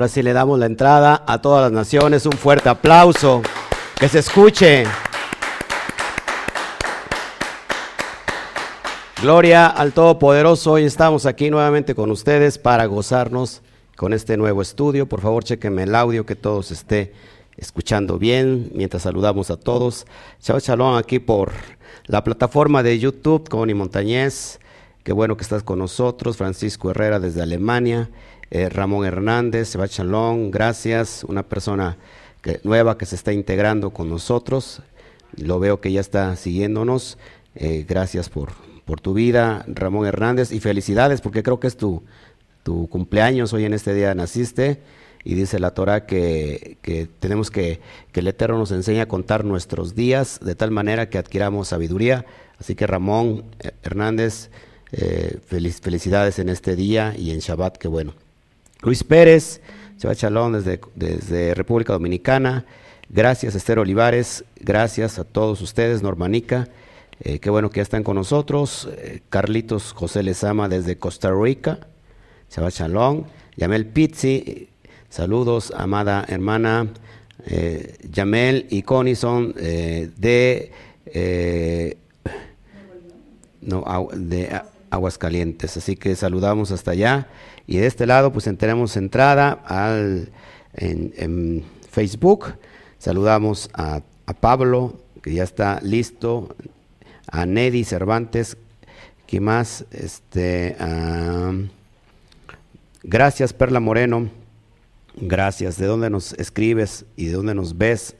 Ahora sí le damos la entrada a todas las naciones. Un fuerte aplauso. Que se escuche. Gloria al Todopoderoso. Hoy estamos aquí nuevamente con ustedes para gozarnos con este nuevo estudio. Por favor, chequenme el audio, que todos esté escuchando bien mientras saludamos a todos. Chao, shalom aquí por la plataforma de YouTube, Connie Montañez. Qué bueno que estás con nosotros. Francisco Herrera desde Alemania. Eh, Ramón Hernández, Sebastián gracias, una persona nueva que se está integrando con nosotros, lo veo que ya está siguiéndonos, eh, gracias por, por tu vida, Ramón Hernández, y felicidades porque creo que es tu, tu cumpleaños, hoy en este día naciste, y dice la Torah que, que, tenemos que, que el Eterno nos enseña a contar nuestros días de tal manera que adquiramos sabiduría. Así que Ramón eh, Hernández, feliz, felicidades en este día y en Shabbat, que bueno. Luis Pérez, Chava Chalón desde, República Dominicana. Gracias Esther Olivares, gracias a todos ustedes, Normanica. Eh, qué bueno que ya están con nosotros. Eh, Carlitos José Lezama desde Costa Rica. Chava Chalón. Yamel Pizzi, saludos, amada hermana. Eh, Yamel y Connie son de, no, de Aguascalientes. Así que saludamos hasta allá. Y de este lado, pues tenemos entrada al, en, Facebook. Saludamos a, Pablo, que ya está listo. A Nedi Cervantes. ¿Qué más? Este, gracias, Perla Moreno. Gracias. ¿De dónde nos escribes y de dónde nos ves?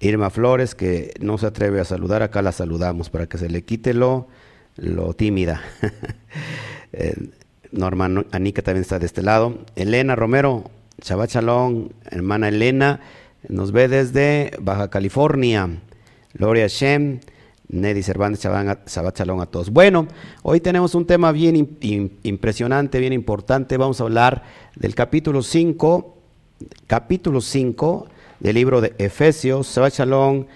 Irma Flores, que no se atreve a saludar, acá la saludamos para que se le quite lo, lo tímida. Norma Anica también está de este lado. Elena Romero, Shabbat Shalom, hermana Elena, nos ve desde Baja California. Gloria Shem, Neddy Cervantes, Shabbat Shalom a todos. Bueno, hoy tenemos un tema bien impresionante, bien importante. Vamos a hablar del capítulo 5, capítulo 5 del libro de Efesios, Shabbat Shalom,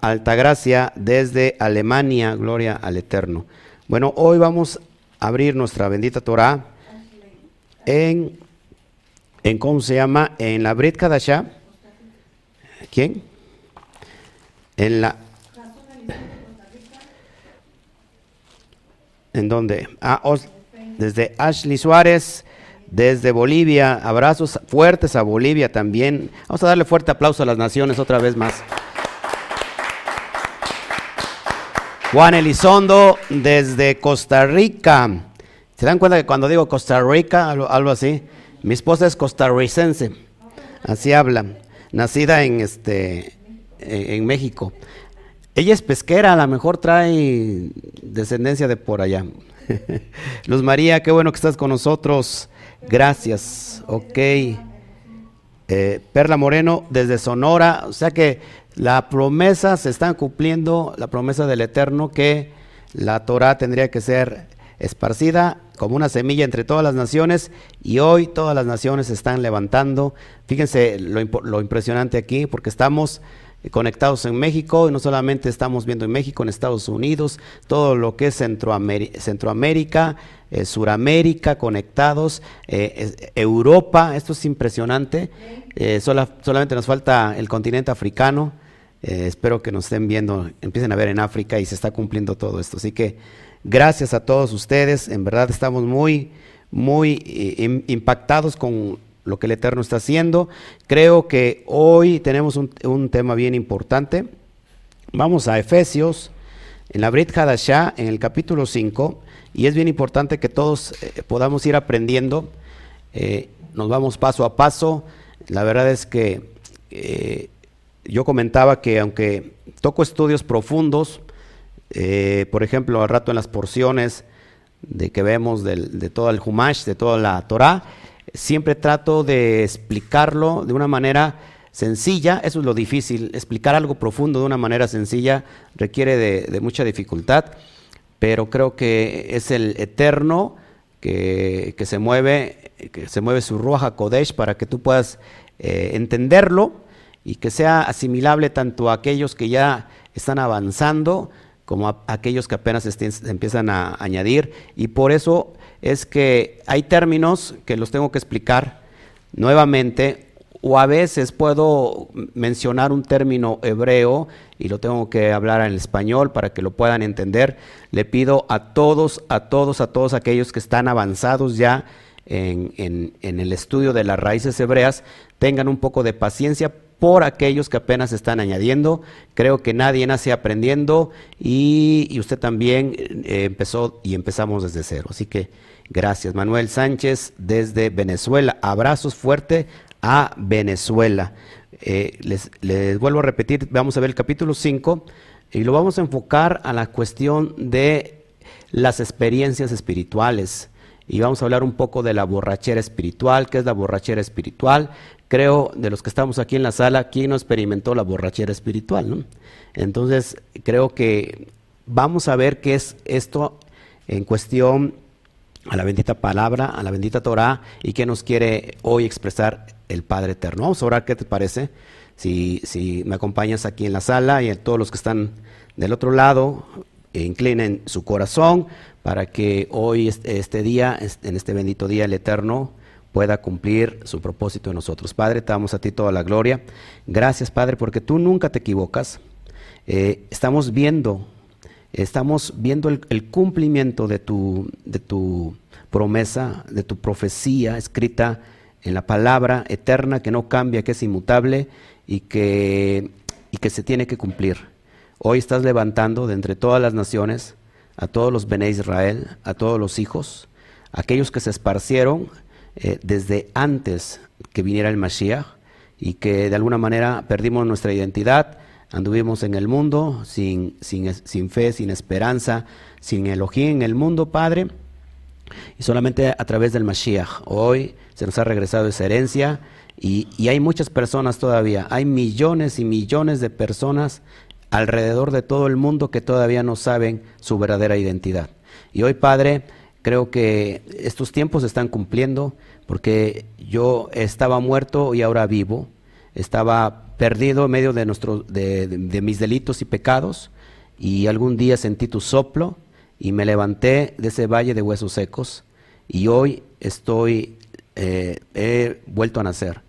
Altagracia desde Alemania, gloria al Eterno. Bueno, hoy vamos abrir nuestra bendita Torah en, en ¿cómo se llama? En la Brit Kadasha. ¿Quién? En la... ¿En dónde? Ah, desde Ashley Suárez, desde Bolivia. Abrazos fuertes a Bolivia también. Vamos a darle fuerte aplauso a las naciones otra vez más. Juan Elizondo desde Costa Rica. ¿Se dan cuenta que cuando digo Costa Rica, algo, así? Mi esposa es costarricense, así habla, nacida en, este, en, México. Ella es pesquera, a lo mejor trae descendencia de por allá. Luz María, qué bueno que estás con nosotros. Gracias. Ok. Eh, Perla Moreno desde Sonora, o sea que la promesa se está cumpliendo, la promesa del Eterno que la Torah tendría que ser esparcida como una semilla entre todas las naciones y hoy todas las naciones se están levantando. Fíjense lo, lo impresionante aquí porque estamos conectados en México y no solamente estamos viendo en México, en Estados Unidos, todo lo que es Centroamérica, Centroamérica eh, Suramérica conectados, eh, Europa, esto es impresionante, eh, solamente nos falta el continente africano. Eh, espero que nos estén viendo, empiecen a ver en África y se está cumpliendo todo esto. Así que gracias a todos ustedes. En verdad estamos muy, muy eh, impactados con lo que el Eterno está haciendo. Creo que hoy tenemos un, tema bien importante. Vamos a Efesios, en la Brit Hadashah, en el capítulo 5, y es bien importante que todos eh, podamos ir aprendiendo. nos vamos paso a paso. La verdad es que yo comentaba que aunque toco estudios profundos, eh, por ejemplo, al rato en las porciones de que vemos de todo el Humash, de toda la Torah, siempre trato de explicarlo de una manera sencilla, eso es lo difícil, explicar algo profundo de una manera sencilla requiere de, mucha dificultad, pero creo que es el eterno que, se mueve, que se mueve su Ruach Kodesh para que tú puedas eh, entenderlo y que sea asimilable tanto a aquellos que ya están avanzando como a aquellos que apenas empiezan a añadir. Y por eso es que hay términos que los tengo que explicar nuevamente, o a veces puedo mencionar un término hebreo y lo tengo que hablar en español para que lo puedan entender. Le pido a todos, a todos, a todos aquellos que están avanzados ya en el estudio de las raíces hebreas, tengan un poco de paciencia por aquellos que apenas están añadiendo. Creo que nadie nace aprendiendo y, usted también eh, empezó y empezamos desde cero. Así que gracias. Manuel Sánchez desde Venezuela. Abrazos fuerte a Venezuela. Eh, les, les, vuelvo a repetir, vamos a ver el capítulo 5 y lo vamos a enfocar a la cuestión de las experiencias espirituales. Y vamos a hablar un poco de la borrachera espiritual, qué es la borrachera espiritual, creo, de los que estamos aquí en la sala, ¿quién no experimentó la borrachera espiritual? ¿no? Entonces, creo que vamos a ver qué es esto en cuestión a la bendita palabra, a la bendita Torah, y qué nos quiere hoy expresar el Padre Eterno. Vamos a orar, ¿qué te parece? Si, si me acompañas aquí en la sala y a todos los que están del otro lado, inclinen su corazón para que hoy, este, día, en este bendito día, el Eterno, pueda cumplir su propósito en nosotros. Padre, te damos a ti toda la gloria. Gracias, Padre, porque tú nunca te equivocas. Eh, estamos viendo, estamos viendo el, cumplimiento de tu, de tu promesa, de tu profecía escrita en la palabra eterna que no cambia, que es inmutable y que, y que se tiene que cumplir. Hoy estás levantando de entre todas las naciones a todos los Bene Israel, a todos los hijos, aquellos que se esparcieron eh, desde antes que viniera el Mashiach y que de alguna manera perdimos nuestra identidad, anduvimos en el mundo sin, sin, sin fe, sin esperanza, sin Elohim en el mundo, Padre, y solamente a través del Mashiach. Hoy se nos ha regresado esa herencia y hay muchas personas todavía, hay millones y millones de personas alrededor de todo el mundo que todavía no saben su verdadera identidad. Y hoy, Padre, Creo que estos tiempos se están cumpliendo porque yo estaba muerto y ahora vivo. Estaba perdido en medio de, nuestro, de, mis delitos y pecados y algún día sentí tu soplo y me levanté de ese valle de huesos secos y hoy estoy, eh, he vuelto a nacer.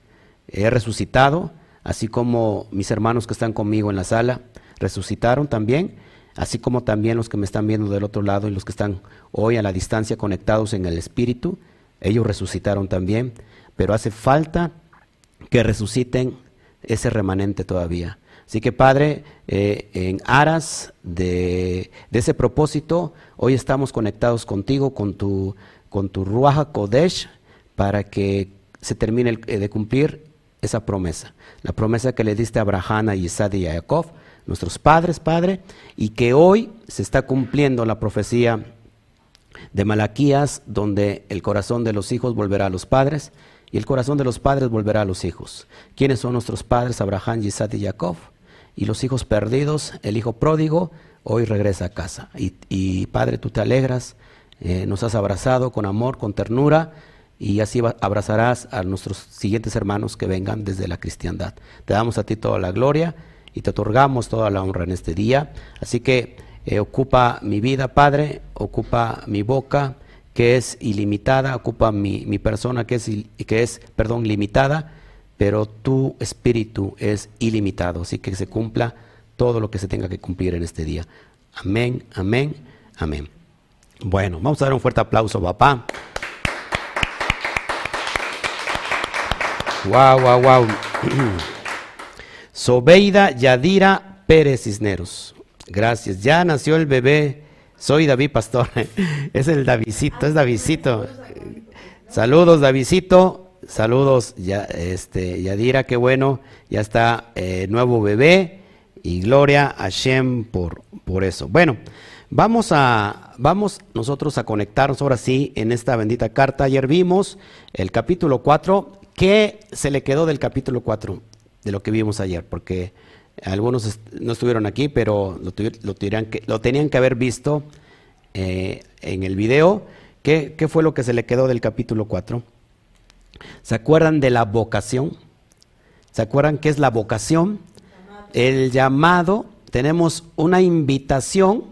He resucitado, así como mis hermanos que están conmigo en la sala resucitaron también así como también los que me están viendo del otro lado y los que están hoy a la distancia conectados en el Espíritu, ellos resucitaron también, pero hace falta que resuciten ese remanente todavía. Así que Padre, eh, en aras de, ese propósito, hoy estamos conectados contigo, con tu, con tu Ruaja Kodesh, para que se termine eh, de cumplir esa promesa. La promesa que le diste a Abraham, a Isaac y a Jacob, nuestros padres, Padre, y que hoy se está cumpliendo la profecía de Malaquías, donde el corazón de los hijos volverá a los padres y el corazón de los padres volverá a los hijos. ¿Quiénes son nuestros padres? Abraham, Isaac y Jacob. Y los hijos perdidos, el hijo pródigo, hoy regresa a casa. Y, Padre, tú te alegras, eh, nos has abrazado con amor, con ternura, y así abrazarás a nuestros siguientes hermanos que vengan desde la cristiandad. Te damos a ti toda la gloria y te otorgamos toda la honra en este día. Así que eh, ocupa mi vida, Padre, ocupa mi boca, que es ilimitada, ocupa mi, persona, que es, que es, perdón, limitada, pero tu espíritu es ilimitado. Así que se cumpla todo lo que se tenga que cumplir en este día. Amén, amén, amén. Bueno, vamos a dar un fuerte aplauso, papá. Wow, wow, wow. Sobeida Yadira Pérez Cisneros. Gracias. Ya nació el bebé. Soy David Pastor. es el Davidito, es Davidito. Saludos, Davidito. Saludos, ya, este, Yadira, qué bueno. Ya está eh, nuevo bebé. Y gloria a Shem por, por eso. Bueno, vamos a, vamos nosotros a conectarnos ahora sí en esta bendita carta. Ayer vimos el capítulo 4. ¿Qué se le quedó del capítulo 4? De lo que vimos ayer, porque algunos no estuvieron aquí, pero lo, que, lo tenían que haber visto eh, en el video. ¿Qué, ¿Qué, fue lo que se le quedó del capítulo 4? ¿Se acuerdan de la vocación? ¿Se acuerdan qué es la vocación? El llamado, tenemos una invitación,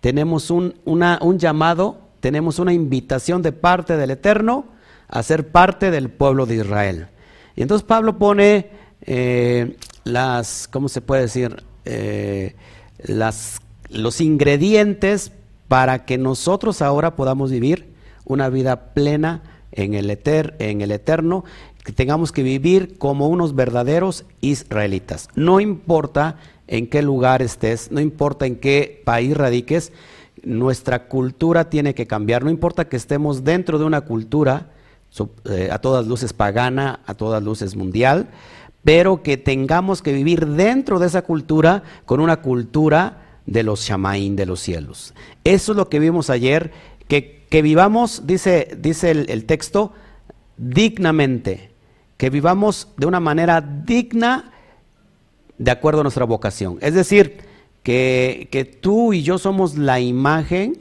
tenemos un, una, un llamado, tenemos una invitación de parte del Eterno a ser parte del pueblo de Israel. Y entonces Pablo pone eh, las, ¿cómo se puede decir? Eh, las, los ingredientes para que nosotros ahora podamos vivir una vida plena en el, eter, en el eterno, que tengamos que vivir como unos verdaderos israelitas. No importa en qué lugar estés, no importa en qué país radiques, nuestra cultura tiene que cambiar, no importa que estemos dentro de una cultura eh, a todas luces pagana, a todas luces mundial, pero que tengamos que vivir dentro de esa cultura con una cultura de los shamaín de los cielos. Eso es lo que vimos ayer, que, que vivamos, dice, dice el, el texto, dignamente, que vivamos de una manera digna de acuerdo a nuestra vocación. Es decir, que, que tú y yo somos la imagen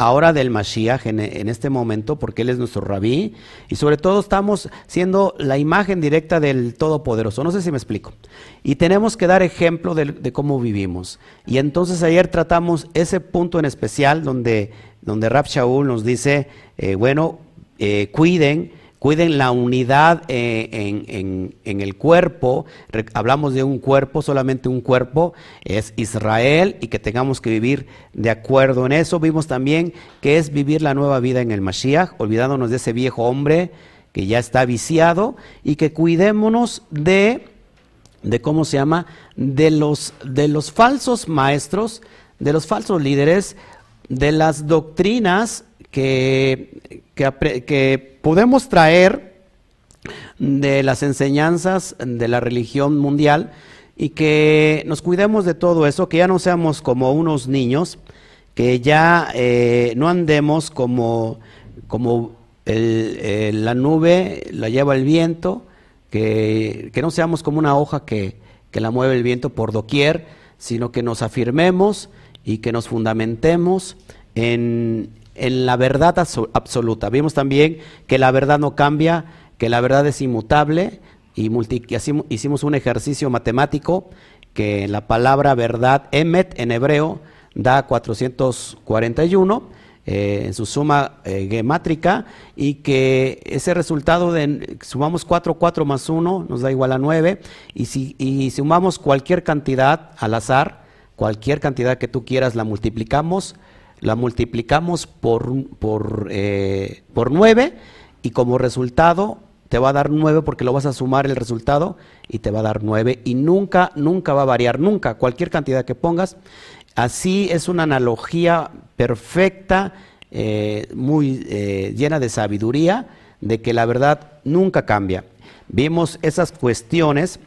ahora del Mashiach en, este momento, porque Él es nuestro rabí, y sobre todo estamos siendo la imagen directa del Todopoderoso. No sé si me explico. Y tenemos que dar ejemplo de, cómo vivimos. Y entonces ayer tratamos ese punto en especial donde, donde Rab Shaul nos dice, eh, bueno, eh, cuiden cuiden la unidad eh, en, el cuerpo. hablamos de un cuerpo, solamente un cuerpo, es Israel y que tengamos que vivir de acuerdo en eso. Vimos también que es vivir la nueva vida en el Mashiach, olvidándonos de ese viejo hombre que ya está viciado y que cuidémonos de, de ¿cómo se llama? De los, de los falsos maestros, de los falsos líderes, de las doctrinas que, que, podemos traer de las enseñanzas de la religión mundial y que nos cuidemos de todo eso, que ya no seamos como unos niños, que ya eh, no andemos como, como la nube la lleva el viento, que, que, no seamos como una hoja que, que la mueve el viento por doquier, sino que nos afirmemos y que nos fundamentemos en, en la verdad absoluta. Vimos también que la verdad no cambia, que la verdad es inmutable y hicimos un ejercicio matemático que la palabra verdad, emet en hebreo, da 441 eh, en su suma eh, gemátrica y que ese resultado de sumamos 4, 4 más 1 nos da igual a 9 y si y sumamos cualquier cantidad al azar, cualquier cantidad que tú quieras la multiplicamos la multiplicamos por, por, eh, por 9 y como resultado te va a dar 9 porque lo vas a sumar el resultado y te va a dar 9 y nunca, nunca va a variar, nunca, cualquier cantidad que pongas. Así es una analogía perfecta, eh, muy eh, llena de sabiduría, de que la verdad nunca cambia. Vimos esas cuestiones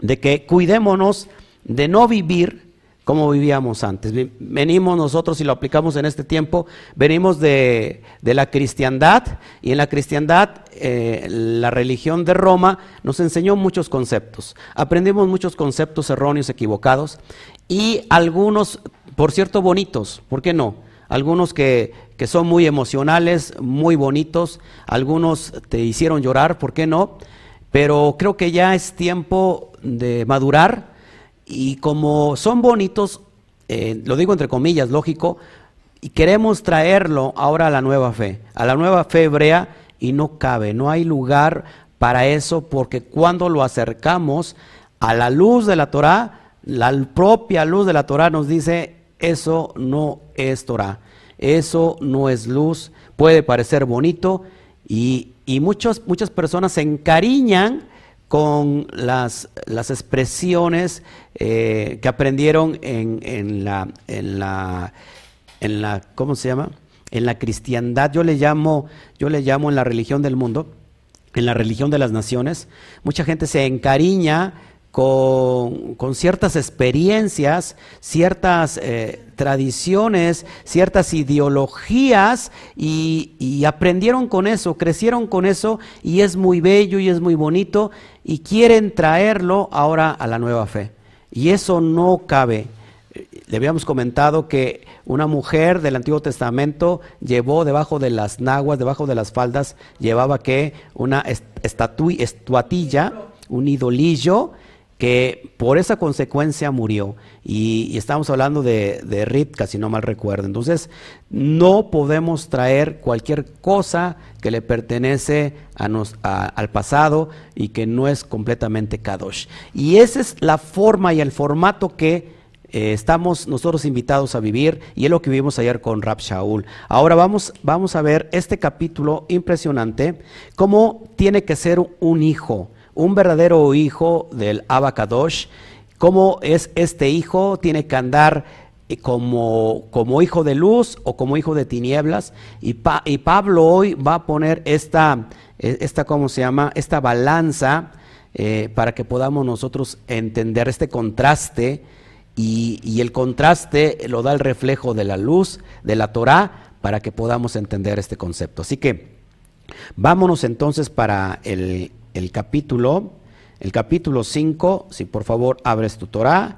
de que cuidémonos de no vivir como vivíamos antes. Venimos nosotros y lo aplicamos en este tiempo, venimos de, la cristiandad y en la cristiandad eh, la religión de Roma nos enseñó muchos conceptos. Aprendimos muchos conceptos erróneos, equivocados y algunos, por cierto, bonitos, ¿por qué no? Algunos que, que son muy emocionales, muy bonitos, algunos te hicieron llorar, ¿por qué no? Pero creo que ya es tiempo de madurar y como son bonitos, eh, lo digo entre comillas, lógico, y queremos traerlo ahora a la nueva fe, a la nueva fe hebrea, y no cabe, no hay lugar para eso, porque cuando lo acercamos a la luz de la Torah, la propia luz de la Torah nos dice, eso no es Torah, eso no es luz, puede parecer bonito, y, y muchas personas se encariñan con las, las expresiones eh, que aprendieron en, en, la, en, la, en la, ¿cómo se llama? En la cristiandad, yo le llamo, yo le llamo en la religión del mundo, en la religión de las naciones, mucha gente se encariña con, ciertas experiencias, ciertas eh, tradiciones, ciertas ideologías y, aprendieron con eso, crecieron con eso y es muy bello y es muy bonito y quieren traerlo ahora a la nueva fe. Y eso no cabe. Le habíamos comentado que una mujer del Antiguo Testamento llevó debajo de las naguas, debajo de las faldas, llevaba que una estatuilla, un idolillo, que por esa consecuencia murió. Y, estamos hablando de, de Ripka, si no mal recuerdo. Entonces, no podemos traer cualquier cosa que le pertenece a al pasado y que no es completamente Kadosh. Y esa es la forma y el formato que eh, estamos nosotros invitados a vivir y es lo que vivimos ayer con Rab Shaul. Ahora vamos, vamos a ver este capítulo impresionante, cómo tiene que ser un hijo un verdadero hijo del Abacadosh. ¿Cómo es este hijo? Tiene que andar eh, como, como hijo de luz o como hijo de tinieblas. Y, y Pablo hoy va a poner esta, eh, esta, ¿cómo se llama? Esta balanza eh, para que podamos nosotros entender este contraste. Y, y, el contraste lo da el reflejo de la luz de la Torah para que podamos entender este concepto. Así que vámonos entonces para el, el capítulo, el capítulo 5, si por favor abres tu Torah,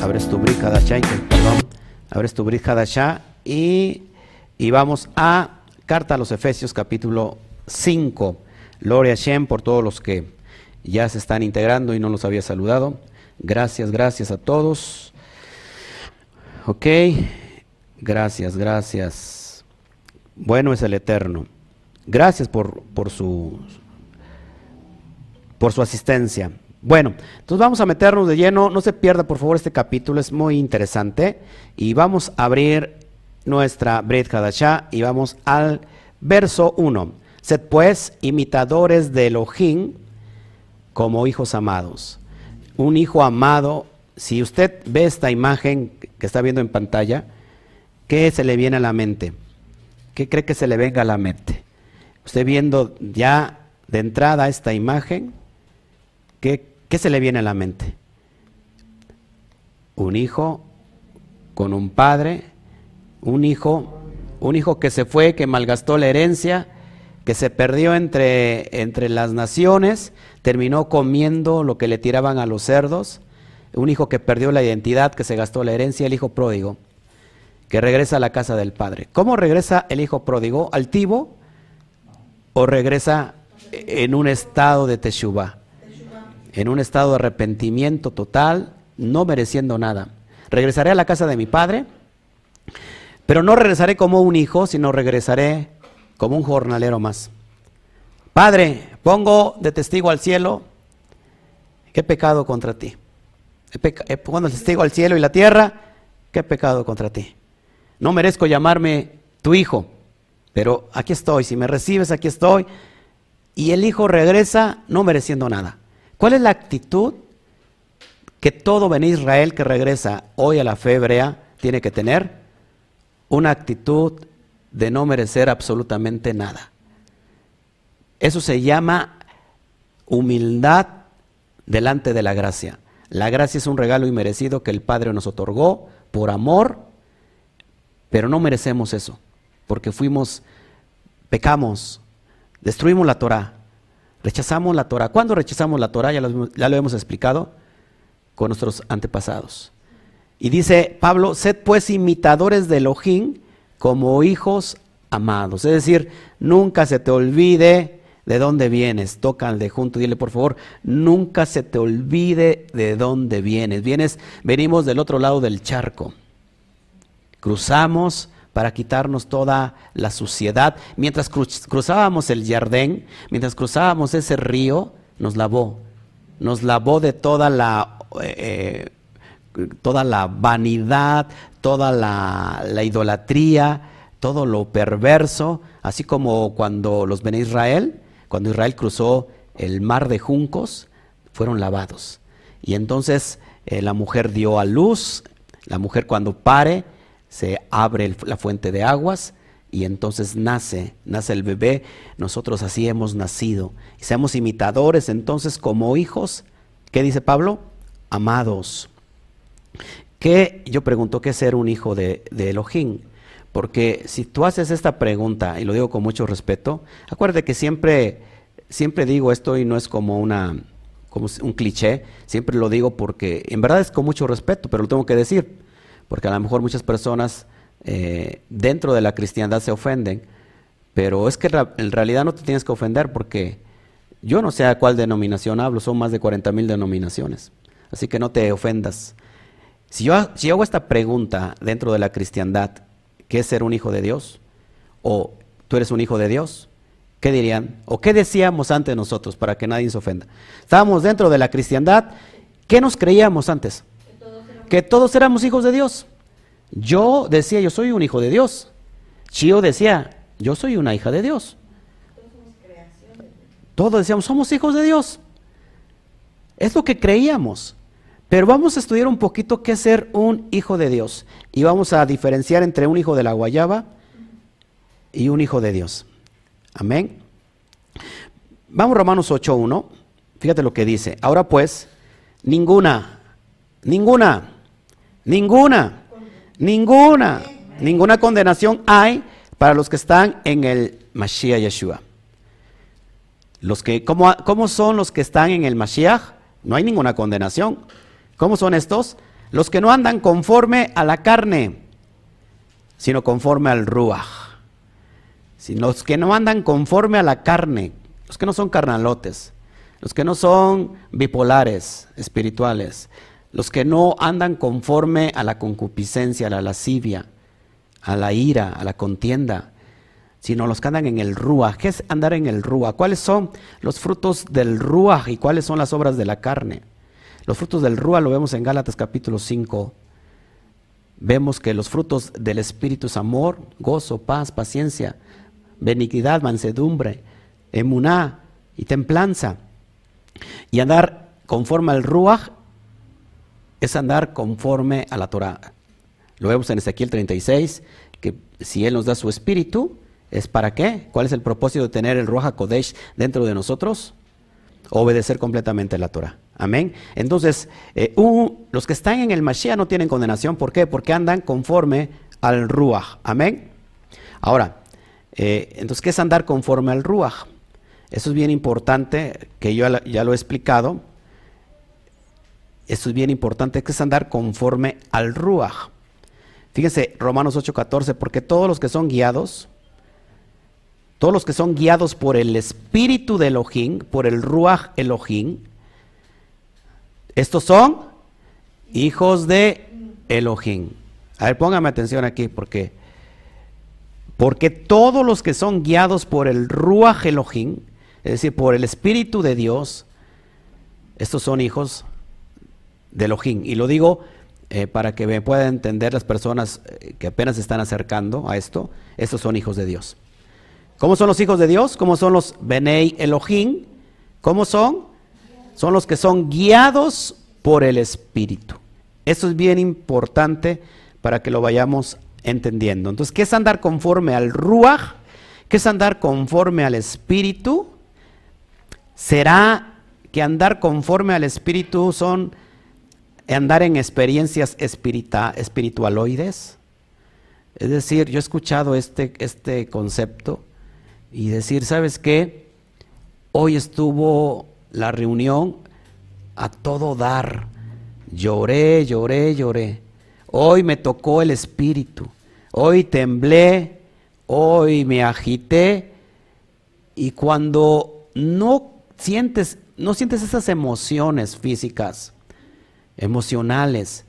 abres tu Brit perdón, abres tu y, y vamos a Carta a los Efesios capítulo 5. Gloria a Shem por todos los que ya se están integrando y no los había saludado. Gracias, gracias a todos. Ok, gracias, gracias. Bueno es el Eterno. Gracias por, por su, por su asistencia. Bueno, entonces vamos a meternos de lleno. No se pierda, por favor, este capítulo, es muy interesante. Y vamos a abrir nuestra Brit Hadashah y vamos al verso 1. Sed pues imitadores de Elohim como hijos amados. Un hijo amado, si usted ve esta imagen que está viendo en pantalla, ¿qué se le viene a la mente? ¿Qué cree que se le venga a la mente? Usted viendo ya de entrada esta imagen, ¿Qué, se le viene a la mente? Un hijo con un padre, un hijo, un hijo que se fue, que malgastó la herencia, que se perdió entre, entre las naciones, terminó comiendo lo que le tiraban a los cerdos, un hijo que perdió la identidad, que se gastó la herencia, el hijo pródigo, que regresa a la casa del padre. ¿Cómo regresa el hijo pródigo? ¿Altivo o regresa en un estado de teshuva? En un estado de arrepentimiento total, no mereciendo nada. Regresaré a la casa de mi padre, pero no regresaré como un hijo, sino regresaré como un jornalero más. Padre, pongo de testigo al cielo qué pecado contra ti. Pongo de testigo al cielo y la tierra, qué pecado contra ti. No merezco llamarme tu hijo, pero aquí estoy. Si me recibes, aquí estoy. Y el hijo regresa no mereciendo nada. ¿Cuál es la actitud que todo Ben Israel que regresa hoy a la fe hebrea tiene que tener? Una actitud de no merecer absolutamente nada. Eso se llama humildad delante de la gracia. La gracia es un regalo inmerecido que el Padre nos otorgó por amor, pero no merecemos eso, porque fuimos, pecamos, destruimos la Torah, Rechazamos la Torah. ¿Cuándo rechazamos la Torah? Ya lo, hemos explicado con nuestros antepasados. Y dice Pablo, sed pues imitadores de Elohim como hijos amados. Es decir, nunca se te olvide de dónde vienes. Toca al de junto, dile por favor, nunca se te olvide de dónde vienes. Vienes, venimos del otro lado del charco. Cruzamos para quitarnos toda la suciedad. Mientras cruzábamos el jardín, mientras cruzábamos ese río, nos lavó. Nos lavó de toda la, eh, toda la vanidad, toda la, idolatría, todo lo perverso, así como cuando los Ben Israel, cuando Israel cruzó el mar de juncos, fueron lavados. Y entonces eh, la mujer dio a luz, la mujer cuando pare, se abre la fuente de aguas y entonces nace, nace el bebé. Nosotros así hemos nacido. Y seamos imitadores entonces como hijos. ¿Qué dice Pablo? Amados. ¿Qué? Yo pregunto, ¿qué es ser un hijo de, de Elohim? Porque si tú haces esta pregunta, y lo digo con mucho respeto, acuérdate que siempre, siempre digo esto y no es como una como un cliché, siempre lo digo porque en verdad es con mucho respeto, pero lo tengo que decir porque a lo mejor muchas personas eh, dentro de la cristiandad se ofenden, pero es que en realidad no te tienes que ofender porque Yo no sé a cuál denominación hablo, son más de 40 mil denominaciones. Así que no te ofendas. Si yo, si hago esta pregunta dentro de la cristiandad, ¿qué es ser un hijo de Dios? ¿O tú eres un hijo de Dios? ¿Qué dirían? ¿O qué decíamos antes nosotros para que nadie se ofenda? Estábamos dentro de la cristiandad. ¿Qué nos creíamos antes? Que todos éramos, hijos de Dios. Yo decía, yo soy un hijo de Dios. Chio decía, yo soy una hija de Dios. Todos decíamos, somos hijos de Dios. Es lo que creíamos. Pero vamos a estudiar un poquito qué es ser un hijo de Dios. Y vamos a diferenciar entre un hijo de la guayaba y un hijo de Dios. Amén. Vamos Romanos 8.1. Fíjate lo que dice. Ahora pues, ninguna, ninguna, ninguna, ninguna, ninguna condenación hay para los que están en el Mashiach Yeshua. Los que, ¿cómo, ¿Cómo son los que están en el Mashiach? No hay ninguna condenación. ¿Cómo son estos? Los que no andan conforme a la carne, sino conforme al Ruach. Los que no andan conforme a la carne, los que no son carnalotes, los que no son bipolares espirituales, los que no andan conforme a la concupiscencia, a la lascivia, a la ira, a la contienda, sino los que andan en el Ruach. ¿Qué es andar en el Ruach? ¿Cuáles son los frutos del Ruach y cuáles son las obras de la carne? Los frutos del Ruach lo vemos en Gálatas capítulo 5. Vemos que los frutos del Espíritu es amor, gozo, paz, paciencia, benignidad, mansedumbre, emuná y templanza. Y andar conforme al Ruach es andar conforme a la Torah. Lo vemos en Ezequiel 36, que si Él nos da su espíritu, ¿Es para qué? ¿Cuál es el propósito de tener el Roja Kodesh dentro de nosotros? Obedecer completamente la Torah. Amén. Entonces, eh, los que están en el Mashiach no tienen condenación. ¿Por qué? Porque andan conforme al Ruach. Amén. Ahora, eh, entonces, ¿qué es andar conforme al Ruach? Eso es bien importante, que yo ya lo he explicado. Eso es bien importante, que es andar conforme al Ruach. Fíjense, Romanos 8:14, porque todos los que son guiados, todos los que son guiados por el espíritu de Elohim, por el Ruach Elohim, estos son hijos de Elohim. A ver, póngame atención aquí, porque porque todos los que son guiados por el Ruach Elohim, es decir, por el Espíritu de Dios, estos son hijos Elohim. Y lo digo eh, para que me puedan entender las personas eh, que apenas se están acercando a esto, estos son hijos de Dios. ¿Cómo son los hijos de Dios? ¿Cómo son los Benei Elohim? ¿Cómo son? Son los que son guiados por el Espíritu. Eso es bien importante para que lo vayamos entendiendo. Entonces, ¿qué es andar conforme al Ruach? ¿Qué es andar conforme al Espíritu? ¿Será que andar conforme al Espíritu son andar en experiencias espiritualoides? Es decir, yo he escuchado este, este concepto y decir, ¿sabes qué? Hoy estuvo la reunión a todo dar. Lloré, lloré, lloré. Hoy me tocó el espíritu. Hoy temblé, hoy me agité. Y cuando no sientes, no sientes esas emociones físicas, emocionales,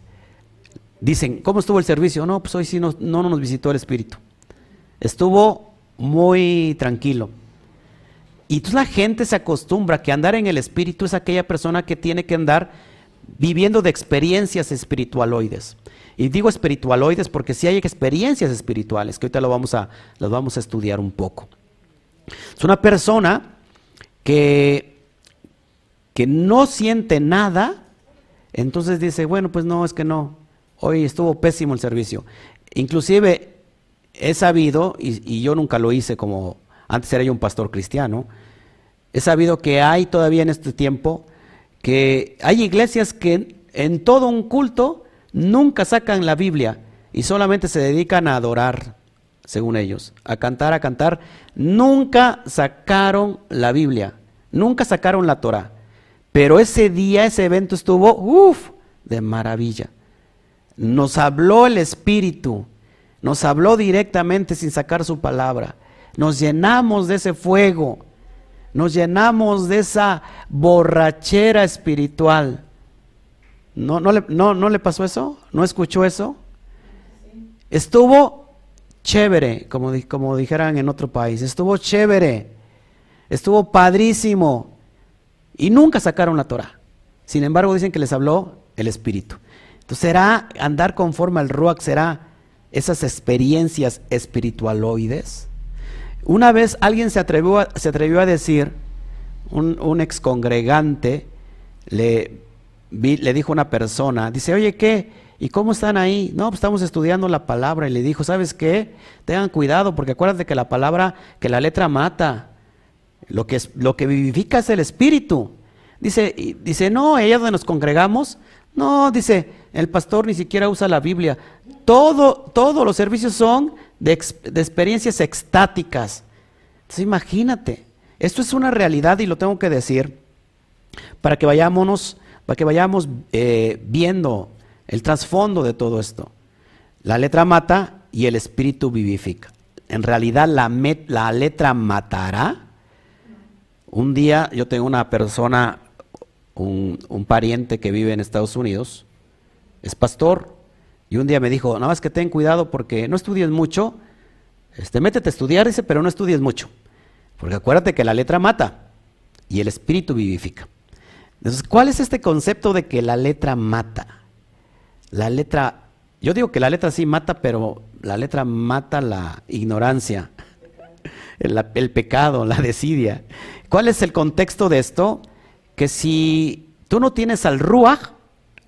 dicen, ¿cómo estuvo el servicio? No, pues hoy sí no, no nos visitó el espíritu. Estuvo muy tranquilo. Y entonces la gente se acostumbra que andar en el espíritu es aquella persona que tiene que andar viviendo de experiencias espiritualoides. Y digo espiritualoides porque si hay experiencias espirituales, que ahorita lo vamos a, las vamos a estudiar un poco. Es una persona que, que no siente nada, entonces dice, bueno, pues no, es que no, hoy estuvo pésimo el servicio. Inclusive he sabido, y, yo nunca lo hice como antes era yo un pastor cristiano, he sabido que hay todavía en este tiempo que hay iglesias que en todo un culto nunca sacan la Biblia y solamente se dedican a adorar, según ellos, a cantar, a cantar. Nunca sacaron la Biblia, nunca sacaron la Torah. Pero ese día, ese evento estuvo, uff, de maravilla. Nos habló el Espíritu nos habló directamente sin sacar su palabra. Nos llenamos de ese fuego. Nos llenamos de esa borrachera espiritual. ¿No, no, le, no, ¿No le pasó eso? ¿No escuchó eso? Estuvo chévere, como, como dijeran en otro país. Estuvo chévere. Estuvo padrísimo. Y nunca sacaron la Torah. Sin embargo, dicen que les habló el Espíritu. Entonces, será andar conforme al Ruach, será esas experiencias espiritualoides. Una vez alguien se atrevió a, decir, un, un ex congregante le, le dijo a una persona, dice, oye, ¿qué? ¿Y cómo están ahí? No, pues estamos estudiando la palabra y le dijo, ¿sabes qué? Tengan cuidado porque acuérdate que la palabra, que la letra mata. Lo que, es, lo que vivifica es el espíritu. Dice, dice, no, ella donde nos congregamos, no, dice, el pastor ni siquiera usa la Biblia. Todo, todos los servicios son de, experiencias extáticas. Entonces imagínate, esto es una realidad y lo tengo que decir para que vayámonos, para que vayamos eh, viendo el trasfondo de todo esto. La letra mata y el espíritu vivifica. En realidad la letra matará. Un día yo tengo una persona, un, pariente que vive en Estados Unidos, es pastor, y un día me dijo, nada más que ten cuidado porque no estudies mucho, este, métete a estudiar, dice, pero no estudies mucho. Porque acuérdate que la letra mata y el espíritu vivifica. Entonces, ¿cuál es este concepto de que la letra mata? La letra, yo digo que la letra sí mata, pero la letra mata la ignorancia, el, pecado, la desidia. ¿Cuál es el contexto de esto? Que si tú no tienes al Ruach,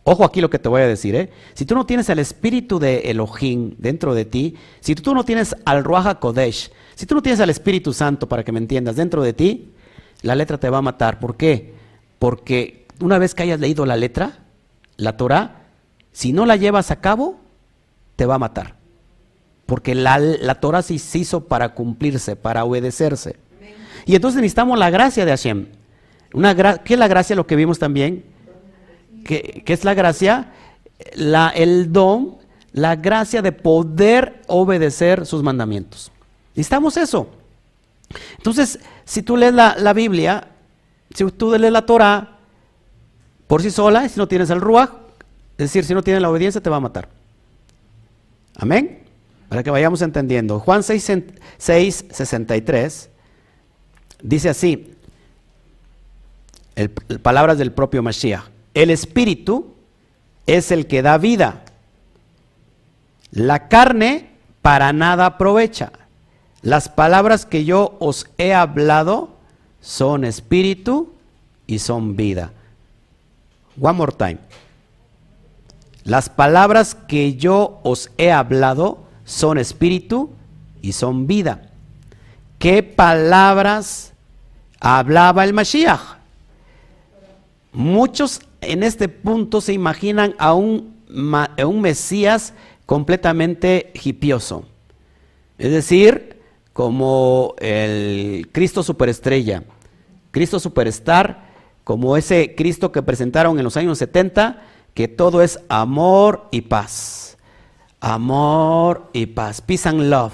ojo aquí lo que te voy a decir, ¿eh? si tú no tienes el espíritu de Elohim dentro de ti, si tú no tienes al Ruach Kodesh, si tú no tienes al Espíritu Santo, para que me entiendas, dentro de ti, la letra te va a matar. ¿Por qué? Porque una vez que hayas leído la letra, la Torah, si no la llevas a cabo, te va a matar. Porque la, la Torah se hizo para cumplirse, para obedecerse. Y entonces necesitamos la gracia de Hashem. Una ¿Qué es la gracia? Lo que vimos también. ¿Qué, qué es la gracia? La, el don, la gracia de poder obedecer sus mandamientos. Necesitamos eso. Entonces, si tú lees la, la Biblia, si tú lees la Torah por sí sola, si no tienes el Ruach, es decir, si no tiene la obediencia, te va a matar. Amén. Para que vayamos entendiendo. Juan 6, 6 63 dice así, palabras del propio Mashiach. El espíritu es el que da vida. La carne para nada aprovecha. Las palabras que yo os he hablado son espíritu y son vida. One more time. Las palabras que yo os he hablado son espíritu y son vida. ¿Qué palabras hablaba el Mashiach? Muchos en este punto se imaginan a un, a un Mesías completamente hipioso. Es decir, como el Cristo superestrella, Cristo superstar, como ese Cristo que presentaron en los años 70 que todo es amor y paz. Amor y paz. Peace and love.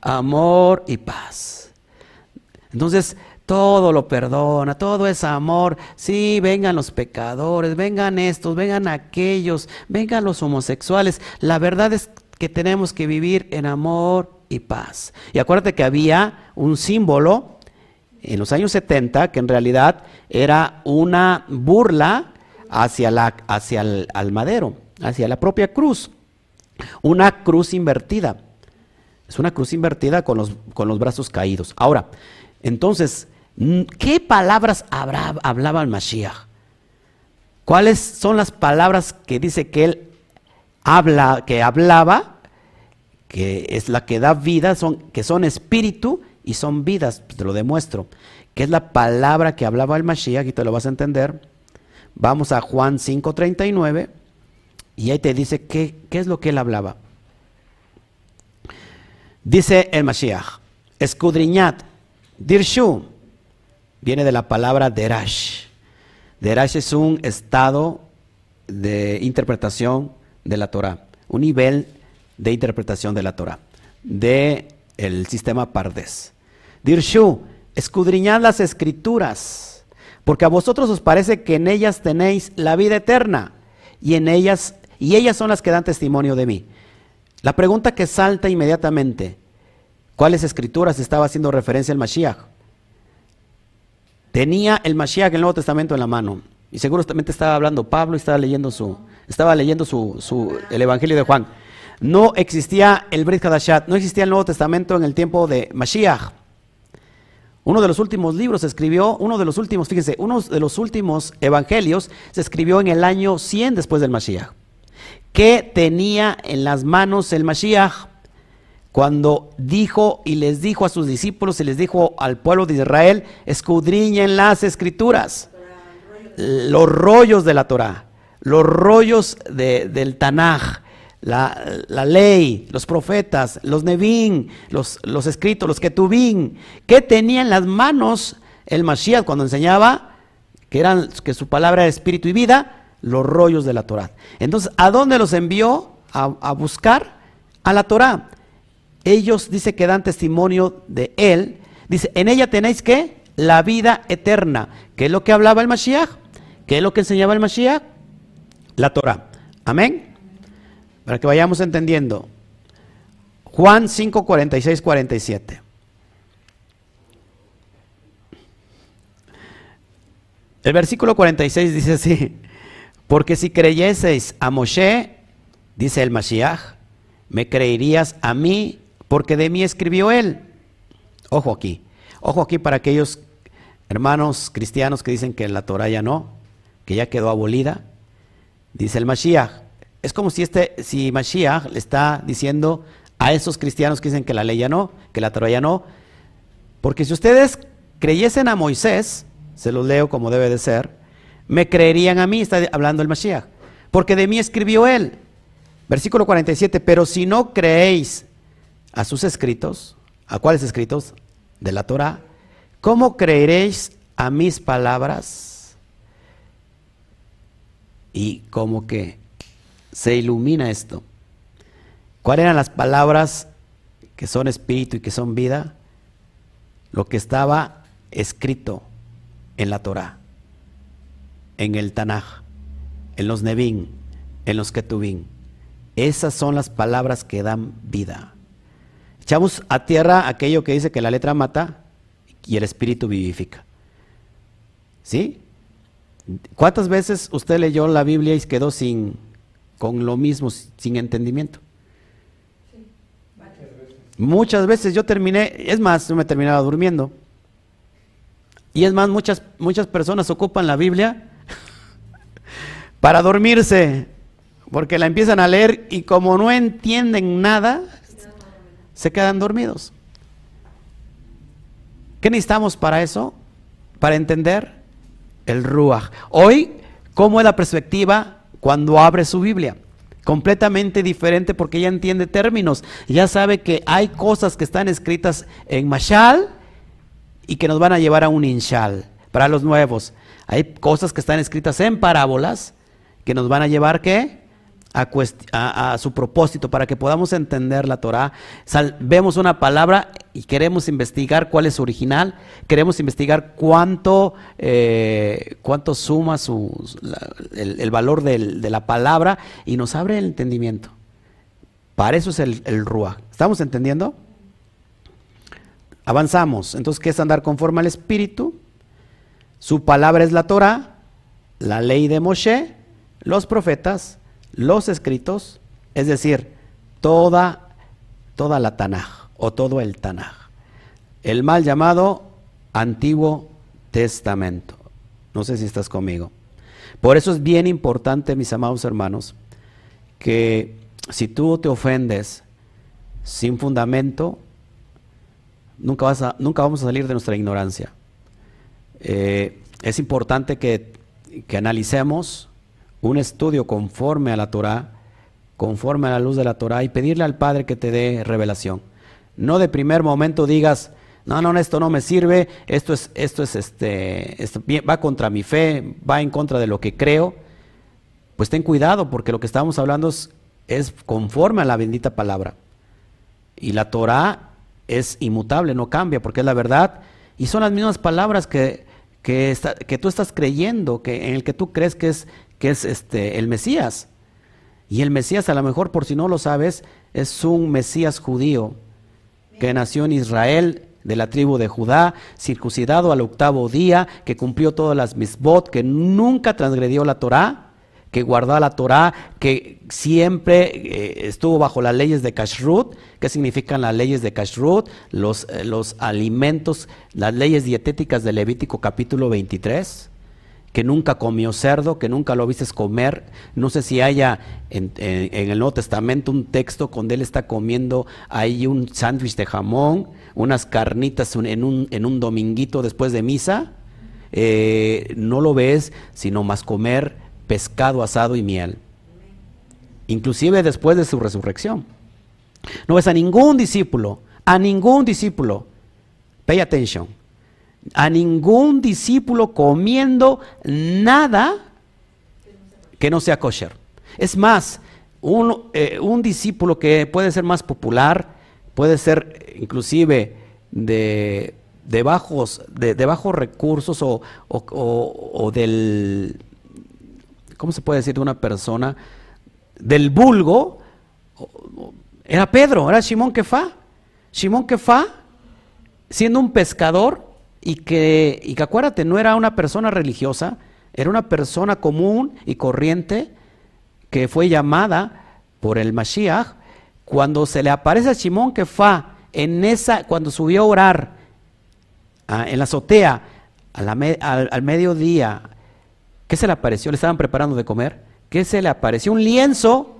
Amor y paz. Entonces, todo lo perdona, todo es amor. Sí, vengan los pecadores, vengan estos, vengan aquellos, vengan los homosexuales. La verdad es que tenemos que vivir en amor y paz. Y acuérdate que había un símbolo en los años 70 que en realidad era una burla hacia, la, hacia el madero, hacia la propia cruz. Una cruz invertida. Es una cruz invertida con los, con los brazos caídos. Ahora, entonces, ¿qué palabras hablaba el Mashiach? ¿Cuáles son las palabras que dice que él habla, que hablaba, que es la que da vida, son, que son espíritu y son vidas? Te lo demuestro. ¿Qué es la palabra que hablaba el Mashiach? Y te lo vas a entender. Vamos a Juan 5:39 y ahí te dice qué, qué es lo que él hablaba. Dice el Mashiach, escudriñad, dirshu, viene de la palabra derash. Derash es un estado de interpretación de la Torah, un nivel de interpretación de la Torah, de el sistema Pardes. Dirshu, escudriñad las escrituras, porque a vosotros os parece que en ellas tenéis la vida eterna, y en ellas, y ellas son las que dan testimonio de mí. La pregunta que salta inmediatamente, ¿cuáles escrituras estaba haciendo referencia el Mashiach? Tenía el Mashiach el Nuevo Testamento en la mano. Y seguramente estaba hablando Pablo y estaba leyendo su, estaba leyendo su, el Evangelio de Juan. No existía el Brit Hadashat, no existía el Nuevo Testamento en el tiempo de Mashiach. Uno de los últimos libros se escribió, uno de los últimos, fíjense, uno de los últimos evangelios se escribió en el año 100 después del Mashiach. ¿Qué tenía en las manos el Mashiach? Cuando dijo y les dijo a sus discípulos y les dijo al pueblo de Israel, escudriñen las escrituras, los rollos de la Torah, los rollos del Tanaj, la, ley, los profetas, los Nevin, los, escritos, los Ketubín. ¿Qué tenía en las manos el Mashiach cuando enseñaba que, eran, que su palabra era espíritu y vida? Los rollos de la Torah. Entonces, ¿a dónde los envió a, buscar? A la Torah. Ellos dice que dan testimonio de él. Dice, en ella tenéis que la vida eterna. ¿Qué es lo que hablaba el Mashiach? ¿Qué es lo que enseñaba el Mashiach? La Torah. Amén. Para que vayamos entendiendo. Juan 5, 46, 47. El versículo 46 dice así, porque si creyeseis a Moshe, dice el Mashiach, me creerías a mí, porque de mí escribió él. Ojo aquí, ojo aquí para aquellos hermanos cristianos que dicen que la Torah ya no, que ya quedó abolida. Dice el Mashiach, es como si, este, si Mashiach le está diciendo a esos cristianos que dicen que la ley ya no, que la Torah ya no, porque si ustedes creyesen a Moisés, se los leo como debe de ser, me creerían a mí, está hablando el Mashiach, porque de mí escribió él. Versículo 47, pero si no creéis a sus escritos, ¿a cuáles escritos? De la Torah, ¿cómo creeréis a mis palabras? Y como que se ilumina esto. ¿Cuáles eran las palabras que son espíritu y que son vida? Lo que estaba escrito en la Torah, en el Tanaj, en los Nevin, en los Ketubín. Esas son las palabras que dan vida. Echamos a tierra aquello que dice que la letra mata y el espíritu vivifica. ¿Sí? ¿Cuántas veces usted leyó la Biblia y quedó sin, con lo mismo, sin entendimiento. Muchas veces yo terminé, es más, yo me terminaba durmiendo. Y es más, muchas, muchas personas ocupan la Biblia para dormirse, porque la empiezan a leer y como no entienden nada, se quedan dormidos. ¿Qué necesitamos para eso? Para entender el Ruach. Hoy, ¿cómo es la perspectiva cuando abre su Biblia. Completamente diferente porque ya entiende términos. Ya sabe que hay cosas que están escritas en Mashal y que nos van a llevar a un Inshal. Para los nuevos. Hay cosas que están escritas en parábolas que nos van a llevar ¿qué? a, su propósito, para que podamos entender la Torah. vemos una palabra y queremos investigar cuál es su original, queremos investigar cuánto, eh, cuánto suma su, el, valor de la palabra y nos abre el entendimiento. Para eso es el, el Ruach. ¿Estamos entendiendo? Avanzamos. Entonces, ¿qué es andar conforme al Espíritu? Su palabra es la Torah, la ley de Moshe, los profetas, los escritos, es decir, toda, toda la Tanaj o todo el Tanaj. El mal llamado Antiguo Testamento. No sé si estás conmigo. Por eso es bien importante, mis amados hermanos, que si tú te ofendes sin fundamento, nunca, vas a, nunca vamos a salir de nuestra ignorancia. Eh, es importante que, que analicemos un estudio conforme a la Torah, conforme a la luz de la Torah y pedirle al Padre que te dé revelación. No de primer momento digas, no, no, esto no me sirve, esto es, esto es este, va contra mi fe, va en contra de lo que creo. Pues ten cuidado, porque lo que estamos hablando es, es conforme a la bendita palabra. Y la Torah es inmutable, no cambia, porque es la verdad Y son las mismas palabras que, que, que tú estás creyendo, que, en el que tú crees que es, que es este, el Mesías. Y el Mesías, a lo mejor, por si no lo sabes, es un Mesías judío que nació en Israel de la tribu de Judá, circuncidado al octavo día, que cumplió todas las misbot, que nunca transgredió la Torá, que guardó la Torá, que siempre eh, estuvo bajo las leyes de Kashrut. ¿Qué significan las leyes de Kashrut? Los, eh, los alimentos, las leyes dietéticas de Levítico capítulo 23 que nunca comió cerdo, que nunca lo viste comer. No sé si haya en, el Nuevo Testamento un texto donde él está comiendo ahí un sándwich de jamón, unas carnitas en un, en un dominguito después de misa. Eh, no lo ves, sino más comer pescado asado y miel. Inclusive después de su resurrección. No ves a ningún discípulo, a ningún discípulo, pay attention, a ningún discípulo comiendo nada que no sea kosher. Es más, un, eh, un, discípulo que puede ser más popular, puede ser inclusive de, de, bajos, de, bajos recursos o, o, del, ¿cómo se puede decir de una persona? Del vulgo, era Pedro, era Simón Kefa. Simón Kefa, siendo un pescador, y que, y que acuérdate, no era una persona religiosa, era una persona común y corriente que fue llamada por el Mashiach. Cuando se le aparece a Simón fue en esa, cuando subió a orar ah, en la azotea al mediodía, ¿qué se le apareció? Le estaban preparando de comer. ¿Qué se le apareció? Un lienzo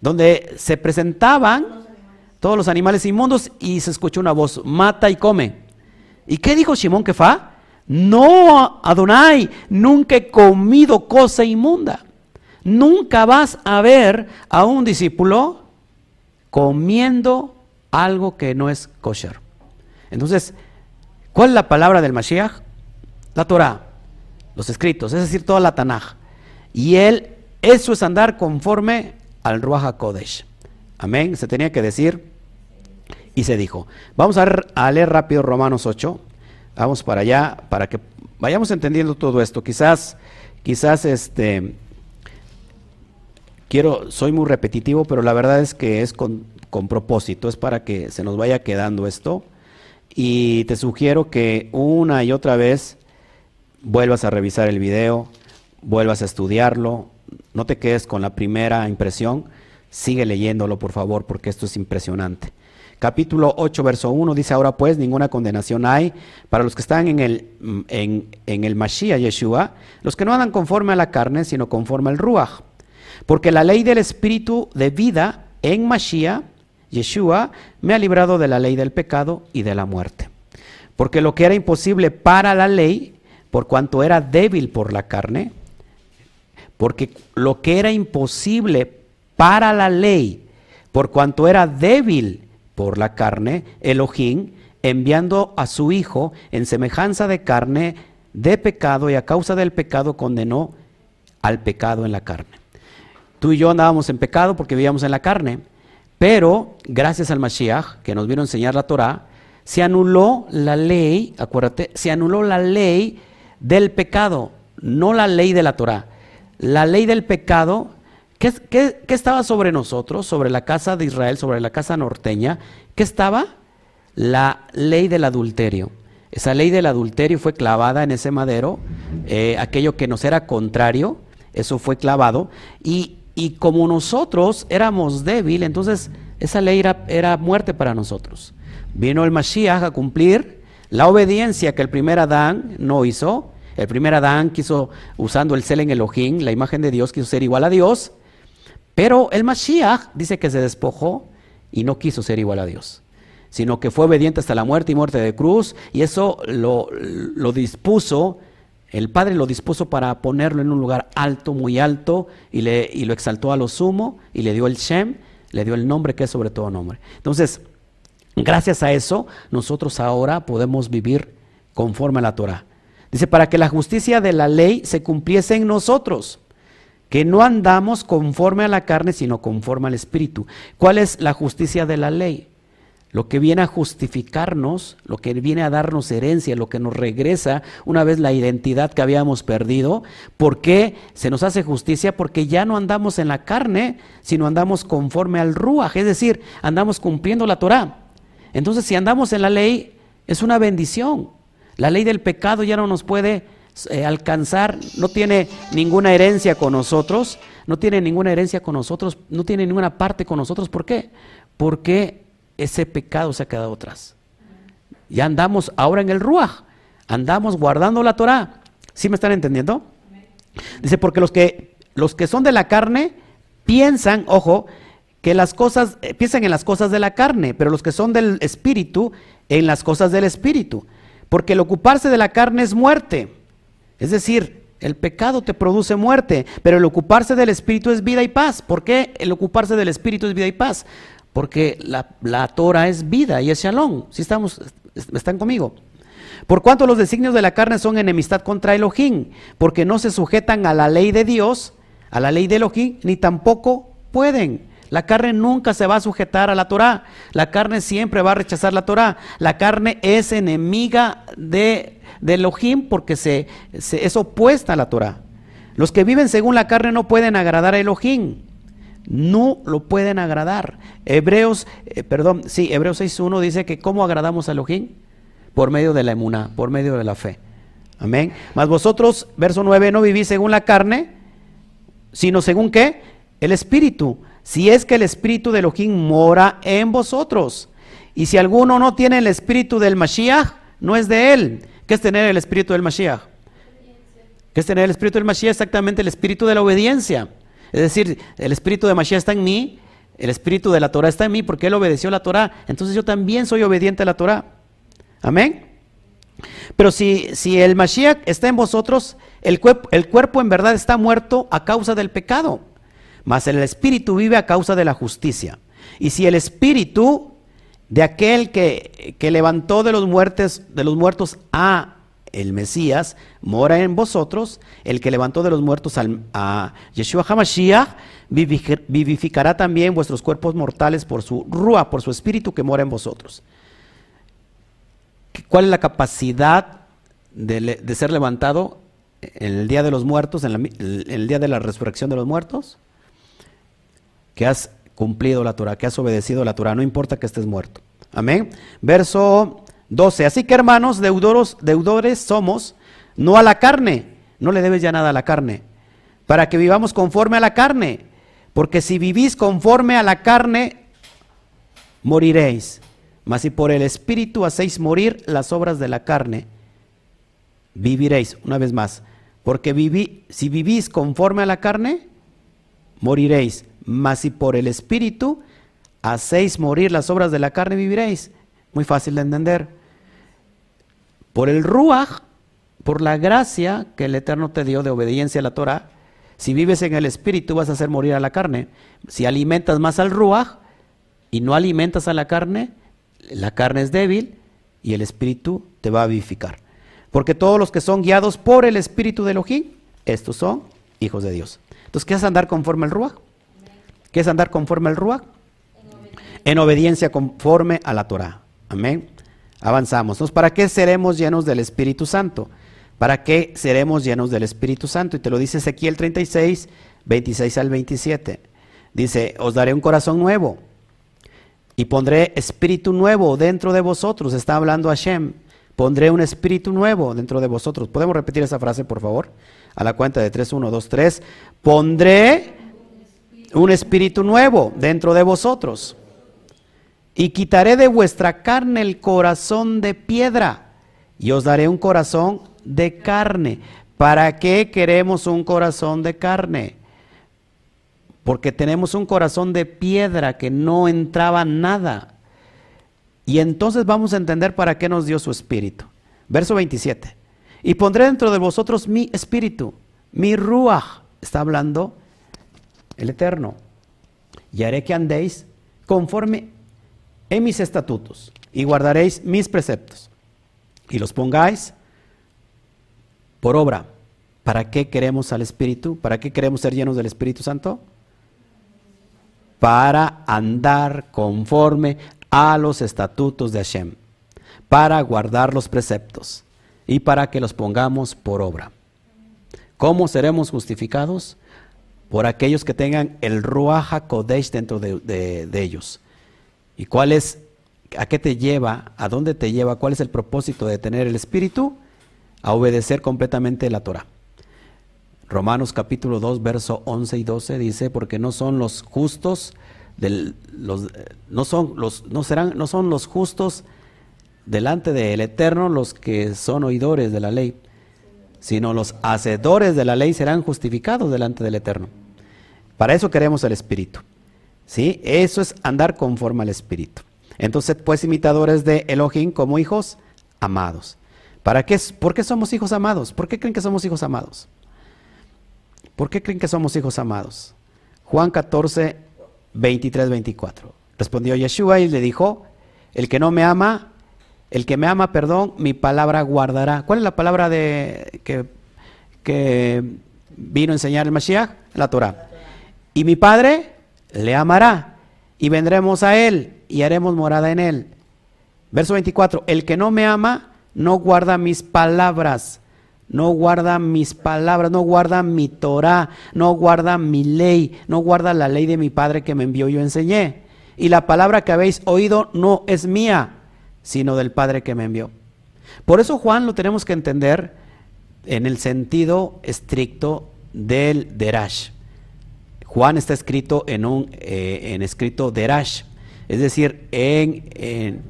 donde se presentaban todos los animales inmundos y se escuchó una voz, mata y come. ¿Y qué dijo Simón Kefa? No, Adonai, nunca he comido cosa inmunda. Nunca vas a ver a un discípulo comiendo algo que no es kosher. Entonces, ¿cuál es la palabra del Mashiach? La Torah, los escritos, es decir, toda la Tanaj. Y él, eso es andar conforme al Ruach HaKodesh. Amén. Se tenía que decir y se dijo. Vamos a, leer rápido Romanos 8. Vamos para allá para que vayamos entendiendo todo esto. Quizás, quizás este, quiero, soy muy repetitivo, pero la verdad es que es con, con propósito, es para que se nos vaya quedando esto. Y te sugiero que una y otra vez vuelvas a revisar el video, vuelvas a estudiarlo, no te quedes con la primera impresión, sigue leyéndolo por favor, porque esto es impresionante capítulo 8, verso 1, dice, ahora pues ninguna condenación hay para los que están en el, en, el Mashiach Yeshua, los que no andan conforme a la carne, sino conforme al Ruach. Porque la ley del espíritu de vida en Mashiach, Yeshua, me ha librado de la ley del pecado y de la muerte. Porque lo que era imposible para la ley, por cuanto era débil por la carne, porque lo que era imposible para la ley, por cuanto era débil por la carne, Elohim, enviando a su Hijo en semejanza de carne de pecado y a causa del pecado condenó al pecado en la carne. Tú y yo andábamos en pecado porque vivíamos en la carne, pero gracias al Mashiach, que nos vino a enseñar la Torah, se anuló la ley, acuérdate, se anuló la ley del pecado, no la ley de la Torah. La ley del pecado ¿Qué, estaba sobre nosotros, sobre la casa de Israel, sobre la casa norteña? ¿Qué estaba? La ley del adulterio. Esa ley del adulterio fue clavada en ese madero, eh, aquello que nos era contrario, eso fue clavado, y, como nosotros éramos débiles, entonces esa ley era, era, muerte para nosotros. Vino el Mashiach a cumplir la obediencia que el primer Adán no hizo. El primer Adán quiso, usando el cel en Elohim, la imagen de Dios, quiso ser igual a Dios. Pero el Mashiach dice que se despojó y no quiso ser igual a Dios, sino que fue obediente hasta la muerte y muerte de cruz, y eso lo, dispuso, el Padre lo dispuso para ponerlo en un lugar alto, muy alto, y, le, y lo exaltó a lo sumo, y le dio el Shem, le dio el nombre que es sobre todo nombre. Entonces, gracias a eso, nosotros ahora podemos vivir conforme a la Torah. Dice, para que la justicia de la ley se cumpliese en nosotros que no andamos conforme a la carne, sino conforme al Espíritu. ¿Cuál es la justicia de la ley? lo que viene a justificarnos, lo que viene a darnos herencia, lo que nos regresa una vez la identidad que habíamos perdido. ¿Por qué se nos hace justicia? Porque ya no andamos en la carne, sino andamos conforme al Ruach, es decir, andamos cumpliendo la Torah. Entonces, si andamos en la ley, es una bendición. La ley del pecado ya no nos puede eh, alcanzar, no tiene ninguna herencia con nosotros, no tiene ninguna herencia con nosotros, no tiene ninguna parte con nosotros. ¿Por qué? Porque ese pecado se ha quedado atrás. Ya andamos ahora en el Ruach, andamos guardando la Torah. ¿Sí me están entendiendo? Dice, porque los que, los que son de la carne piensan, ojo, que las cosas, eh, piensan en las cosas de la carne, pero los que son del espíritu, en las cosas del espíritu. Porque el ocuparse de la carne es muerte. Es decir, el pecado te produce muerte, pero el ocuparse del espíritu es vida y paz. ¿Por qué el ocuparse del espíritu es vida y paz? porque la, la Torah es vida y es shalom. Si estamos, están conmigo. Por cuanto los designios de la carne son enemistad contra Elohim, porque no se sujetan a la ley de Dios, a la ley de Elohim, ni tampoco pueden. La carne nunca se va a sujetar a la Torah. La carne siempre va a rechazar la Torah. La carne es enemiga de, Elohim porque se, es opuesta a la Torah. Los que viven según la carne no pueden agradar a Elohim no lo pueden agradar. Hebreos, eh, perdón, sí, Hebreos 6.1 dice que ¿cómo agradamos a Elohim? Por medio de la emuna, por medio de la fe. Amén. Mas vosotros, verso 9, no vivís según la carne, sino según qué? El Espíritu. Si es que el Espíritu de Elohim mora en vosotros. Y si alguno no tiene el Espíritu del Mashiach, no es de él. ¿Qué es tener el Espíritu del Mashiach? ¿Qué es tener el Espíritu del Mashiach? Exactamente el Espíritu de la obediencia. Es decir, el espíritu de Mashiach está en mí, el espíritu de la Torah está en mí porque él obedeció la Torah. Entonces yo también soy obediente a la Torah. Amén. Pero si, si el Mashiach está en vosotros, el, el cuerpo en verdad está muerto a causa del pecado, mas el espíritu vive a causa de la justicia. Y si el espíritu de aquel que, que levantó de los, muertes, de los muertos a el Mesías, mora en vosotros, el que levantó de los muertos a Yeshua HaMashiach, vivificará también vuestros cuerpos mortales por su rúa, por su espíritu que mora en vosotros. ¿Cuál es la capacidad de, ser levantado en el día de los muertos, en, en, el día de la resurrección de los muertos? Que has cumplido la Torah, que has obedecido la Torah, no importa que estés muerto. Amén. Verso 12. Así que hermanos, deudores somos, no a la carne, no le debes ya nada a la carne, para que vivamos conforme a la carne, porque si vivís conforme a la carne, moriréis. Mas si por el Espíritu hacéis morir las obras de la carne, viviréis. Una vez más, porque si vivís conforme a la carne, moriréis. Mas si por el Espíritu hacéis morir las obras de la carne, viviréis. Muy fácil de entender. Por el Ruach, por la gracia que el Eterno te dio de obediencia a la Torah, si vives en el Espíritu vas a hacer morir a la carne. Si alimentas más al Ruach y no alimentas a la carne, la carne es débil y el Espíritu te va a vivificar. Porque todos los que son guiados por el Espíritu de Elohim, estos son hijos de Dios. Entonces, ¿qué es andar conforme al Ruach? ¿Qué es andar conforme al Ruach? En obediencia conforme a la Torah. Amén. Avanzamos. ¿para qué seremos llenos del Espíritu Santo? ¿Para qué seremos llenos del Espíritu Santo? Y te lo dice Ezequiel 36, 26 al 27. Dice, os daré un corazón nuevo y pondré espíritu nuevo dentro de vosotros. Está hablando Hashem. Pondré un espíritu nuevo dentro de vosotros. ¿Podemos repetir esa frase, por favor? A la cuenta de 3, 1, 2, 3. Pondré un espíritu nuevo dentro de vosotros y quitaré de vuestra carne el corazón de piedra y os daré un corazón de carne. ¿Para qué queremos un corazón de carne? Porque tenemos un corazón de piedra que no entraba nada. Y entonces vamos a entender para qué nos dio su espíritu. Verso 27. Y pondré dentro de vosotros mi espíritu, mi ruach. Está hablando el Eterno. Y haré que andéis conforme en mis estatutos y guardaréis mis preceptos y los pongáis por obra. ¿Para qué queremos al Espíritu? ¿Para qué queremos ser llenos del Espíritu Santo? Para andar conforme a los estatutos de Hashem, para guardar los preceptos y para que los pongamos por obra. ¿Cómo seremos justificados? Por aquellos que tengan el Ruach Kodesh dentro de, ellos. ¿Y cuál es, a qué te lleva, a dónde te lleva, cuál es el propósito de tener el Espíritu? A obedecer completamente la Torah. Romanos capítulo 2, verso 11 y 12 dice, porque no son los justos, los, no, son los, no, serán, no son los justos delante del Eterno los que son oidores de la ley, sino los hacedores de la ley serán justificados delante del Eterno. Para eso queremos el Espíritu. ¿sí? Eso es andar conforme al Espíritu. Entonces, pues imitadores de Elohim como hijos amados. ¿Para qué? ¿Por qué somos hijos amados? ¿Por qué creen que somos hijos amados? ¿Por qué creen que somos hijos amados? Juan 14, 23, 24. Respondió Yeshua y le dijo, el que no me ama, el que me ama, perdón, mi palabra guardará. ¿Cuál es la palabra de, que, que vino a enseñar el Mashiach? La Torah. Y mi Padre le amará y vendremos a él y haremos morada en él. Verso 24, el que no me ama no guarda mis palabras no guarda mis palabras, no guarda mi Torah, no guarda mi ley, no guarda la ley de mi Padre que me envió y yo enseñé. Y la palabra que habéis oído no es mía, sino del Padre que me envió. Por eso Juan lo tenemos que entender en el sentido estricto del derash. Juan está escrito en un eh, en escrito derash, es decir, en,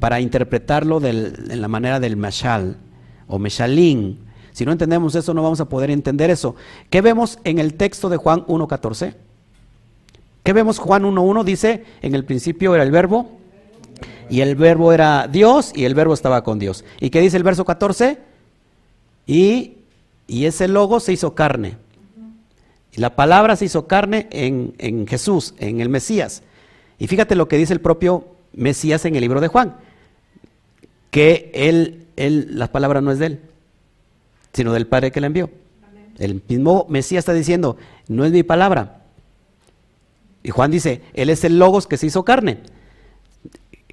para interpretarlo en la manera del mashal o Meshalín. Si no entendemos eso, no vamos a poder entender eso. ¿Qué vemos en el texto de Juan 1.14? ¿Qué vemos Juan 1.1? Dice, en el principio era el verbo, y el verbo era Dios, y el verbo estaba con Dios. ¿Y qué dice el verso 14? Y, y ese logo se hizo carne. Y la palabra se hizo carne en, en Jesús, en el Mesías. Y fíjate lo que dice el propio Mesías en el libro de Juan, que él él, la palabra no es de él, sino del Padre que la envió. El mismo Mesías está diciendo, no es mi palabra. Y Juan dice, Él es el Logos que se hizo carne.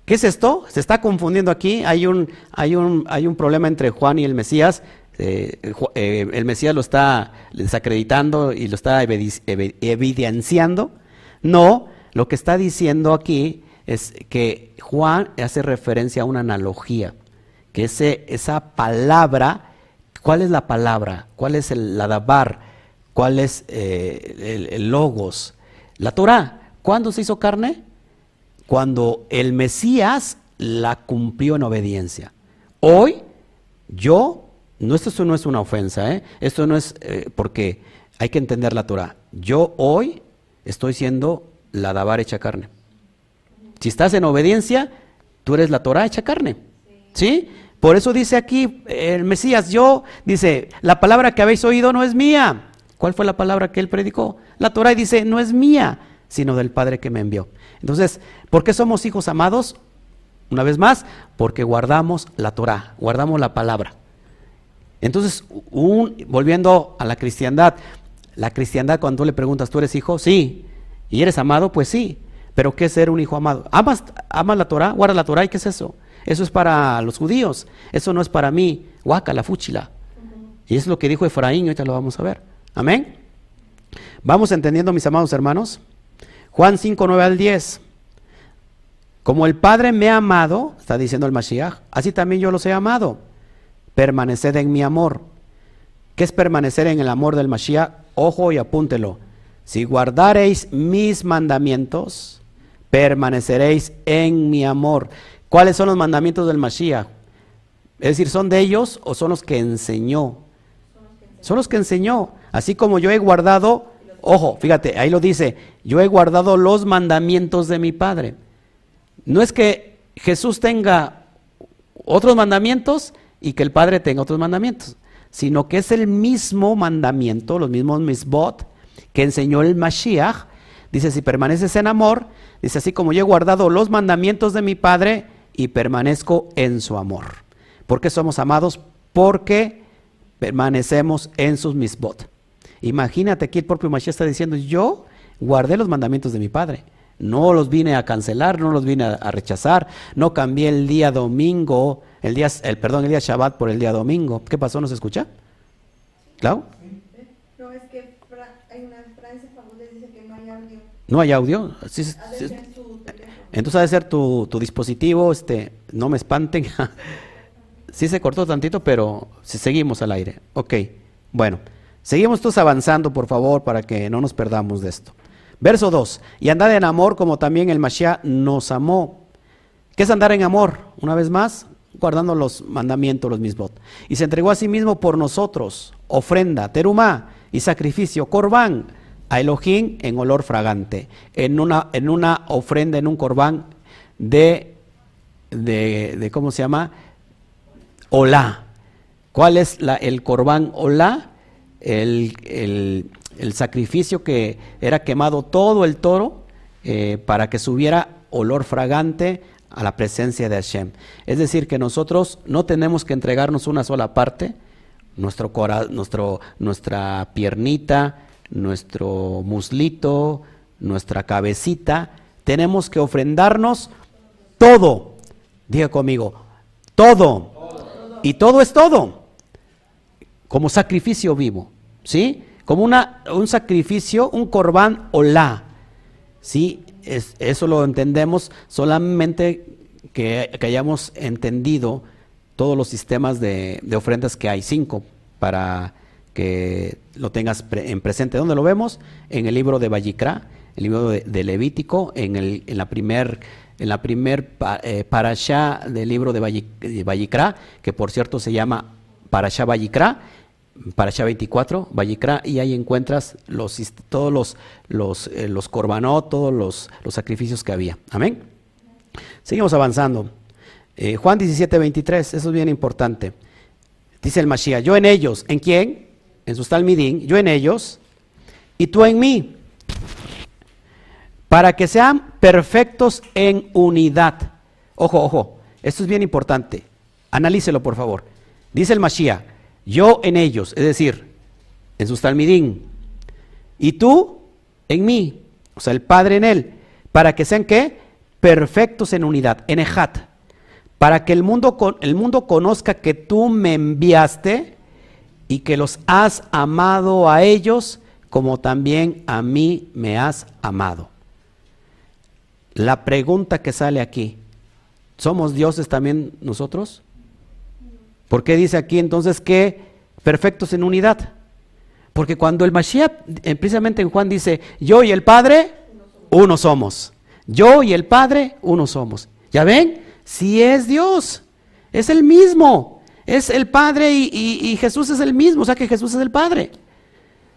¿Qué es esto? Se está confundiendo aquí. Hay un, hay un, hay un problema entre Juan y el Mesías. Eh, eh, el Mesías lo está desacreditando y lo está evidenciando. No, lo que está diciendo aquí es que Juan hace referencia a una analogía que ese, esa palabra, ¿cuál es la palabra? ¿Cuál es el dabar? ¿Cuál es eh, el, logos? La Torah. ¿Cuándo se hizo carne? Cuando el Mesías la cumplió en obediencia. Hoy, yo, no, esto no es una ofensa, ¿eh? esto no es eh, porque hay que entender la Torah. Yo hoy estoy siendo la Dabar hecha carne. Si estás en obediencia, tú eres la Torah hecha carne. ¿Sí? Por eso dice aquí el Mesías, yo, dice, la palabra que habéis oído no es mía. ¿Cuál fue la palabra que él predicó? La Torah dice, no es mía, sino del Padre que me envió. Entonces, ¿por qué somos hijos amados? Una vez más, porque guardamos la Torah, guardamos la palabra. Entonces, volviendo a la cristiandad, la cristiandad cuando tú le preguntas, ¿tú eres hijo? Sí. ¿Y eres amado? Pues sí. Pero ¿qué es ser un hijo amado? ¿Amas, amas la Torah? ¿Guardas la Torah? ¿Y qué es eso? Eso es para los judíos, eso no es para mí. Huaca, la fúchila. Y es lo que dijo Efraín, ahorita lo vamos a ver. Amén. Vamos entendiendo, mis amados hermanos. Juan 5, 9 al 10. Como el Padre me ha amado, está diciendo el Mashiach, así también yo los he amado. Permaneced en mi amor. ¿Qué es permanecer en el amor del Mashiach? Ojo y apúntelo. Si guardareis mis mandamientos, permaneceréis en mi amor. ¿Cuáles son los mandamientos del Mashiach? Es decir, ¿son de ellos o son los que enseñó? Son los que enseñó. Así como yo he guardado, ojo, fíjate, ahí lo dice, yo he guardado los mandamientos de mi Padre. No es que Jesús tenga otros mandamientos y que el Padre tenga otros mandamientos, sino que es el mismo mandamiento, los mismos misbot que enseñó el Mashiach. Dice, si permaneces en amor, dice, así como yo he guardado los mandamientos de mi Padre, y permanezco en su amor. ¿Por qué somos amados? Porque permanecemos en sus misbot. Imagínate aquí el propio Mashiach está diciendo, yo guardé los mandamientos de mi Padre. No los vine a cancelar, no los vine a, rechazar. No cambié el día domingo, el día, el, perdón, el día Shabbat por el día domingo. ¿Qué pasó? ¿No se escucha? ¿Clau? No, es que hay una frase dice que no hay audio. ¿No hay audio? Sí, entonces ha de ser tu, tu dispositivo, este, no me espanten. sí se cortó tantito, pero si seguimos al aire. Ok, bueno. Seguimos todos avanzando, por favor, para que no nos perdamos de esto. Verso 2. Y andad en amor como también el Mashiach nos amó. ¿Qué es andar en amor? Una vez más, guardando los mandamientos, los misbot. Y se entregó a sí mismo por nosotros, ofrenda, terumá y sacrificio, corbán, a Elohim en olor fragante, en una, en una ofrenda, en un corbán de, de, de ¿cómo se llama? Olá. ¿Cuál es la, el corbán olá? El, sacrificio que era quemado todo el toro eh, para que subiera olor fragante a la presencia de Hashem. Es decir, que nosotros no tenemos que entregarnos una sola parte, nuestro, nuestro, nuestra piernita, nuestro muslito, nuestra cabecita, tenemos que ofrendarnos todo. Diga conmigo, todo. Y todo es todo como sacrificio vivo, ¿sí? Como una, un sacrificio, un corbán olá, ¿sí? Es, eso lo entendemos solamente que, hayamos entendido todos los sistemas de, ofrendas que hay, cinco, para que lo tengas en presente. ¿Dónde lo vemos? En el libro de Vallicra, el libro de, Levítico, en, el, en la primer en la primer eh, parashá del libro de Vallicra, que por cierto se llama Parashá Vallicra, Parashá 24, Vallicra, y ahí encuentras todos los, los, eh, corbanot, todos los, los, sacrificios que había. Amén. Seguimos avanzando. Eh, Juan 17, 23, eso es bien importante. Dice el Mashiach, yo en ellos, ¿en quién? En sus talmidín, yo en ellos, y tú en mí, para que sean perfectos en unidad. Ojo, ojo, esto es bien importante. Analícelo, por favor. Dice el Mashiach, yo en ellos, es decir, en sus talmidín, y tú en mí, o sea, el Padre en él, para que sean qué? Perfectos en unidad, en ejat, para que el mundo, el mundo conozca que tú me enviaste y que los has amado a ellos como también a mí me has amado. La pregunta que sale aquí, ¿somos dioses también nosotros? ¿Por qué dice aquí entonces que perfectos en unidad? Porque cuando el Mashiach, eh, precisamente en Juan dice, yo y el Padre, uno somos. Yo y el Padre, uno somos. ¿Ya ven? Si es Dios, es el mismo. Es el Padre y, y, Jesús es el mismo, o sea que Jesús es el Padre.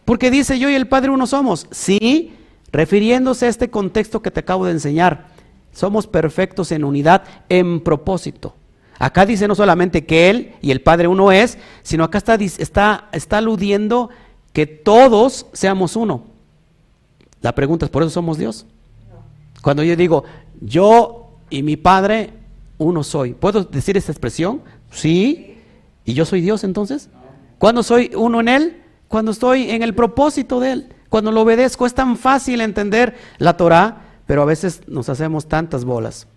Porque dice yo y el Padre uno somos. Sí, refiriéndose a este contexto que te acabo de enseñar. Somos perfectos en unidad, en propósito. Acá dice no solamente que Él y el Padre uno es, sino acá está, está, está aludiendo que todos seamos uno. La pregunta es, ¿por eso somos Dios? Cuando yo digo, yo y mi Padre uno soy, ¿puedo decir esta expresión? Sí. ¿Y yo soy Dios entonces? ¿Cuándo soy uno en Él? Cuando estoy en el propósito de Él, cuando lo obedezco. Es tan fácil entender la Torah, pero a veces nos hacemos tantas bolas.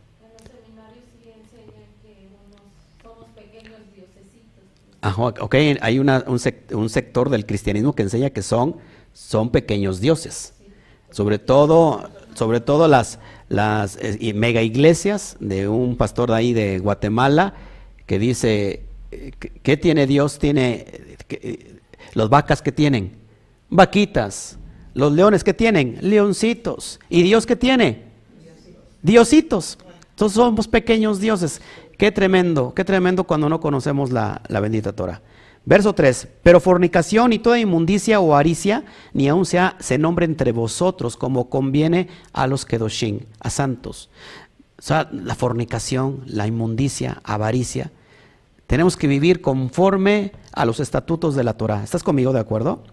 Ok, hay un, un, sector del cristianismo que enseña que son, son pequeños dioses. Sobre todo, sobre todo las, las eh, mega iglesias de un pastor de ahí de Guatemala que dice, eh, ¿qué tiene Dios? Tiene eh, los vacas que tienen, vaquitas, los leones que tienen, leoncitos. ¿Y Dios qué tiene? Diositos. Entonces somos pequeños dioses. Qué tremendo, qué tremendo cuando no conocemos la, bendita Torah. Verso 3, pero fornicación y toda inmundicia o avaricia, ni aun sea, se nombre entre vosotros como conviene a los kedoshim, a santos. O sea, la fornicación, la inmundicia, avaricia, tenemos que vivir conforme a los estatutos de la Torah. ¿Estás conmigo de acuerdo?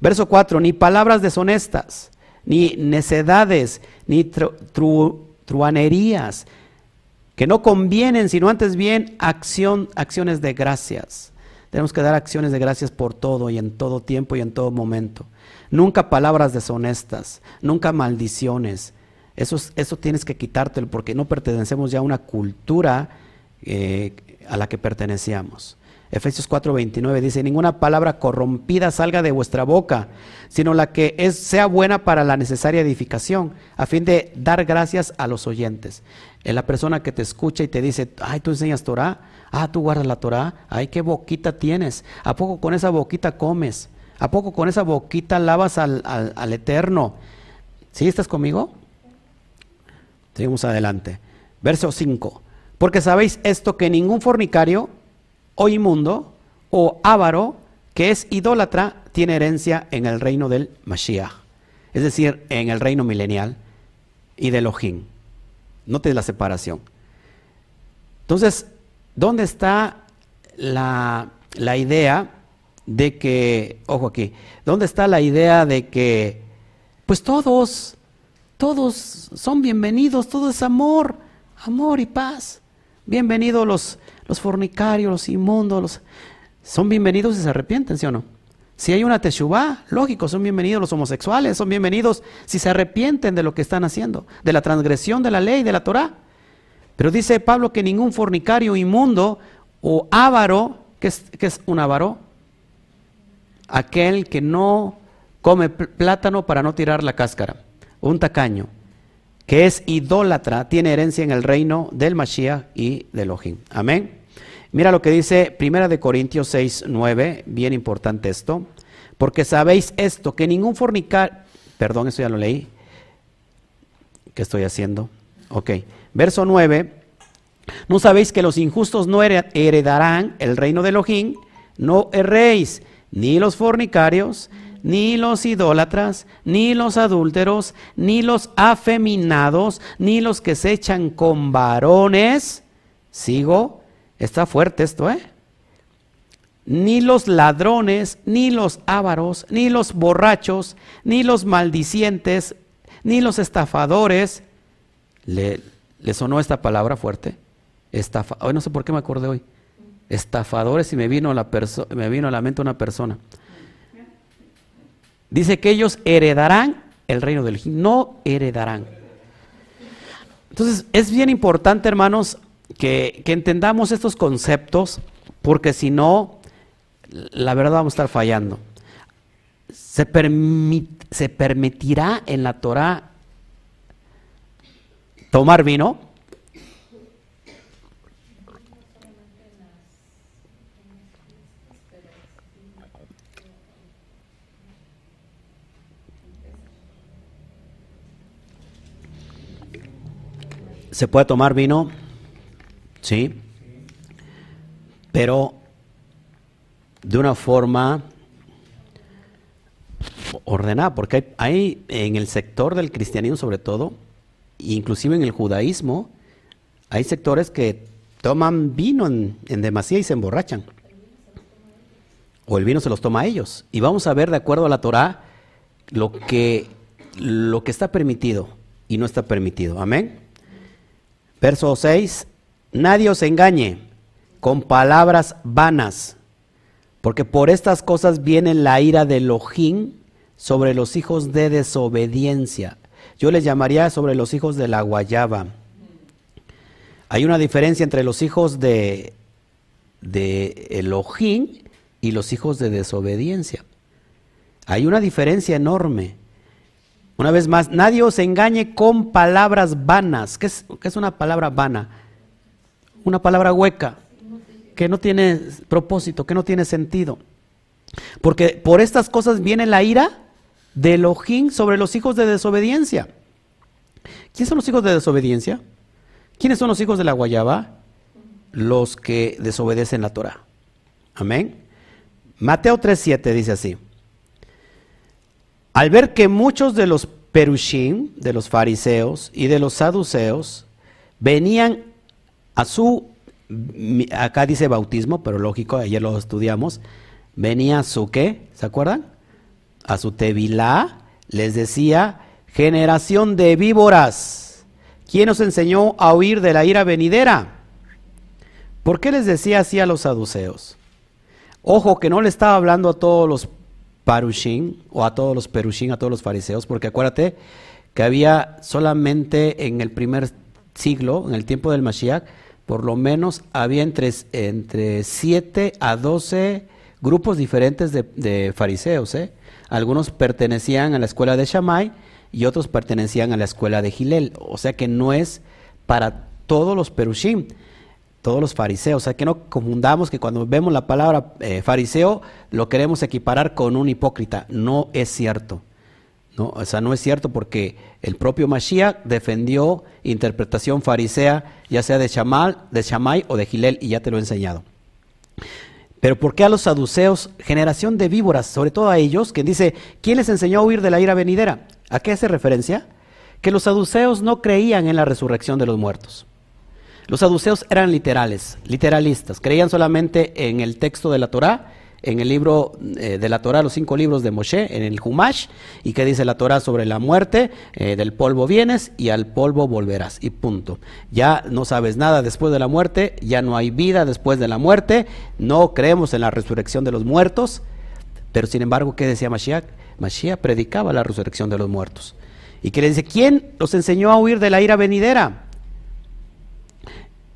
Verso 4, ni palabras deshonestas, ni necedades, ni truanerías, que no convienen, sino antes bien acción, acciones de gracias. Tenemos que dar acciones de gracias por todo y en todo tiempo y en todo momento. Nunca palabras deshonestas, nunca maldiciones. Eso, tienes que quitártelo porque no pertenecemos ya a una cultura eh, a la que pertenecíamos. Efesios 4:29 dice, ninguna palabra corrompida salga de vuestra boca, sino la que es, sea buena para la necesaria edificación, a fin de dar gracias a los oyentes. En la persona que te escucha y te dice, ay, tú enseñas Torah, ah, tú guardas la Torah, ay, qué boquita tienes, ¿a poco con esa boquita comes? ¿A poco con esa boquita lavas al, al Eterno? ¿Sí estás conmigo? Seguimos adelante. Verso 5. Porque sabéis esto que ningún fornicario o inmundo o avaro que es idólatra tiene herencia en el reino del Mashiach, es decir, en el reino milenial y del Elohim. Note la separación. Entonces, ¿dónde está la, la idea de que, ojo aquí, ¿dónde está la idea de que, pues todos, todos son bienvenidos, todo es amor, amor y paz? Bienvenidos los, los fornicarios, los inmundos, los, son bienvenidos si se arrepienten, ¿sí o no? Si hay una teshuvah, lógico, son bienvenidos los homosexuales, son bienvenidos si se arrepienten de lo que están haciendo, de la transgresión de la ley, de la Torah. Pero dice Pablo que ningún fornicario inmundo o avaro, ¿qué es, es un avaro? Aquel que no come plátano para no tirar la cáscara, un tacaño, que es idólatra, tiene herencia en el reino del Mashiach y del Elohim. Amén. Mira lo que dice Primera de Corintios 6, 9, bien importante esto, porque sabéis esto, que ningún fornicar, perdón, eso ya lo leí, ¿qué estoy haciendo? Ok, verso 9, no sabéis que los injustos no heredarán el reino de Elohim, no erréis, ni los fornicarios, ni los idólatras, ni los adúlteros, ni los afeminados, ni los que se echan con varones, sigo, Está fuerte esto, ¿eh? Ni los ladrones, ni los ávaros, ni los borrachos, ni los maldicientes, ni los estafadores. ¿Le, sonó esta palabra fuerte? Estafa hoy no sé por qué me acordé hoy. Estafadores y me vino, la me vino a la mente una persona. Dice que ellos heredarán el reino del no heredarán. Entonces es bien importante, hermanos, que, entendamos estos conceptos, porque si no, la verdad vamos a estar fallando. Se, se permitirá en la Torah tomar vino. Se puede tomar vino ¿sí? Pero de una forma ordenada, porque hay, en el sector del cristianismo sobre todo, inclusive en el judaísmo, hay sectores que toman vino en, en demasía y se emborrachan. O el vino se los toma a ellos. Y vamos a ver de acuerdo a la Torah lo que, lo que está permitido y no está permitido. Amén. Verso 6, Nadie os engañe con palabras vanas, porque por estas cosas viene la ira de Elohim sobre los hijos de desobediencia. Yo les llamaría sobre los hijos de la guayaba. Hay una diferencia entre los hijos de, de Elohim y los hijos de desobediencia. Hay una diferencia enorme. Una vez más, nadie os engañe con palabras vanas. ¿Qué es, qué es una palabra vana? Una palabra hueca, que no tiene propósito, que no tiene sentido. Porque por estas cosas viene la ira de Elohim sobre los hijos de desobediencia. ¿Quiénes son los hijos de desobediencia? ¿Quiénes son los hijos de la guayaba? Los que desobedecen la Torah. Amén. Mateo 3:7 dice así. Al ver que muchos de los perushim, de los fariseos y de los saduceos, venían a su, acá dice bautismo, pero lógico, ayer lo estudiamos, venía su qué, ¿se acuerdan? A su tevilá les decía, generación de víboras, ¿quién nos enseñó a huir de la ira venidera? ¿Por qué les decía así a los saduceos? Ojo que no le estaba hablando a todos los parushim o a todos los perushim, a todos los fariseos, porque acuérdate que había solamente en el primer siglo, en el tiempo del Mashiach, por lo menos había entre, entre 7 a 12 grupos diferentes de, fariseos. ¿eh? Algunos pertenecían a la escuela de Shammai y otros pertenecían a la escuela de Gilel. O sea que no es para todos los perushim, todos los fariseos. O sea que no confundamos que cuando vemos la palabra eh, fariseo lo queremos equiparar con un hipócrita. No es cierto. No, o sea, no es cierto porque el propio Mashiach defendió interpretación farisea, ya sea de Shamal, de Shammai o de Gilel, y ya te lo he enseñado. Pero ¿por qué a los saduceos, generación de víboras, sobre todo a ellos, que dice, ¿quién les enseñó a huir de la ira venidera? ¿A qué hace referencia? Que los saduceos no creían en la resurrección de los muertos. Los saduceos eran literales, literalistas, creían solamente en el texto de la Torá en el libro eh, de la Torah, los cinco libros de Moshe, en el Humash, y que dice la Torah sobre la muerte, eh, del polvo vienes y al polvo volverás, y punto. Ya no sabes nada después de la muerte, ya no hay vida después de la muerte, no creemos en la resurrección de los muertos, pero sin embargo, ¿qué decía Mashiach? Mashiach predicaba la resurrección de los muertos. Y que le dice, ¿quién los enseñó a huir de la ira venidera?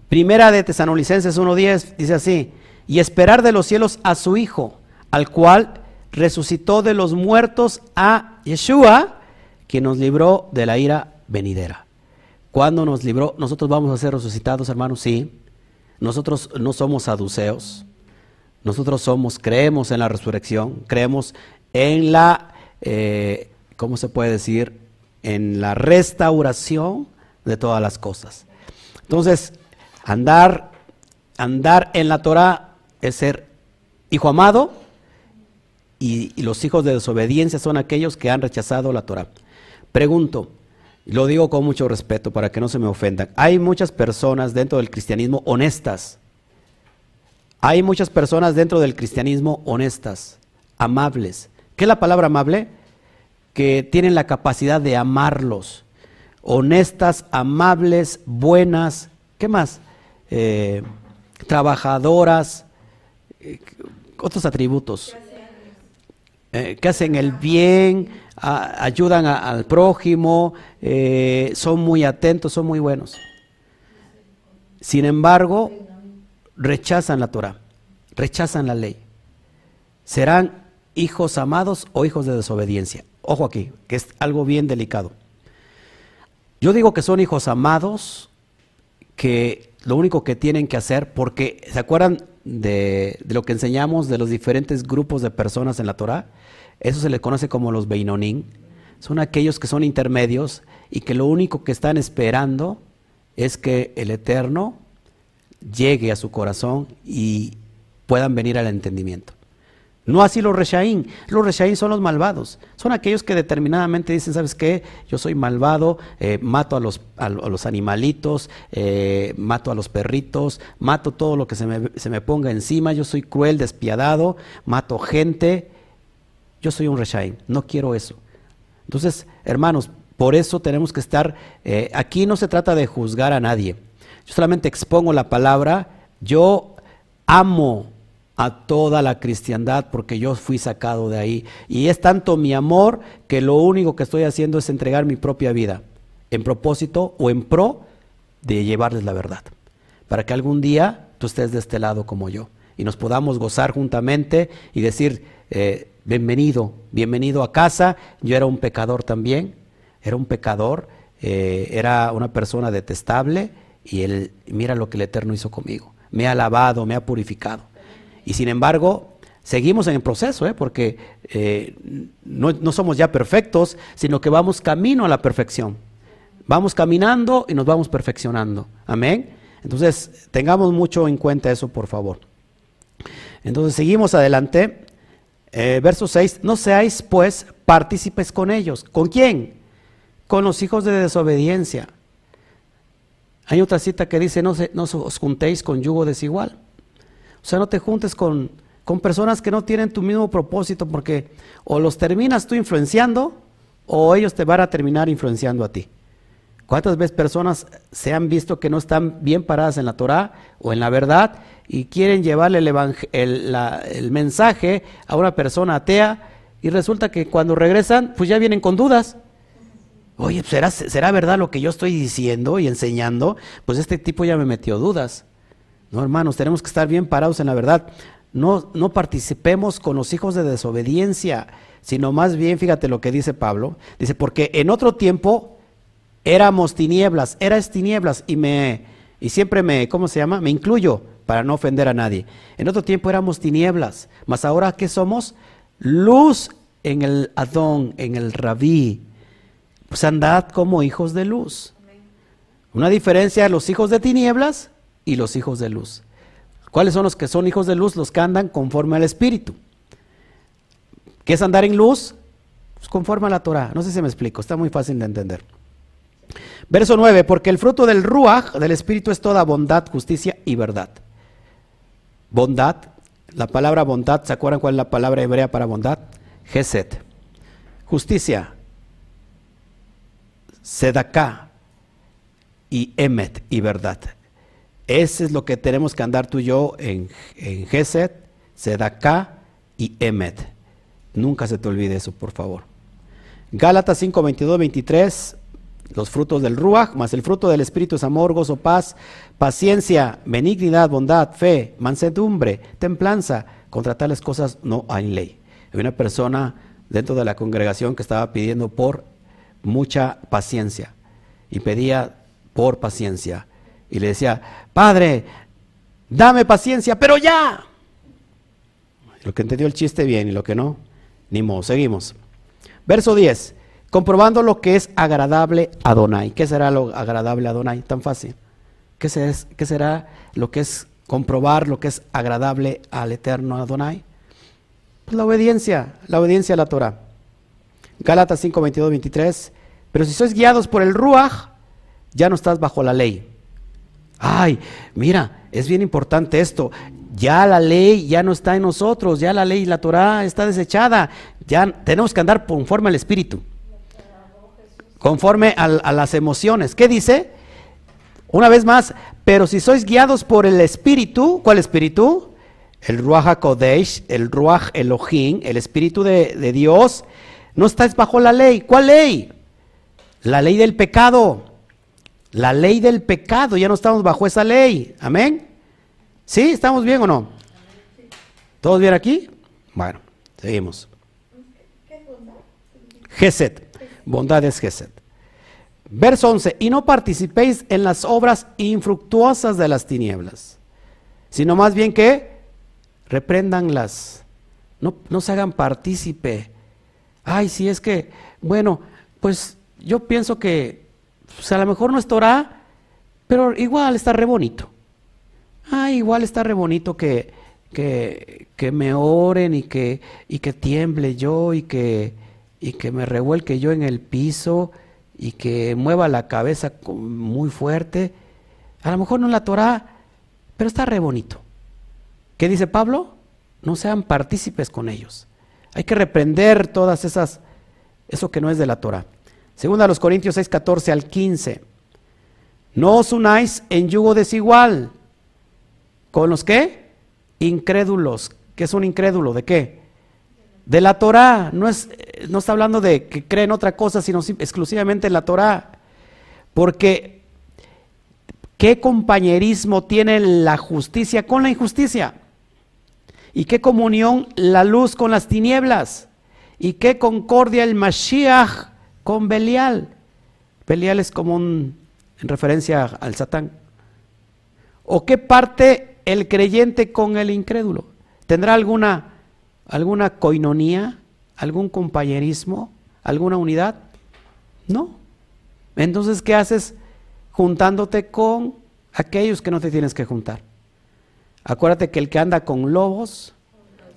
Primera de Tesanolicenses 1.10 dice así, y esperar de los cielos a su Hijo, al cual resucitó de los muertos a Yeshua, que nos libró de la ira venidera. ¿Cuándo nos libró? Nosotros vamos a ser resucitados, hermanos, sí. Nosotros no somos saduceos. Nosotros somos, creemos en la resurrección, creemos en la, eh, ¿cómo se puede decir? En la restauración de todas las cosas. Entonces, andar, andar en la Torah es ser hijo amado y, los hijos de desobediencia son aquellos que han rechazado la Torah. Pregunto, lo digo con mucho respeto para que no se me ofendan, hay muchas personas dentro del cristianismo honestas. Hay muchas personas dentro del cristianismo honestas, amables. ¿Qué es la palabra amable? Que tienen la capacidad de amarlos. Honestas, amables, buenas. ¿Qué más? Eh, trabajadoras, otros atributos. Eh, que hacen el bien, ayudan al prójimo, eh, son muy atentos, son muy buenos. Sin embargo, rechazan la Torah, rechazan la ley. Serán hijos amados o hijos de desobediencia. Ojo aquí, que es algo bien delicado. Yo digo que son hijos amados que lo único que tienen que hacer, porque ¿se acuerdan de, lo que enseñamos de los diferentes grupos de personas en la Torah, eso se le conoce como los Beinonim. Son aquellos que son intermedios y que lo único que están esperando es que el Eterno llegue a su corazón y puedan venir al entendimiento. No así los Reshaín. Los Reshaín son los malvados. Son aquellos que determinadamente dicen, ¿sabes qué? Yo soy malvado, eh, mato a los, a, los animalitos, eh, mato a los perritos, mato todo lo que se me, se me, ponga encima, yo soy cruel, despiadado, mato gente. Yo soy un Reshaín, no quiero eso. Entonces, hermanos, por eso tenemos que estar, eh, aquí no se trata de juzgar a nadie. Yo solamente expongo la palabra, yo amo a toda la cristiandad porque yo fui sacado de ahí. Y es tanto mi amor que lo único que estoy haciendo es entregar mi propia vida en propósito o en pro de llevarles la verdad. Para que algún día tú estés de este lado como yo y nos podamos gozar juntamente y decir, eh, bienvenido, bienvenido a casa. Yo era un pecador también, era un pecador, eh, era una persona detestable y él, mira lo que el Eterno hizo conmigo. Me ha lavado, me ha purificado. Y sin embargo, seguimos en el proceso, ¿eh? porque eh, no, somos ya perfectos, sino que vamos camino a la perfección. Vamos caminando y nos vamos perfeccionando. Amén. Entonces, tengamos mucho en cuenta eso, por favor. Entonces, seguimos adelante. Eh, verso 6, no seáis pues partícipes con ellos. ¿Con quién? Con los hijos de desobediencia. Hay otra cita que dice, no, se, no os juntéis con yugo desigual. O sea, no te juntes con, con personas que no tienen tu mismo propósito porque o los terminas tú influenciando o ellos te van a terminar influenciando a ti. ¿Cuántas veces personas se han visto que no están bien paradas en la Torah o en la verdad y quieren llevarle el, el, mensaje a una persona atea y resulta que cuando regresan pues ya vienen con dudas? Oye, ¿será, ¿será verdad lo que yo estoy diciendo y enseñando? Pues este tipo ya me metió dudas. No, hermanos, tenemos que estar bien parados en la verdad. No, no participemos con los hijos de desobediencia, sino más bien, fíjate lo que dice Pablo. Dice, porque en otro tiempo éramos tinieblas, eras tinieblas y me, y siempre me, ¿cómo se llama? Me incluyo para no ofender a nadie. En otro tiempo éramos tinieblas, mas ahora ¿qué somos? Luz en el Adón, en el Rabí. Pues andad como hijos de luz. Una diferencia de los hijos de tinieblas y los hijos de luz. ¿Cuáles son los que son hijos de luz? Los que andan conforme al Espíritu. ¿Qué es andar en luz? Pues conforme a la Torah. No sé si me explico, está muy fácil de entender. Verso 9, porque el fruto del Ruach, del Espíritu, es toda bondad, justicia y verdad. Bondad, la palabra bondad, ¿se acuerdan cuál es la palabra hebrea para bondad? Geset. Justicia, Sedaká y Emet y verdad. Ese es lo que tenemos que andar tú y yo en, en Geset, Sedaká y Emet. Nunca se te olvide eso, por favor. Gálatas 5, 22, 23. Los frutos del Ruach, más el fruto del Espíritu es amor, gozo, paz, paciencia, benignidad, bondad, fe, mansedumbre, templanza. Contra tales cosas no hay ley. Hay una persona dentro de la congregación que estaba pidiendo por mucha paciencia y pedía por paciencia y le decía, Padre, dame paciencia, pero ya. Lo que entendió el chiste bien y lo que no, ni modo. Seguimos. Verso 10. Comprobando lo que es agradable a Donai. ¿Qué será lo agradable a Donai? Tan fácil. ¿Qué, ¿Qué será lo que es comprobar lo que es agradable al eterno Adonai? Pues la obediencia, la obediencia a la Torah. Gálatas 5, 22, 23. Pero si sois guiados por el Ruach, ya no estás bajo la ley. Ay, mira, es bien importante esto. Ya la ley ya no está en nosotros, ya la ley y la Torah está desechada. Ya tenemos que andar conforme al Espíritu. Conforme a, las emociones. ¿Qué dice? Una vez más, pero si sois guiados por el Espíritu, ¿cuál Espíritu? El Ruach HaKodesh, el Ruach Elohim, el Espíritu de, de Dios, no estáis bajo la ley. ¿Cuál ley? La ley del pecado. La ley del pecado, ya no estamos bajo esa ley. Amén. ¿Sí? ¿Estamos bien o no? ¿Todos bien aquí? Bueno, seguimos. Geset. Bondad es Geset. Verso 11. Y no participéis en las obras infructuosas de las tinieblas, sino más bien que repréndanlas. No, no se hagan partícipe. Ay, si es que, bueno, pues yo pienso que pues a lo mejor no es Torah, pero igual está re bonito. Ah, igual está re bonito que, que, que me oren y que, y que tiemble yo y que, y que me revuelque yo en el piso y que mueva la cabeza muy fuerte. A lo mejor no es la Torah, pero está re bonito. ¿Qué dice Pablo? No sean partícipes con ellos. Hay que reprender todas esas, eso que no es de la Torah. Segunda a los Corintios 6, 14 al 15. No os unáis en yugo desigual. ¿Con los qué? Incrédulos. ¿Qué es un incrédulo? ¿De qué? De la Torah. No, es, no está hablando de que creen otra cosa, sino exclusivamente en la Torah. Porque, ¿qué compañerismo tiene la justicia con la injusticia? ¿Y qué comunión la luz con las tinieblas? ¿Y qué concordia el Mashiach con Belial. Belial es como un, en referencia al Satán. ¿O qué parte el creyente con el incrédulo? ¿Tendrá alguna, alguna coinonía, algún compañerismo, alguna unidad? No. Entonces, ¿qué haces juntándote con aquellos que no te tienes que juntar? Acuérdate que el que anda con lobos,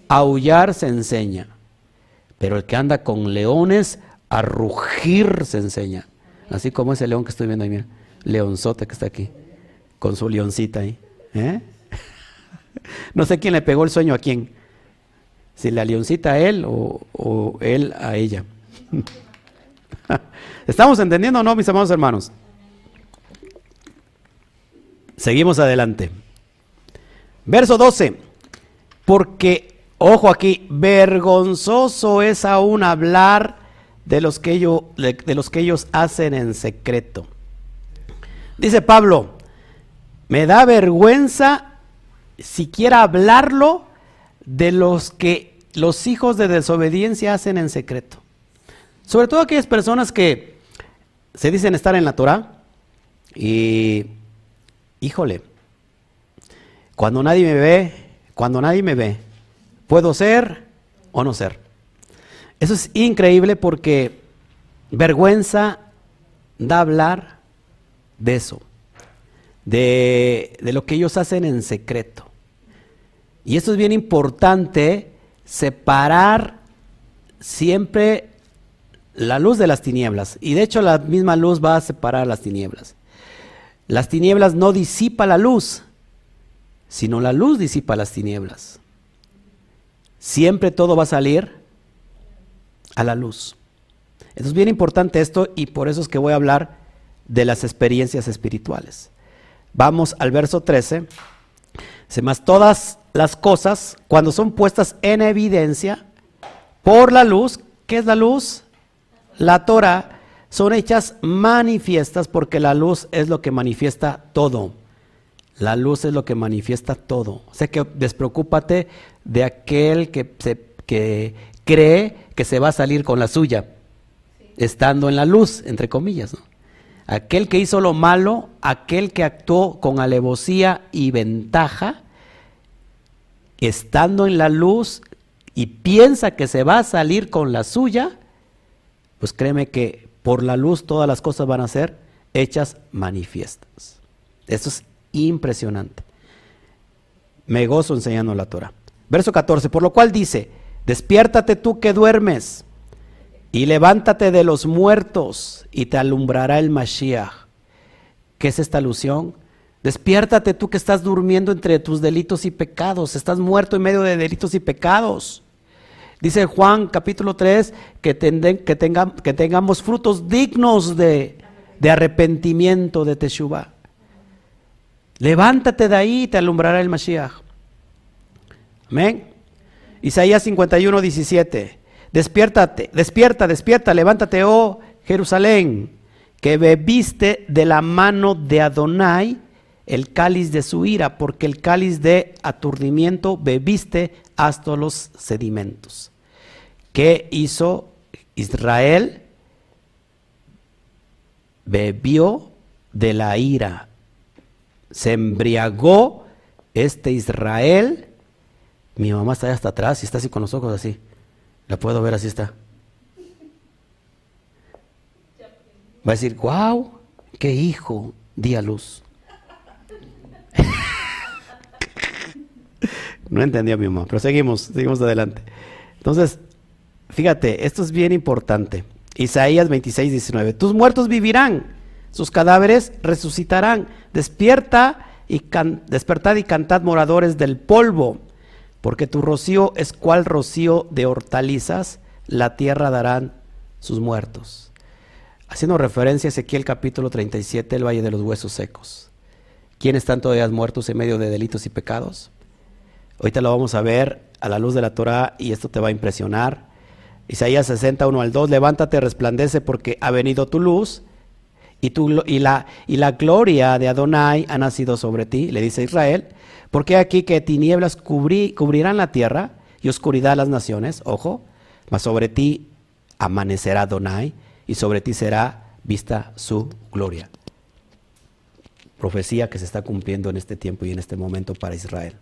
aullar se enseña, pero el que anda con leones, a rugir se enseña. Así como ese león que estoy viendo ahí, mira. Leonzote que está aquí. Con su leoncita ahí. ¿eh? No sé quién le pegó el sueño a quién. Si la leoncita a él o, él a ella. ¿Estamos entendiendo o no, mis amados hermanos? Seguimos adelante. Verso 12. Porque, ojo aquí, vergonzoso es aún hablar de los que ellos, de los que ellos hacen en secreto. Dice Pablo, me da vergüenza siquiera hablarlo de los que los hijos de desobediencia hacen en secreto. Sobre todo aquellas personas que se dicen estar en la Torah y, híjole, cuando nadie me ve, cuando nadie me ve, puedo ser o no ser. Eso es increíble porque vergüenza da hablar de eso, de, de lo que ellos hacen en secreto. Y esto es bien importante, separar siempre la luz de las tinieblas. Y de hecho la misma luz va a separar las tinieblas. Las tinieblas no disipa la luz, sino la luz disipa las tinieblas. Siempre todo va a salir a la luz. es bien importante esto y por eso es que voy a hablar de las experiencias espirituales. Vamos al verso 13. Se más todas las cosas, cuando son puestas en evidencia por la luz, ¿qué es la luz? La Torah son hechas manifiestas porque la luz es lo que manifiesta todo. La luz es lo que manifiesta todo. O sea que despreocúpate de aquel que, se, que cree que se va a salir con la suya, estando en la luz, entre comillas. Aquel que hizo lo malo, aquel que actuó con alevosía y ventaja, estando en la luz y piensa que se va a salir con la suya, pues créeme que por la luz todas las cosas van a ser hechas manifiestas. Eso es impresionante. Me gozo enseñando la Torah. Verso 14, por lo cual dice, despiértate tú que duermes y levántate de los muertos y te alumbrará el Mashiach. ¿Qué es esta alusión? Despiértate tú que estás durmiendo entre tus delitos y pecados, estás muerto en medio de delitos y pecados. Dice Juan capítulo 3 que, que, que tengamos frutos dignos de, de arrepentimiento, de Teshuvah. Levántate de ahí y te alumbrará el Mashiach. Amén. Isaías 51, 17. Despiértate, despierta, despierta, levántate, oh Jerusalén, que bebiste de la mano de Adonai el cáliz de su ira, porque el cáliz de aturdimiento bebiste hasta los sedimentos. ¿Qué hizo Israel? Bebió de la ira. Se embriagó este Israel. Mi mamá está hasta atrás y está así con los ojos así. La puedo ver así está. Va a decir, wow, qué hijo di a luz. no entendió mi mamá, pero seguimos, seguimos adelante. Entonces, fíjate, esto es bien importante. Isaías 26, 19. Tus muertos vivirán, sus cadáveres resucitarán. Despierta y despertad y cantad moradores del polvo, porque tu rocío es cual rocío de hortalizas, la tierra darán sus muertos. Haciendo referencia a Ezequiel capítulo 37, el valle de los huesos secos. ¿Quiénes están todavía muertos en medio de delitos y pecados? Ahorita lo vamos a ver a la luz de la Torah y esto te va a impresionar. Isaías 61 al 2, levántate, resplandece porque ha venido tu luz y, y, la, y la gloria de Adonai ha nacido sobre ti, le dice Israel, porque aquí que tinieblas cubrirán la tierra y oscuridad las naciones, ojo, mas sobre ti amanecerá Adonai y sobre ti será vista su gloria profecía que se está cumpliendo en este tiempo y en este momento para Israel.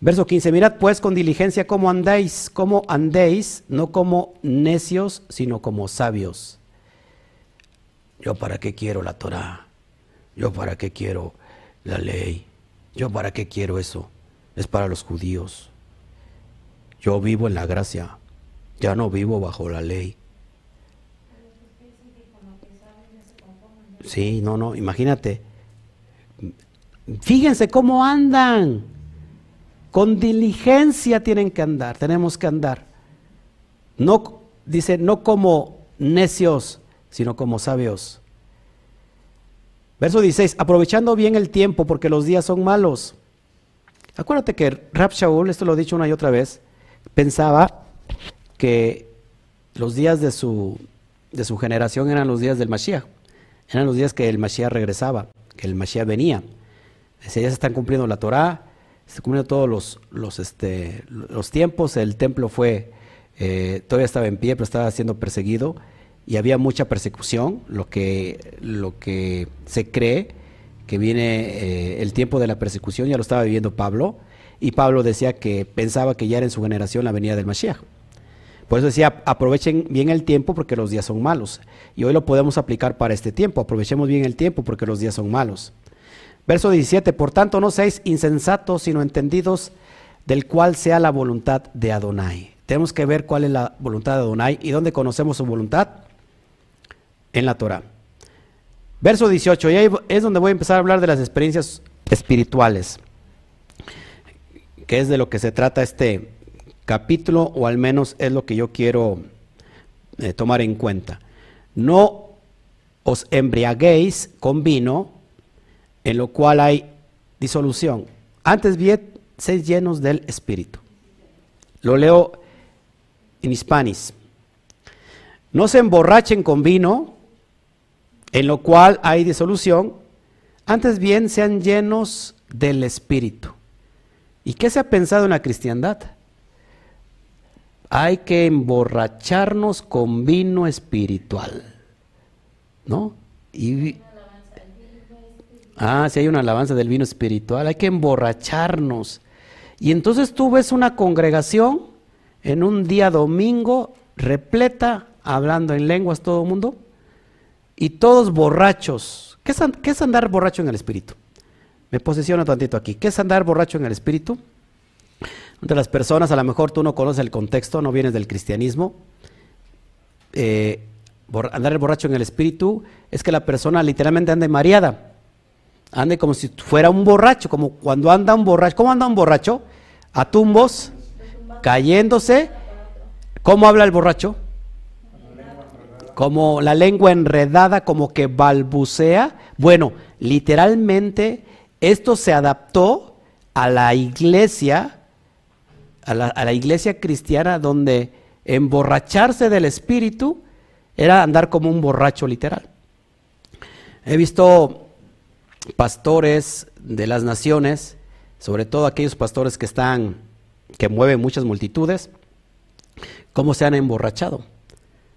Verso 15, mirad pues con diligencia cómo andéis, cómo andéis, no como necios, sino como sabios. Yo para qué quiero la Torah, yo para qué quiero la ley, yo para qué quiero eso, es para los judíos. Yo vivo en la gracia, ya no vivo bajo la ley. Sí, no, no, imagínate. Fíjense cómo andan. Con diligencia tienen que andar, tenemos que andar. No, dice, no como necios, sino como sabios. Verso 16, aprovechando bien el tiempo porque los días son malos. Acuérdate que Rab Shaul, esto lo he dicho una y otra vez, pensaba que los días de su, de su generación eran los días del Mashiach. Eran los días que el Mashiach regresaba, que el Mashiach venía. Decía, ya se están cumpliendo la Torah, se están cumpliendo todos los, los, este, los tiempos, el templo fue, eh, todavía estaba en pie, pero estaba siendo perseguido y había mucha persecución, lo que, lo que se cree que viene eh, el tiempo de la persecución, ya lo estaba viviendo Pablo, y Pablo decía que pensaba que ya era en su generación la venida del Mashiach. Por eso decía, aprovechen bien el tiempo porque los días son malos. Y hoy lo podemos aplicar para este tiempo, aprovechemos bien el tiempo porque los días son malos. Verso 17, por tanto no seáis insensatos, sino entendidos del cual sea la voluntad de Adonai. Tenemos que ver cuál es la voluntad de Adonai y dónde conocemos su voluntad en la Torah. Verso 18, y ahí es donde voy a empezar a hablar de las experiencias espirituales, que es de lo que se trata este capítulo, o al menos es lo que yo quiero eh, tomar en cuenta. No os embriaguéis con vino, en lo cual hay disolución. Antes bien, sed llenos del Espíritu. Lo leo en Hispanis. No se emborrachen con vino, en lo cual hay disolución, antes bien sean llenos del Espíritu. ¿Y qué se ha pensado en la cristiandad? Hay que emborracharnos con vino espiritual. ¿No? Y, ah, si hay una alabanza del vino espiritual, hay que emborracharnos. Y entonces tú ves una congregación en un día domingo repleta, hablando en lenguas todo el mundo, y todos borrachos. ¿Qué es, andar borracho en el espíritu? Me posiciono tantito aquí. ¿Qué es andar borracho en el espíritu? Entre las personas, a lo mejor tú no conoces el contexto, no vienes del cristianismo. Eh, andar borracho en el espíritu es que la persona literalmente ande mareada. Ande como si fuera un borracho, como cuando anda un borracho. ¿Cómo anda un borracho? A tumbos, cayéndose. ¿Cómo habla el borracho? Como la lengua enredada, como que balbucea. Bueno, literalmente esto se adaptó a la iglesia, a la, iglesia cristiana, donde emborracharse del espíritu era andar como un borracho literal. He visto pastores de las naciones, sobre todo aquellos pastores que están, que mueven muchas multitudes, cómo se han emborrachado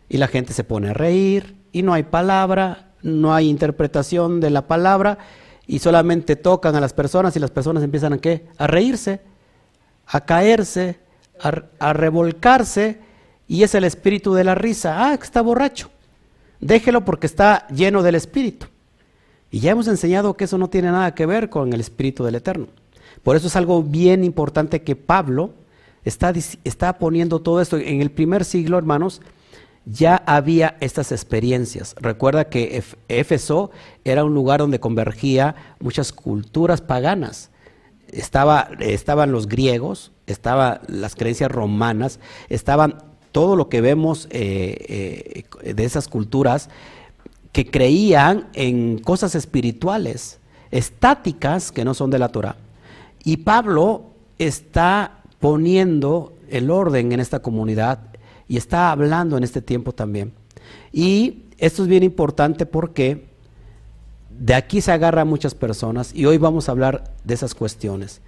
y la gente se pone a reír y no hay palabra, no hay interpretación de la palabra y solamente tocan a las personas y las personas empiezan a qué? A reírse, a caerse, a, revolcarse y es el espíritu de la risa. Ah, está borracho. Déjelo porque está lleno del espíritu. Y ya hemos enseñado que eso no tiene nada que ver con el espíritu del eterno. Por eso es algo bien importante que Pablo está, está poniendo todo esto. En el primer siglo, hermanos, ya había estas experiencias. Recuerda que Éfeso era un lugar donde convergía muchas culturas paganas. Estaba, estaban los griegos, estaban las creencias romanas, estaban todo lo que vemos eh, eh, de esas culturas que creían en cosas espirituales, estáticas que no son de la Torah. Y Pablo está poniendo el orden en esta comunidad y está hablando en este tiempo también. Y esto es bien importante porque de aquí se agarra a muchas personas y hoy vamos a hablar de esas cuestiones.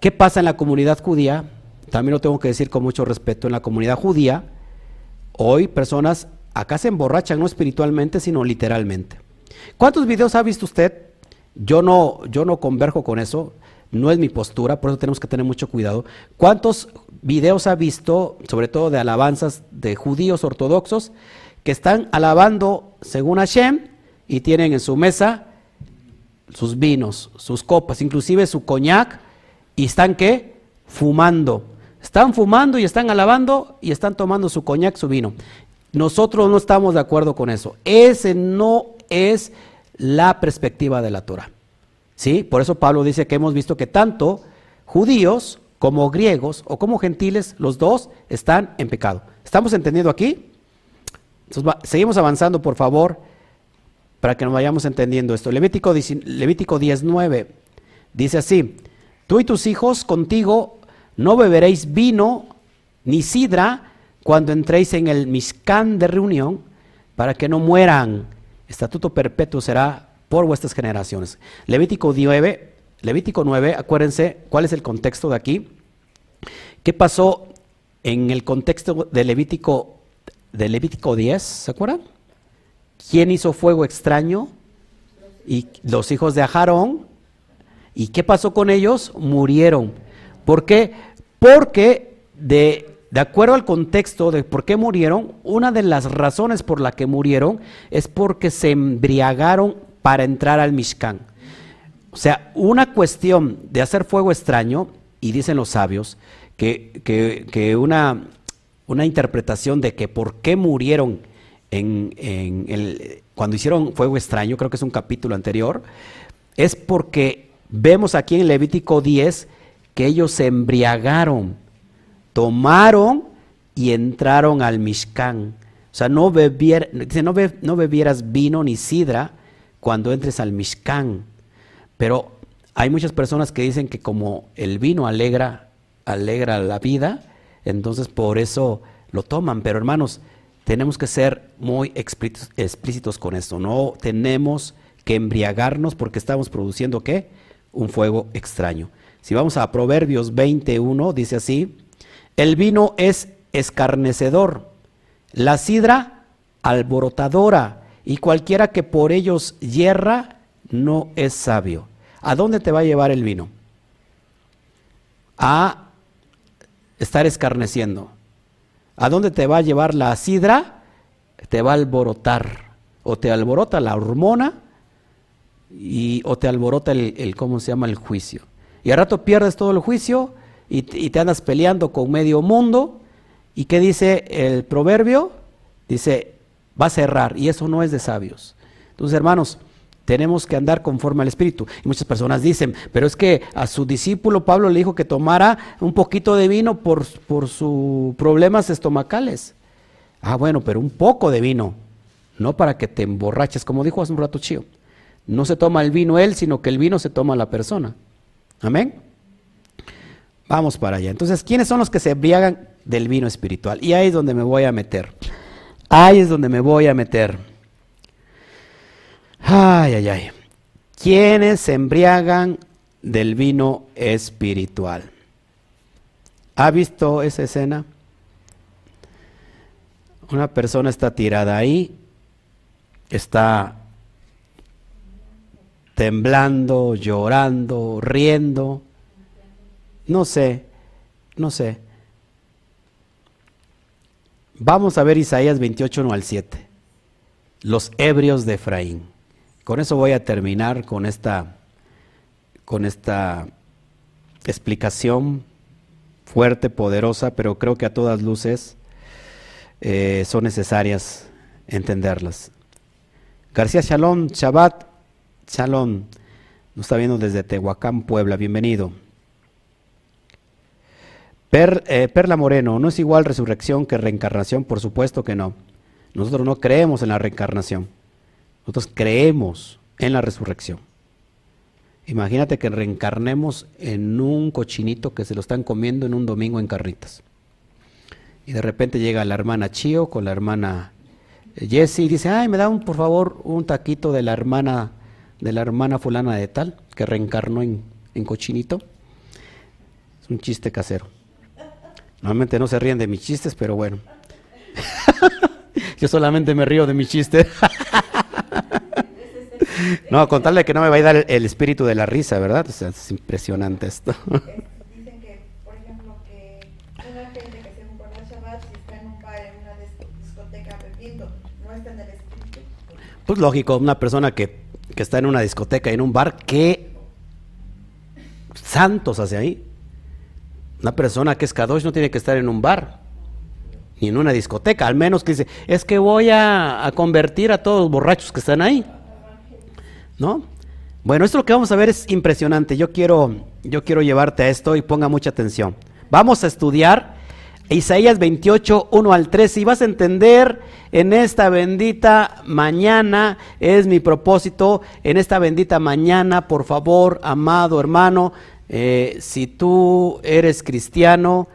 ¿Qué pasa en la comunidad judía? También lo tengo que decir con mucho respeto. En la comunidad judía, hoy personas acá se emborrachan no espiritualmente, sino literalmente. ¿Cuántos videos ha visto usted? Yo no, yo no converjo con eso, no es mi postura, por eso tenemos que tener mucho cuidado. ¿Cuántos videos ha visto, sobre todo de alabanzas de judíos ortodoxos, que están alabando según Hashem y tienen en su mesa sus vinos, sus copas, inclusive su coñac, y están qué? Fumando. Están fumando y están alabando y están tomando su coñac, su vino. Nosotros no estamos de acuerdo con eso. Ese no es la perspectiva de la Torah. ¿Sí? Por eso Pablo dice que hemos visto que tanto judíos como griegos o como gentiles, los dos están en pecado. ¿Estamos entendiendo aquí? seguimos avanzando, por favor, para que nos vayamos entendiendo esto. Levítico, Levítico 19 dice así, tú y tus hijos contigo no beberéis vino ni sidra, cuando entréis en el Mishkan de reunión, para que no mueran. Estatuto perpetuo será por vuestras generaciones. Levítico 9, Levítico 9, acuérdense cuál es el contexto de aquí. ¿Qué pasó en el contexto de Levítico, de Levítico 10? ¿Se acuerdan? ¿Quién hizo fuego extraño? Y los hijos de Ajarón. ¿Y qué pasó con ellos? Murieron. ¿Por qué? Porque de, de acuerdo al contexto de por qué murieron, una de las razones por la que murieron es porque se embriagaron para entrar al Mishkan. O sea, una cuestión de hacer fuego extraño, y dicen los sabios, que, que, una, una, interpretación de que por qué murieron en, en el, cuando hicieron fuego extraño, creo que es un capítulo anterior, es porque vemos aquí en Levítico 10 que ellos se embriagaron, tomaron y entraron al Mishkan. O sea, no, bebier, no, no bebieras vino ni sidra cuando entres al Mishkan. Pero hay muchas personas que dicen que como el vino alegra, alegra la vida, entonces por eso lo toman. Pero hermanos, tenemos que ser muy explícitos con esto. No tenemos que embriagarnos porque estamos produciendo qué? Un fuego extraño. Si vamos a Proverbios 21, dice así, el vino es escarnecedor, la sidra alborotadora, y cualquiera que por ellos hierra no es sabio. ¿A dónde te va a llevar el vino? A estar escarneciendo. ¿A dónde te va a llevar la sidra? Te va a alborotar. O te alborota la hormona y, o te alborota el, ¿cómo se llama? El juicio. Y al rato pierdes todo el juicio y, y te andas peleando con medio mundo. ¿Y qué dice el proverbio? Dice, va a cerrar. Y eso no es de sabios. Entonces, hermanos, tenemos que andar conforme al Espíritu. Y muchas personas dicen, pero es que a su discípulo Pablo le dijo que tomara un poquito de vino por, por sus problemas estomacales. Ah, bueno, pero un poco de vino, no para que te emborraches, como dijo hace un rato Chío. No se toma el vino él, sino que el vino se toma la persona. Amén. Vamos para allá. Entonces, ¿quiénes son los que se embriagan del vino espiritual? Y ahí es donde me voy a meter. Ahí es donde me voy a meter. Ay, ay, ay. ¿Quiénes se embriagan del vino espiritual? ¿Ha visto esa escena? Una persona está tirada ahí, está temblando, llorando, riendo. No sé, no sé. Vamos a ver Isaías 28, 1 al 7. Los ebrios de Efraín. Con eso voy a terminar con esta, con esta explicación fuerte, poderosa, pero creo que a todas luces eh, son necesarias entenderlas. García Shalom, Shabbat, Shalom, nos está viendo desde Tehuacán, Puebla, bienvenido. Eh, Perla Moreno, no es igual resurrección que reencarnación, por supuesto que no. Nosotros no creemos en la reencarnación. Nosotros creemos en la resurrección. Imagínate que reencarnemos en un cochinito que se lo están comiendo en un domingo en carritas. Y de repente llega la hermana Chio con la hermana eh, Jessie y dice, ay, me da un, por favor un taquito de la hermana, de la hermana fulana de tal, que reencarnó en, en cochinito. Es un chiste casero. Normalmente no se ríen de mis chistes, pero bueno. Yo solamente me río de mis chistes. No, contarle que no me va a dar el, espíritu de la risa, ¿verdad? es impresionante esto. Dicen que, por ejemplo, que una gente que se emborracha Shabbat, si está en un bar, en una discoteca bebiendo, no está en el espíritu. Pues lógico, una persona que, que está en una discoteca en un bar, ¿qué santos hace ahí? Una persona que es Kadosh no tiene que estar en un bar ni en una discoteca, al menos que dice, es que voy a, convertir a todos los borrachos que están ahí. ¿No? Bueno, esto lo que vamos a ver es impresionante. Yo quiero, yo quiero llevarte a esto y ponga mucha atención. Vamos a estudiar Isaías 28, 1 al 3 y vas a entender en esta bendita mañana, es mi propósito, en esta bendita mañana, por favor, amado hermano, eh, si tú eres cristiano,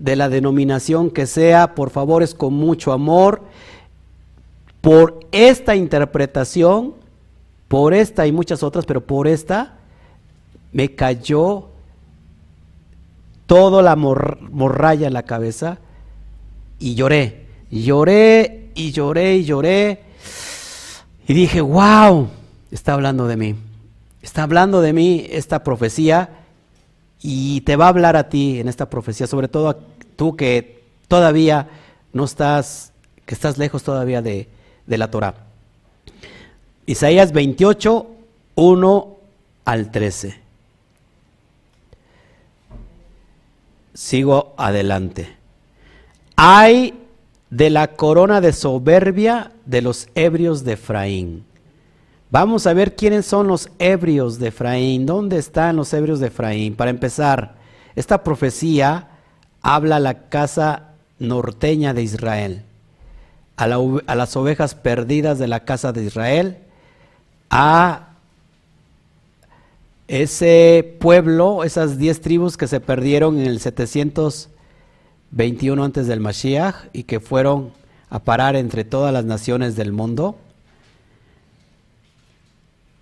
de la denominación que sea, por favor es con mucho amor. Por esta interpretación, por esta y muchas otras, pero por esta, me cayó toda la morralla en la cabeza y lloré, lloré y lloré y lloré. Y dije, wow, está hablando de mí. Está hablando de mí esta profecía y te va a hablar a ti en esta profecía, sobre todo tú que todavía no estás, que estás lejos todavía de, de la Torah. Isaías 28, 1 al 13. Sigo adelante. Hay de la corona de soberbia de los ebrios de Efraín. Vamos a ver quiénes son los ebrios de Efraín. ¿Dónde están los ebrios de Efraín? Para empezar, esta profecía habla a la casa norteña de Israel, a, a las ovejas perdidas de la casa de Israel, a ese pueblo, esas diez tribus que se perdieron en el 721 antes del Mashiach y que fueron a parar entre todas las naciones del mundo.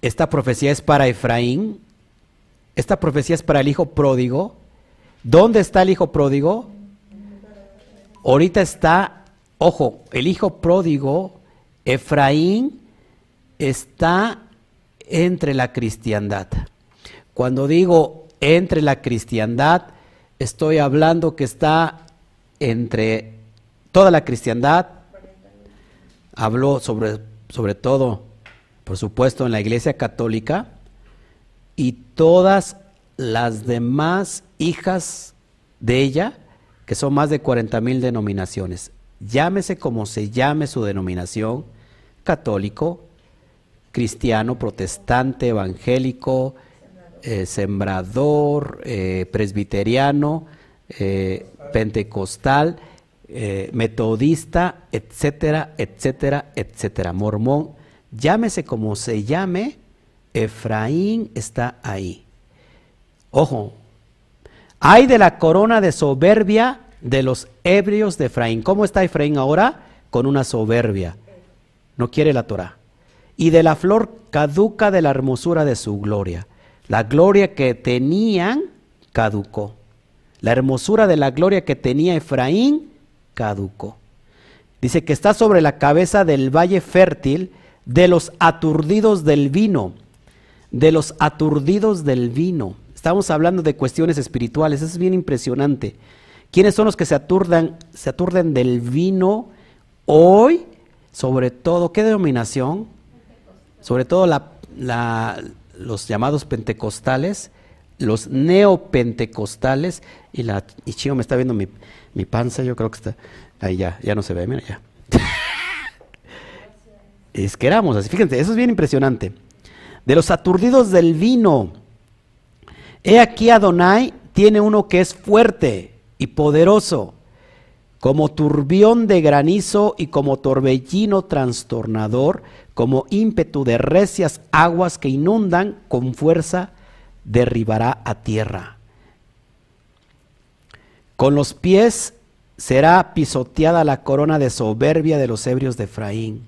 Esta profecía es para Efraín. Esta profecía es para el hijo pródigo. ¿Dónde está el hijo pródigo? Ahorita está, ojo, el hijo pródigo, Efraín, está entre la cristiandad. Cuando digo entre la cristiandad, estoy hablando que está entre toda la cristiandad. Habló sobre, sobre todo, por supuesto, en la iglesia católica y todas las demás hijas de ella, que son más de 40 mil denominaciones. Llámese como se llame su denominación, católico, cristiano, protestante, evangélico, eh, sembrador, eh, presbiteriano, eh, pentecostal, metodista, etcétera, etcétera, etcétera. Mormón, llámese como se llame, Efraín está ahí. Ojo, hay de la corona de soberbia de los ebrios de Efraín. ¿Cómo está Efraín ahora? Con una soberbia. No quiere la Torah. Y de la flor caduca de la hermosura de su gloria. La gloria que tenían caducó. La hermosura de la gloria que tenía Efraín caducó. Dice que está sobre la cabeza del valle fértil de los aturdidos del vino. De los aturdidos del vino. Estamos hablando de cuestiones espirituales. Es bien impresionante. ¿Quiénes son los que se aturdan, se aturden del vino hoy? Sobre todo, ¿qué denominación? Sobre todo los llamados pentecostales, los neopentecostales, y la y Chio me está viendo mi, mi, panza, yo creo que está, ahí ya, ya no se ve, mira ya. Es que éramos así, fíjense, eso es bien impresionante. De los aturdidos del vino, he aquí Adonai tiene uno que es fuerte y poderoso, como turbión de granizo y como torbellino trastornador, como ímpetu de recias aguas que inundan, con fuerza derribará a tierra. Con los pies será pisoteada la corona de soberbia de los ebrios de Efraín.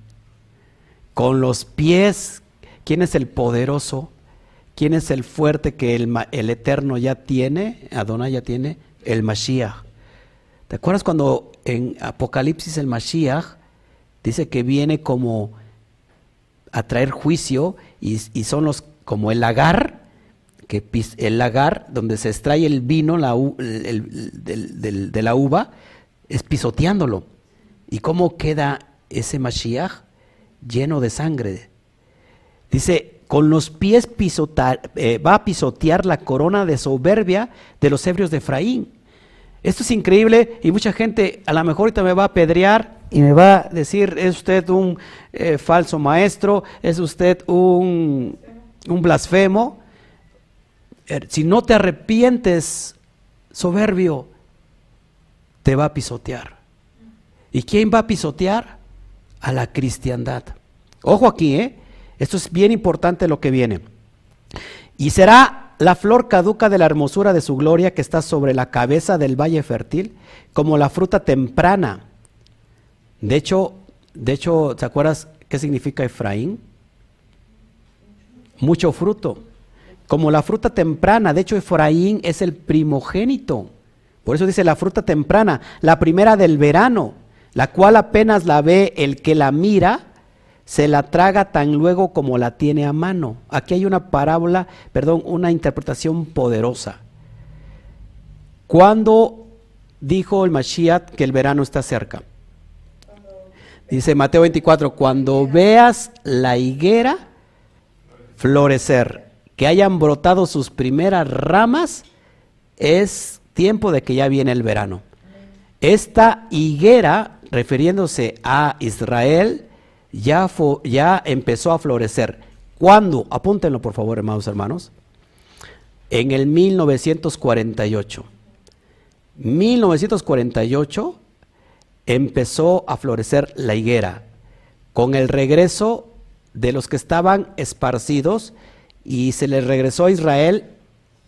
Con los pies, ¿quién es el poderoso? ¿Quién es el fuerte que el, el Eterno ya tiene? Adonai ya tiene, el Mashiach. ¿Te acuerdas cuando en Apocalipsis el Mashiach dice que viene como a traer juicio y, son los como el lagar, que el lagar donde se extrae el vino la, de la uva, es pisoteándolo. ¿Y cómo queda ese Mashiach? Lleno de sangre. Dice, con los pies pisotar, eh, va a pisotear la corona de soberbia de los ebrios de Efraín. Esto es increíble y mucha gente a lo mejor ahorita me va a apedrear y me va a decir, es usted un eh, falso maestro, es usted un, blasfemo. Er, si no te arrepientes, soberbio, te va a pisotear. ¿Y quién va a pisotear? A la cristiandad. Ojo aquí, ¿eh? Esto es bien importante lo que viene. Y será la flor caduca de la hermosura de su gloria que está sobre la cabeza del valle fértil, como la fruta temprana. De hecho, de hecho, ¿te acuerdas qué significa Efraín? Mucho fruto. Como la fruta temprana. De hecho, Efraín es el primogénito. Por eso dice la fruta temprana, la primera del verano, la cual apenas la ve el que la mira se la traga tan luego como la tiene a mano. Aquí hay una parábola, perdón, una interpretación poderosa. ¿Cuándo dijo el Mashiach que el verano está cerca? Dice Mateo 24, cuando veas la higuera florecer, que hayan brotado sus primeras ramas, es tiempo de que ya viene el verano. Esta higuera, refiriéndose a Israel, ya, ya empezó a florecer. ¿Cuándo? Apúntenlo por favor, hermanos hermanos. En el 1948. 1948 empezó a florecer la higuera con el regreso de los que estaban esparcidos y se les regresó a Israel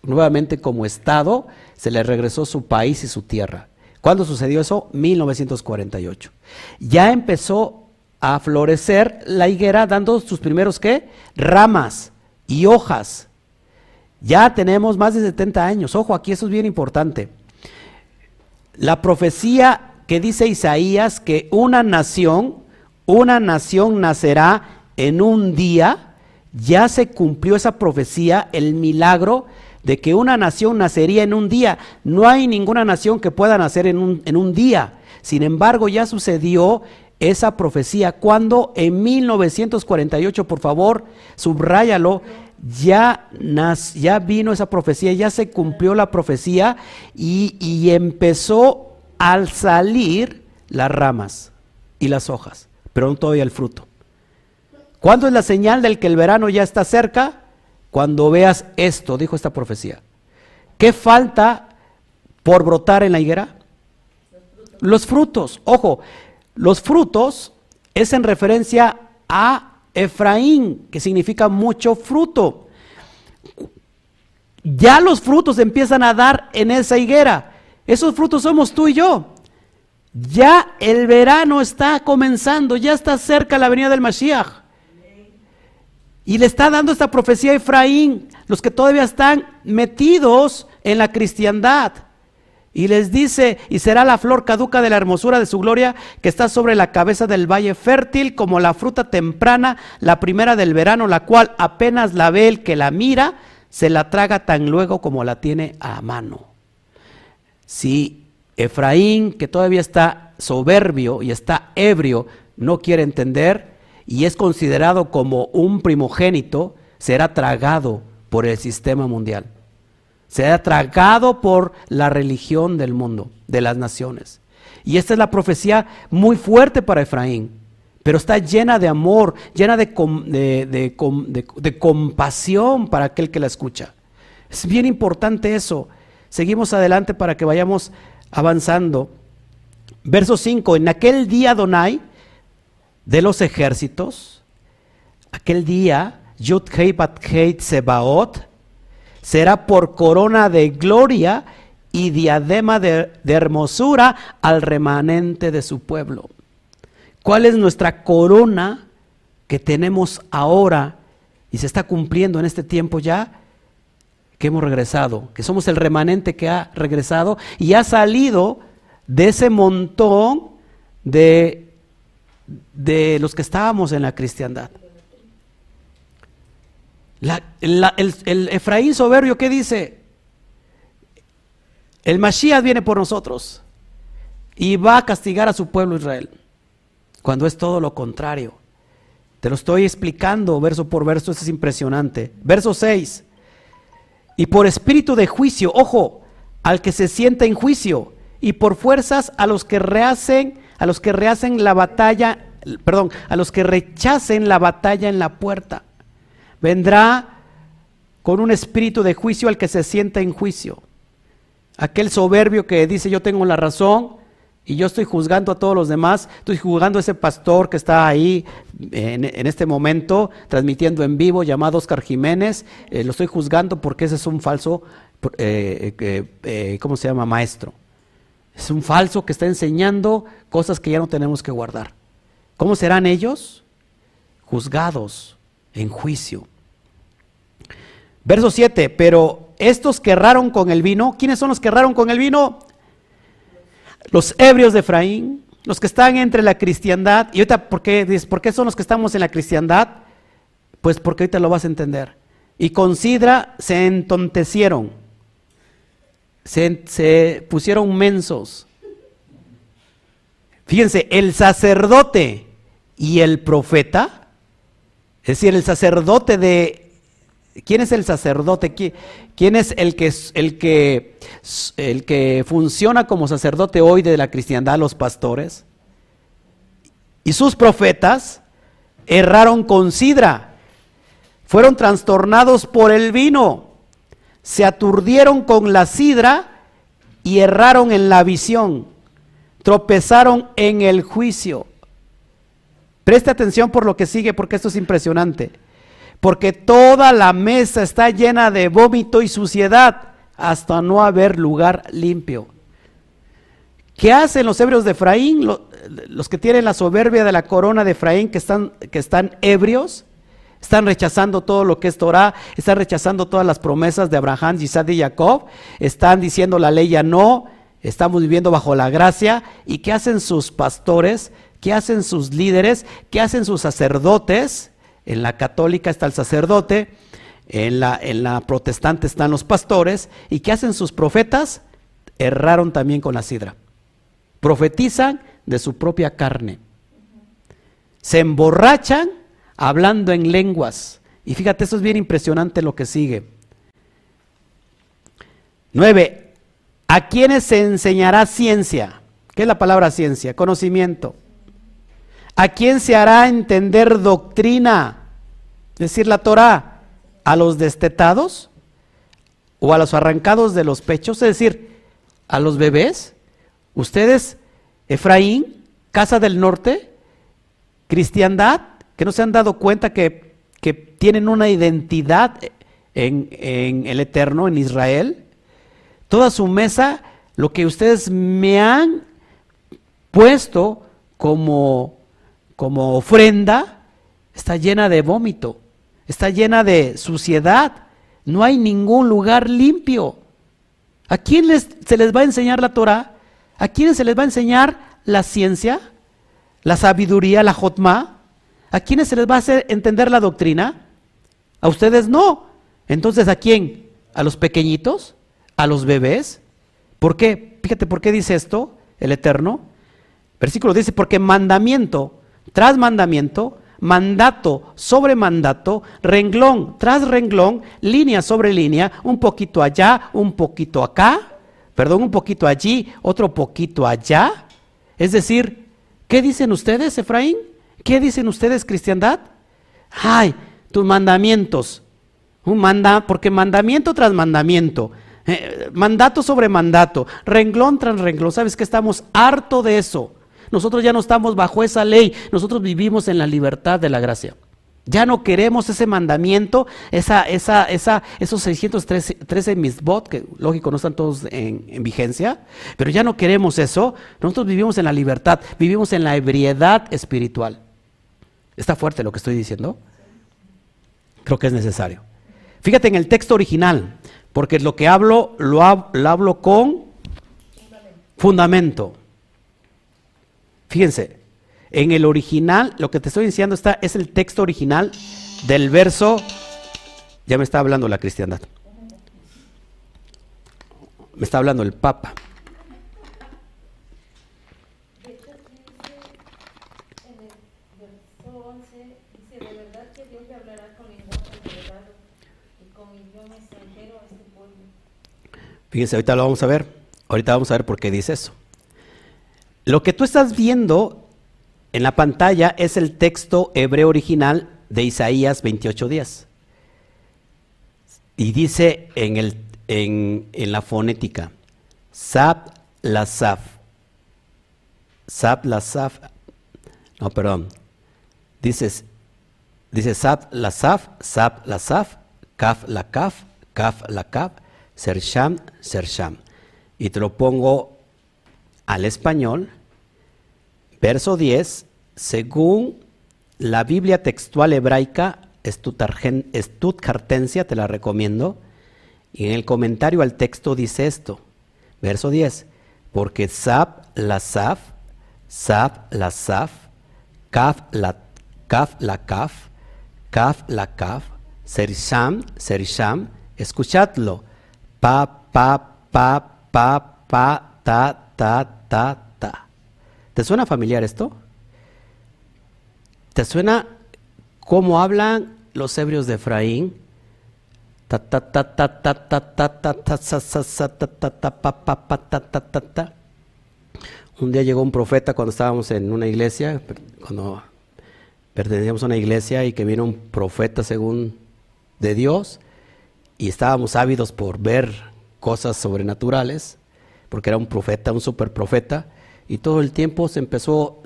nuevamente como Estado, se les regresó su país y su tierra. ¿Cuándo sucedió eso? 1948. Ya empezó a florecer la higuera dando sus primeros qué? Ramas y hojas. Ya tenemos más de 70 años. Ojo, aquí eso es bien importante. La profecía que dice Isaías que una nación, una nación nacerá en un día, ya se cumplió esa profecía, el milagro de que una nación nacería en un día. No hay ninguna nación que pueda nacer en un, en un día. Sin embargo, ya sucedió esa profecía cuando en 1948, por favor, subráyalo, ya, ya vino esa profecía, ya se cumplió la profecía y, y empezó al salir las ramas y las hojas, pero no todavía el fruto. ¿Cuándo es la señal del que el verano ya está cerca? Cuando veas esto, dijo esta profecía. ¿Qué falta por brotar en la higuera? Los frutos. Ojo, los frutos es en referencia a Efraín, que significa mucho fruto. Ya los frutos empiezan a dar en esa higuera. Esos frutos somos tú y yo. Ya el verano está comenzando, ya está cerca la venida del Mashiach. Y le está dando esta profecía a Efraín, los que todavía están metidos en la cristiandad. Y les dice, y será la flor caduca de la hermosura de su gloria que está sobre la cabeza del valle fértil como la fruta temprana, la primera del verano, la cual apenas la ve el que la mira, se la traga tan luego como la tiene a mano. Si Efraín, que todavía está soberbio y está ebrio, no quiere entender y es considerado como un primogénito, será tragado por el sistema mundial será tragado por la religión del mundo, de las naciones. Y esta es la profecía muy fuerte para Efraín, pero está llena de amor, llena de, de, compasión para aquel que la escucha. Es bien importante eso. Seguimos adelante para que vayamos avanzando. Verso 5, en aquel día Donai de los ejércitos, aquel día, Yud Hei Bat Sebaot, será por corona de gloria y diadema de, hermosura al remanente de su pueblo. ¿Cuál es nuestra corona que tenemos ahora y se está cumpliendo en este tiempo ya? Que hemos regresado, que somos el remanente que ha regresado y ha salido de ese montón de, de los que estábamos en la cristiandad el, Efraín soberbio, ¿qué dice? El Mashiach viene por nosotros y va a castigar a su pueblo Israel, cuando es todo lo contrario. Te lo estoy explicando verso por verso, esto es impresionante. Verso 6. Y por espíritu de juicio, ojo, al que se sienta en juicio, y por fuerzas a los que rehacen, a los que rehacen la batalla, perdón, a los que rechacen la batalla en la puerta. Vendrá con un espíritu de juicio al que se sienta en juicio. Aquel soberbio que dice yo tengo la razón y yo estoy juzgando a todos los demás, estoy juzgando a ese pastor que está ahí en, este momento transmitiendo en vivo, llamado Oscar Jiménez, eh, lo estoy juzgando porque ese es un falso, eh, eh, ¿cómo se llama? Maestro. Es un falso que está enseñando cosas que ya no tenemos que guardar. ¿Cómo serán ellos? Juzgados en juicio. Verso 7, pero estos que erraron con el vino, ¿quiénes son los que erraron con el vino? los ebrios de Efraín, los que están entre la cristiandad. Y ahorita, ¿por qué, ¿por qué son los que estamos en la cristiandad? Pues porque ahorita lo vas a entender. Y con Sidra se entontecieron, se, pusieron mensos. Fíjense, el sacerdote y el profeta, es decir, el sacerdote de ¿Quién es el sacerdote? ¿Quién es el que, el que, el que funciona como sacerdote hoy de la cristiandad? Los pastores. Y sus profetas erraron con sidra, fueron trastornados por el vino, se aturdieron con la sidra y erraron en la visión, tropezaron en el juicio. Preste atención por lo que sigue porque esto es impresionante porque toda la mesa está llena de vómito y suciedad hasta no haber lugar limpio. ¿Qué hacen los hebreos de Efraín? Los, que tienen la soberbia de la corona de Efraín, que están, que están ebrios, están rechazando todo lo que es Torah, están rechazando todas las promesas de Abraham, Isaac y Jacob, están diciendo la ley ya no, estamos viviendo bajo la gracia. ¿Y qué hacen sus pastores? ¿Qué hacen sus líderes? ¿Qué hacen sus sacerdotes? En la católica está el sacerdote, en la, en la protestante están los pastores. ¿Y qué hacen sus profetas? Erraron también con la sidra. Profetizan de su propia carne. Se emborrachan hablando en lenguas. Y fíjate, eso es bien impresionante lo que sigue. Nueve, ¿a quiénes se enseñará ciencia? ¿Qué es la palabra ciencia? Conocimiento. ¿A quién se hará entender doctrina? Es decir, la Torah, a los destetados o a los arrancados de los pechos, es decir, a los bebés. Ustedes, Efraín, Casa del Norte, cristiandad, que no se han dado cuenta que, tienen una identidad en, el Eterno, en Israel. Toda su mesa, lo que ustedes me han puesto como como ofrenda está llena de vómito, está llena de suciedad. No hay ningún lugar limpio. ¿A quién se les va a enseñar la Torah? ¿A quién se les va a enseñar la ciencia, la sabiduría, la jotma? ¿A quiénes se les va a hacer entender la doctrina? A ustedes no. Entonces, ¿a quién? ¿A los pequeñitos? ¿A los bebés? ¿Por qué? Fíjate, ¿por qué dice esto el Eterno? Versículo dice, porque mandamiento tras mandamiento, mandato sobre mandato, renglón tras renglón, línea sobre línea, un poquito allá, un poquito acá, perdón, un poquito allí, otro poquito allá. Es decir, ¿qué dicen ustedes, Efraín? ¿Qué dicen ustedes, cristiandad? Ay, tus mandamientos. Un manda, porque mandamiento tras mandamiento, eh, mandato sobre mandato, renglón tras renglón. ¿Sabes que estamos harto de eso? Nosotros ya no estamos bajo esa ley, nosotros vivimos en la libertad de la gracia. Ya no queremos ese mandamiento, esa, esa, esa, esos 613 misbot, que lógico no están todos en, en, vigencia, pero ya no queremos eso. Nosotros vivimos en la libertad, vivimos en la ebriedad espiritual. ¿Está fuerte lo que estoy diciendo? Creo que es necesario. Fíjate en el texto original, porque lo que hablo lo, hablo con fundamento. Fíjense, en el original, lo que te estoy diciendo está, es el texto original del verso, ya me está hablando la cristiandad, me está hablando el Papa. Fíjense, ahorita lo vamos a ver. Ahorita vamos a ver por qué dice eso. Lo que tú estás viendo en la pantalla es el texto hebreo original de Isaías 28.10. Y dice en, el, en, la fonética, Sab la Saf. Sab la Saf. No, perdón. Dices, dice Sab la Saf, Sab la Saf, Kaf la Kaf, Kaf la Kaf, Sersham, Sersham. Y te lo pongo al español. Verso 10, según la Biblia textual hebraica, Stuttgartensia, te la recomiendo. Y en el comentario al texto dice esto, verso 10, porque Sab la Saf, Sab la Saf, Kaf la Kaf la Kaf, Kaf la Kaf, Serisham, Serisham, escuchadlo, pa, pa, pa, pa, pa, ta, ta, ta, ta. ¿Te suena familiar esto? ¿Te suena cómo hablan los ebrios de Efraín? Un día llegó un profeta cuando estábamos en una iglesia, cuando pertenecíamos a una iglesia y que vino un profeta según de Dios y estábamos ávidos por ver cosas sobrenaturales, porque era un profeta, un super profeta, y todo el tiempo se empezó,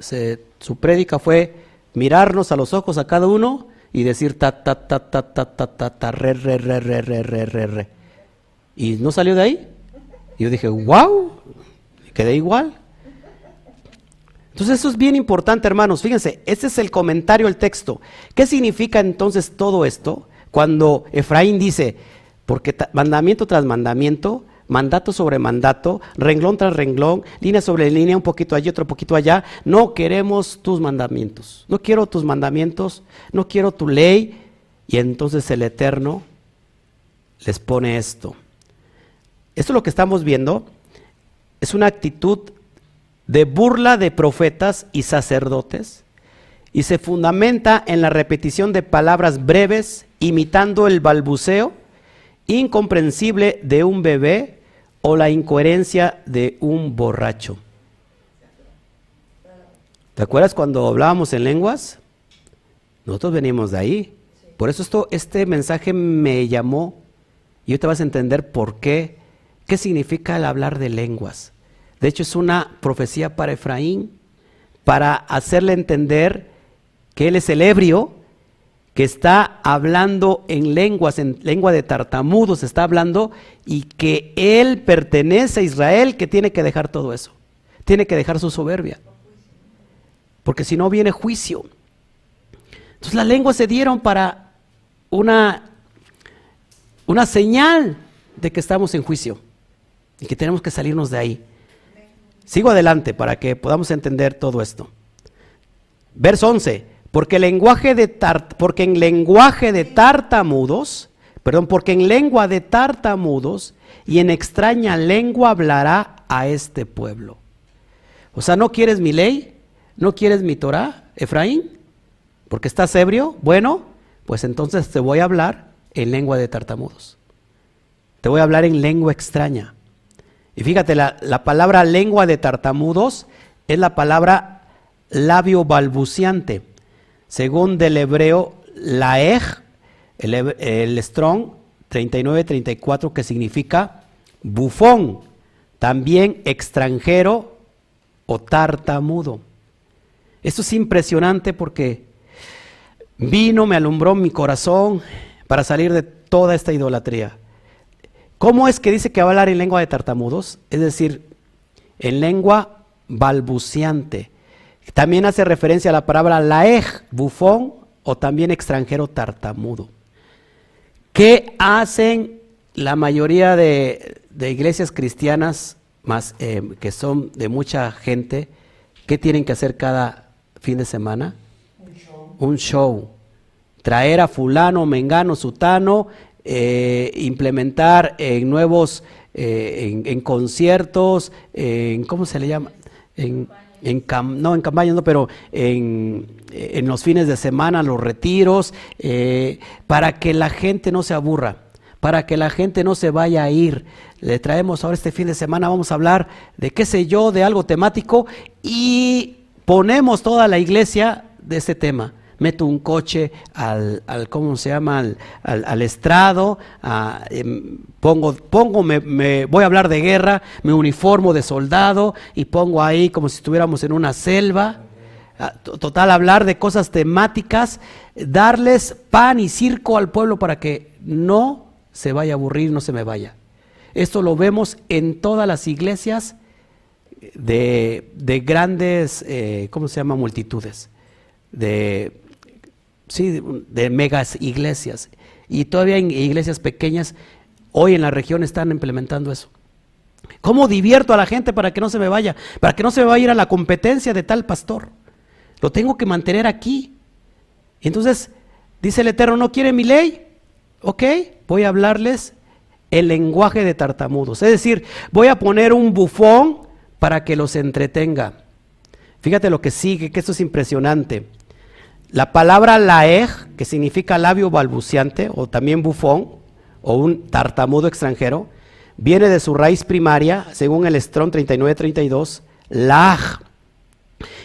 su prédica fue mirarnos a los ojos a cada uno y decir ta ta ta ta ta ta ta ta re re re re re re re re. Y no salió de ahí. Yo dije, wow, quedé igual. Entonces eso es bien importante, hermanos. Fíjense, este es el comentario al texto. ¿Qué significa entonces todo esto? Cuando Efraín dice, porque mandamiento tras mandamiento, mandato sobre mandato, renglón tras renglón, línea sobre línea, un poquito allí, otro poquito allá. No queremos tus mandamientos. No quiero tus mandamientos, no quiero tu ley. Y entonces el Eterno les pone esto. Esto es lo que estamos viendo. Es una actitud de burla de profetas y sacerdotes y se fundamenta en la repetición de palabras breves, imitando el balbuceo incomprensible de un bebé o la incoherencia de un borracho. ¿Te acuerdas cuando hablábamos en lenguas? Nosotros venimos de ahí. Por eso esto, este mensaje me llamó y hoy te vas a entender por qué, qué significa el hablar de lenguas. De hecho, es una profecía para Efraín, para hacerle entender que él es el ebrio que está hablando en lenguas, en lengua de tartamudos, está hablando y que él pertenece a Israel, que tiene que dejar todo eso. Tiene que dejar su soberbia. Porque si no viene juicio. Entonces las lenguas se dieron para una, una señal de que estamos en juicio y que tenemos que salirnos de ahí. Sigo adelante para que podamos entender todo esto. Verso 11. Porque, lenguaje de porque en lenguaje de tartamudos, perdón, porque en lengua de tartamudos y en extraña lengua hablará a este pueblo. O sea, ¿no quieres mi ley? ¿No quieres mi Torah, Efraín? Porque estás ebrio. Bueno, pues entonces te voy a hablar en lengua de tartamudos. Te voy a hablar en lengua extraña. Y fíjate, la, la palabra lengua de tartamudos es la palabra labio balbuciante. Según del hebreo laej, el, el strong 39-34, que significa bufón, también extranjero o tartamudo. Esto es impresionante porque vino, me alumbró mi corazón para salir de toda esta idolatría. ¿Cómo es que dice que va a hablar en lengua de tartamudos? Es decir, en lengua balbuciante. También hace referencia a la palabra laej, bufón o también extranjero tartamudo. ¿Qué hacen la mayoría de, iglesias cristianas más, eh, que son de mucha gente? ¿Qué tienen que hacer cada fin de semana? Un show. Un show. Traer a fulano, mengano, sutano, eh, implementar en nuevos, eh, en, conciertos, en, ¿cómo se le llama? En, en no en campañas, no, pero en, los fines de semana, los retiros, eh, para que la gente no se aburra, para que la gente no se vaya a ir. Le traemos ahora este fin de semana, vamos a hablar de qué sé yo, de algo temático y ponemos toda la iglesia de ese tema. Meto un coche al, al ¿cómo se llama? Al, al, estrado, em, pongo, pongo me, voy a hablar de guerra, me uniformo de soldado y pongo ahí como si estuviéramos en una selva. Total, hablar de cosas temáticas, darles pan y circo al pueblo para que no se vaya a aburrir, no se me vaya. Esto lo vemos en todas las iglesias de, de grandes, eh, ¿cómo se llama? Multitudes, de, sí, de megas iglesias. Y todavía en iglesias pequeñas, hoy en la región están implementando eso. ¿Cómo divierto a la gente para que no se me vaya? Para que no se me vaya a ir a la competencia de tal pastor. Lo tengo que mantener aquí. Entonces, dice el Eterno, ¿no quiere mi ley? Ok, voy a hablarles el lenguaje de tartamudos. Es decir, voy a poner un bufón para que los entretenga. Fíjate lo que sigue, que esto es impresionante. La palabra laej, que significa labio balbuciante o también bufón o un tartamudo extranjero, viene de su raíz primaria, según el Strong 3932, laj.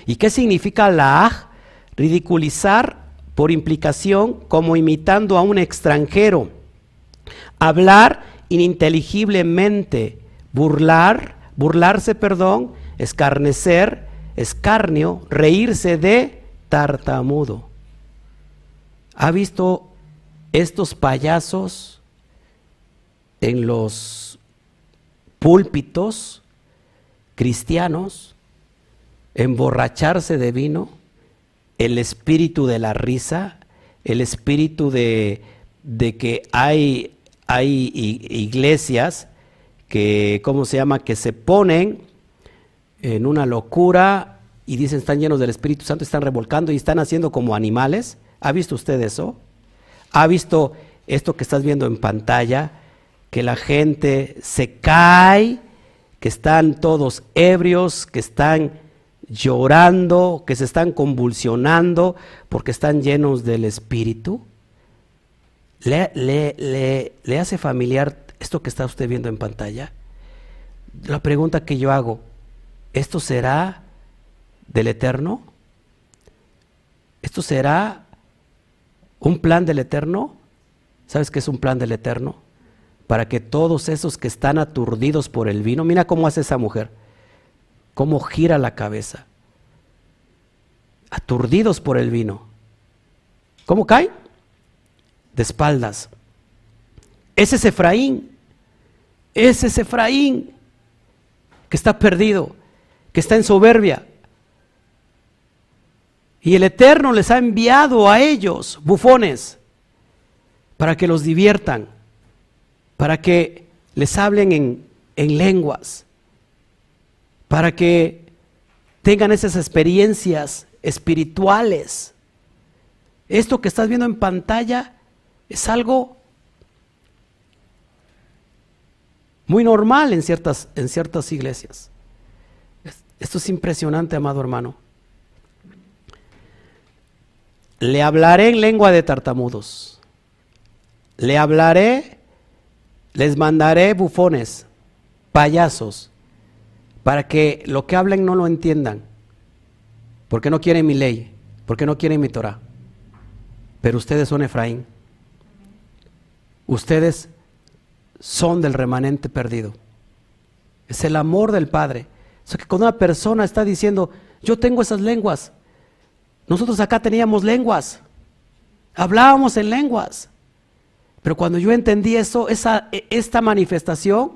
¿Y qué significa laj? Ridiculizar por implicación como imitando a un extranjero. Hablar ininteligiblemente, burlar, burlarse, perdón, escarnecer, escarnio, reírse de tartamudo. ¿Ha visto estos payasos en los púlpitos cristianos emborracharse de vino? El espíritu de la risa, el espíritu de, de que hay, hay iglesias que, ¿cómo se llama?, que se ponen en una locura y dicen están llenos del Espíritu Santo, están revolcando y están haciendo como animales. ¿Ha visto usted eso? ¿Ha visto esto que estás viendo en pantalla? Que la gente se cae, que están todos ebrios, que están llorando, que se están convulsionando porque están llenos del Espíritu. ¿Le, le, hace familiar esto que está usted viendo en pantalla, la pregunta que yo hago, ¿esto será del Eterno? ¿Esto será un plan del Eterno? ¿Sabes qué es un plan del Eterno? Para que todos esos que están aturdidos por el vino, mira cómo hace esa mujer, cómo gira la cabeza, aturdidos por el vino. ¿Cómo caen? De espaldas. Ese es Efraín. Ese es Efraín que está perdido, que está en soberbia. Y el Eterno les ha enviado a ellos, bufones, para que los diviertan, para que les hablen en, en lenguas, para que tengan esas experiencias espirituales. Esto que estás viendo en pantalla es algo muy normal en ciertas, en ciertas iglesias. Esto es impresionante, amado hermano. Le hablaré en lengua de tartamudos. Le hablaré, les mandaré bufones, payasos, para que lo que hablen no lo entiendan. Porque no quieren mi ley, porque no quieren mi Torah. Pero ustedes son Efraín. Ustedes son del remanente perdido. Es el amor del Padre. O sea que cuando una persona está diciendo, yo tengo esas lenguas, nosotros acá teníamos lenguas, hablábamos en lenguas. Pero cuando yo entendí eso, esa, esta manifestación,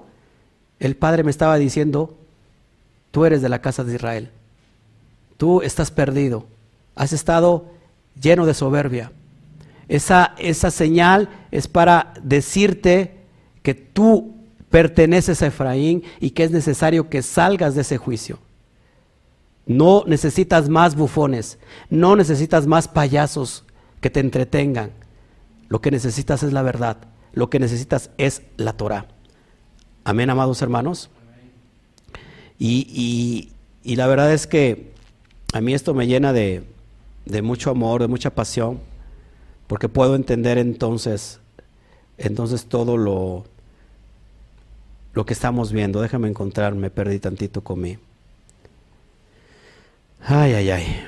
el Padre me estaba diciendo, tú eres de la casa de Israel, tú estás perdido, has estado lleno de soberbia. Esa, esa señal es para decirte que tú perteneces a Efraín y que es necesario que salgas de ese juicio. No necesitas más bufones, no necesitas más payasos que te entretengan. Lo que necesitas es la verdad, lo que necesitas es la Torah. Amén, amados hermanos. Y, la verdad es que a mí esto me llena de, de mucho amor, de mucha pasión, porque puedo entender entonces, entonces todo lo, lo que estamos viendo. Déjame encontrar, me perdí tantito con mí. Ay, ay, ay.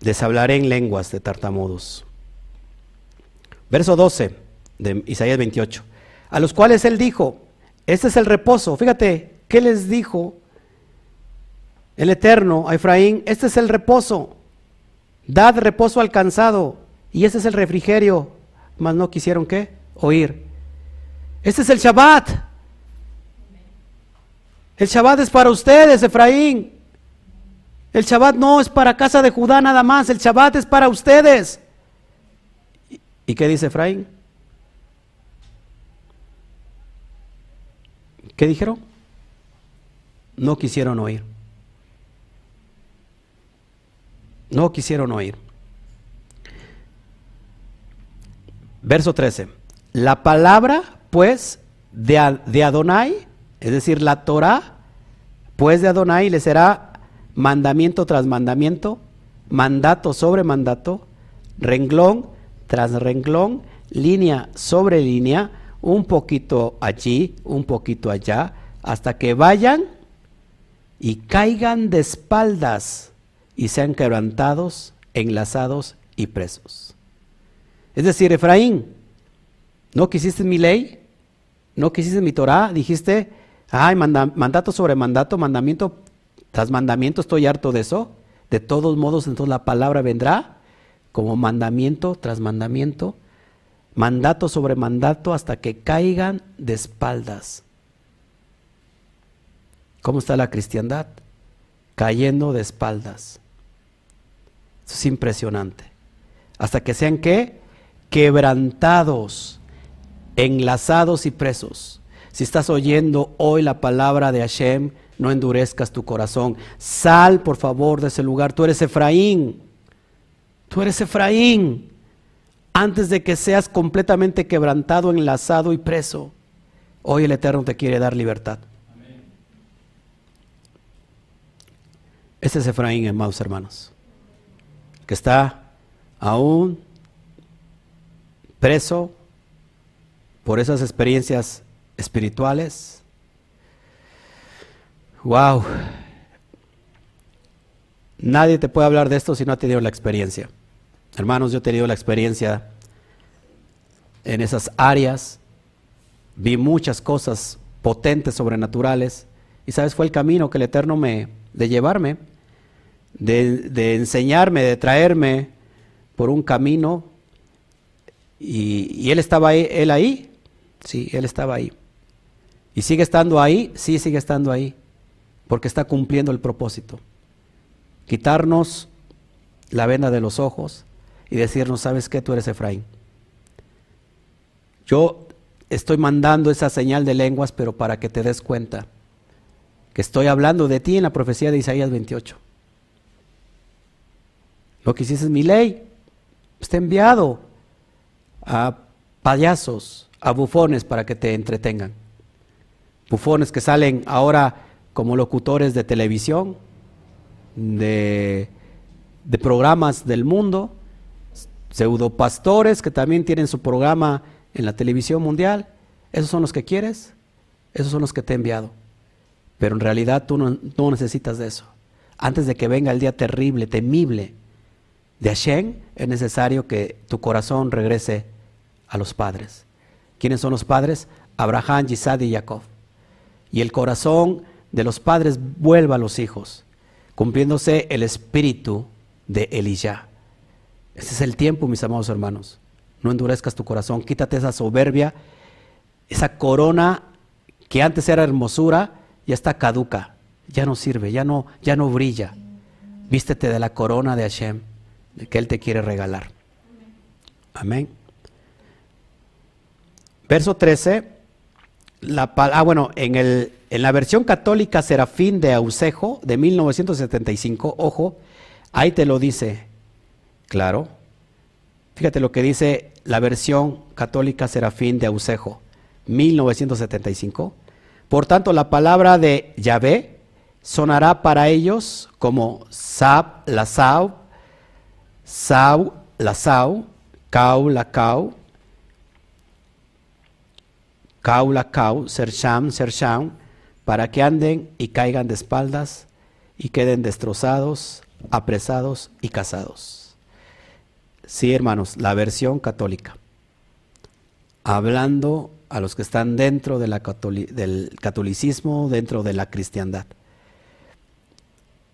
les hablaré en lenguas de tartamudos. Verso 12 de Isaías 28. A los cuales él dijo, este es el reposo. Fíjate, ¿qué les dijo el Eterno a Efraín? Este es el reposo. Dad reposo al cansado. Y este es el refrigerio. Mas no quisieron qué? Oír. Este es el Shabbat. El Shabbat es para ustedes, Efraín. El Shabbat no es para casa de Judá nada más. El Shabbat es para ustedes. ¿Y qué dice Efraín? ¿Qué dijeron? No quisieron oír. No quisieron oír. Verso 13. La palabra, pues, de, Adonai, es decir, la Torah, pues de Adonai le será mandamiento tras mandamiento, mandato sobre mandato, renglón tras renglón, línea sobre línea, un poquito allí, un poquito allá, hasta que vayan y caigan de espaldas y sean quebrantados, enlazados y presos. Es decir, Efraín, ¿no quisiste mi ley? ¿No quisiste mi Torah? Dijiste, ay, mandato sobre mandato, mandamiento tras mandamiento, estoy harto de eso. De todos modos, entonces la palabra vendrá como mandamiento tras mandamiento mandato sobre mandato hasta que caigan de espaldas. ¿Cómo está la cristiandad? Cayendo de espaldas. Es impresionante. Hasta que sean qué? Quebrantados, enlazados y presos. Si estás oyendo hoy la palabra de Hashem, no endurezcas tu corazón. Sal, por favor, de ese lugar. Tú eres Efraín. Tú eres Efraín antes de que seas completamente quebrantado, enlazado y preso. Hoy el Eterno te quiere dar libertad. Este es Efraín, hermanos, hermanos, que está aún preso por esas experiencias espirituales. Wow. Nadie te puede hablar de esto si no ha tenido la experiencia. Hermanos, yo he tenido la experiencia en esas áreas, vi muchas cosas potentes, sobrenaturales, y sabes, fue el camino que el Eterno me, de llevarme, de, enseñarme, de traerme por un camino, y, y, Él estaba ahí, Él ahí, sí, Él estaba ahí. Y sigue estando ahí, sí, sigue estando ahí, porque está cumpliendo el propósito. Quitarnos la venda de los ojos, y decirnos, ¿sabes qué? Tú eres Efraín. Yo estoy mandando esa señal de lenguas, pero para que te des cuenta que estoy hablando de ti en la profecía de Isaías 28. Lo que hiciste es mi ley. Está enviado a payasos, a bufones para que te entretengan. Bufones que salen ahora como locutores de televisión, de, programas del mundo, pseudopastores que también tienen su programa en la televisión mundial. ¿Esos son los que quieres? Esos son los que te he enviado. Pero en realidad tú no, necesitas de eso. Antes de que venga el día terrible, temible de Hashem, es necesario que tu corazón regrese a los padres. ¿Quiénes son los padres? Abraham, Isaac y Jacob. Y el corazón de los padres vuelva a los hijos, cumpliéndose el espíritu de Elijah. Este es el tiempo, mis amados hermanos. No endurezcas tu corazón, quítate esa soberbia, esa corona que antes era hermosura, ya está caduca, ya no sirve, ya no, ya no brilla. Vístete de la corona de Hashem, que Él te quiere regalar. Amén. Verso 13, ah, bueno, en, el, en la versión católica Serafín de Ausejo de 1975, ojo, ahí te lo dice, Claro. Fíjate lo que dice la versión católica Serafín de Ausejo, 1975. Por tanto, la palabra de Yahvé sonará para ellos como Sab, la Sau, Sau, la Sau, Kau, la Kau, Kau, la Kau, Sersham, Sersham, para que anden y caigan de espaldas y queden destrozados, apresados y casados. Sí, hermanos, la versión católica. Hablando a los que están dentro del catolicismo, dentro de la cristiandad.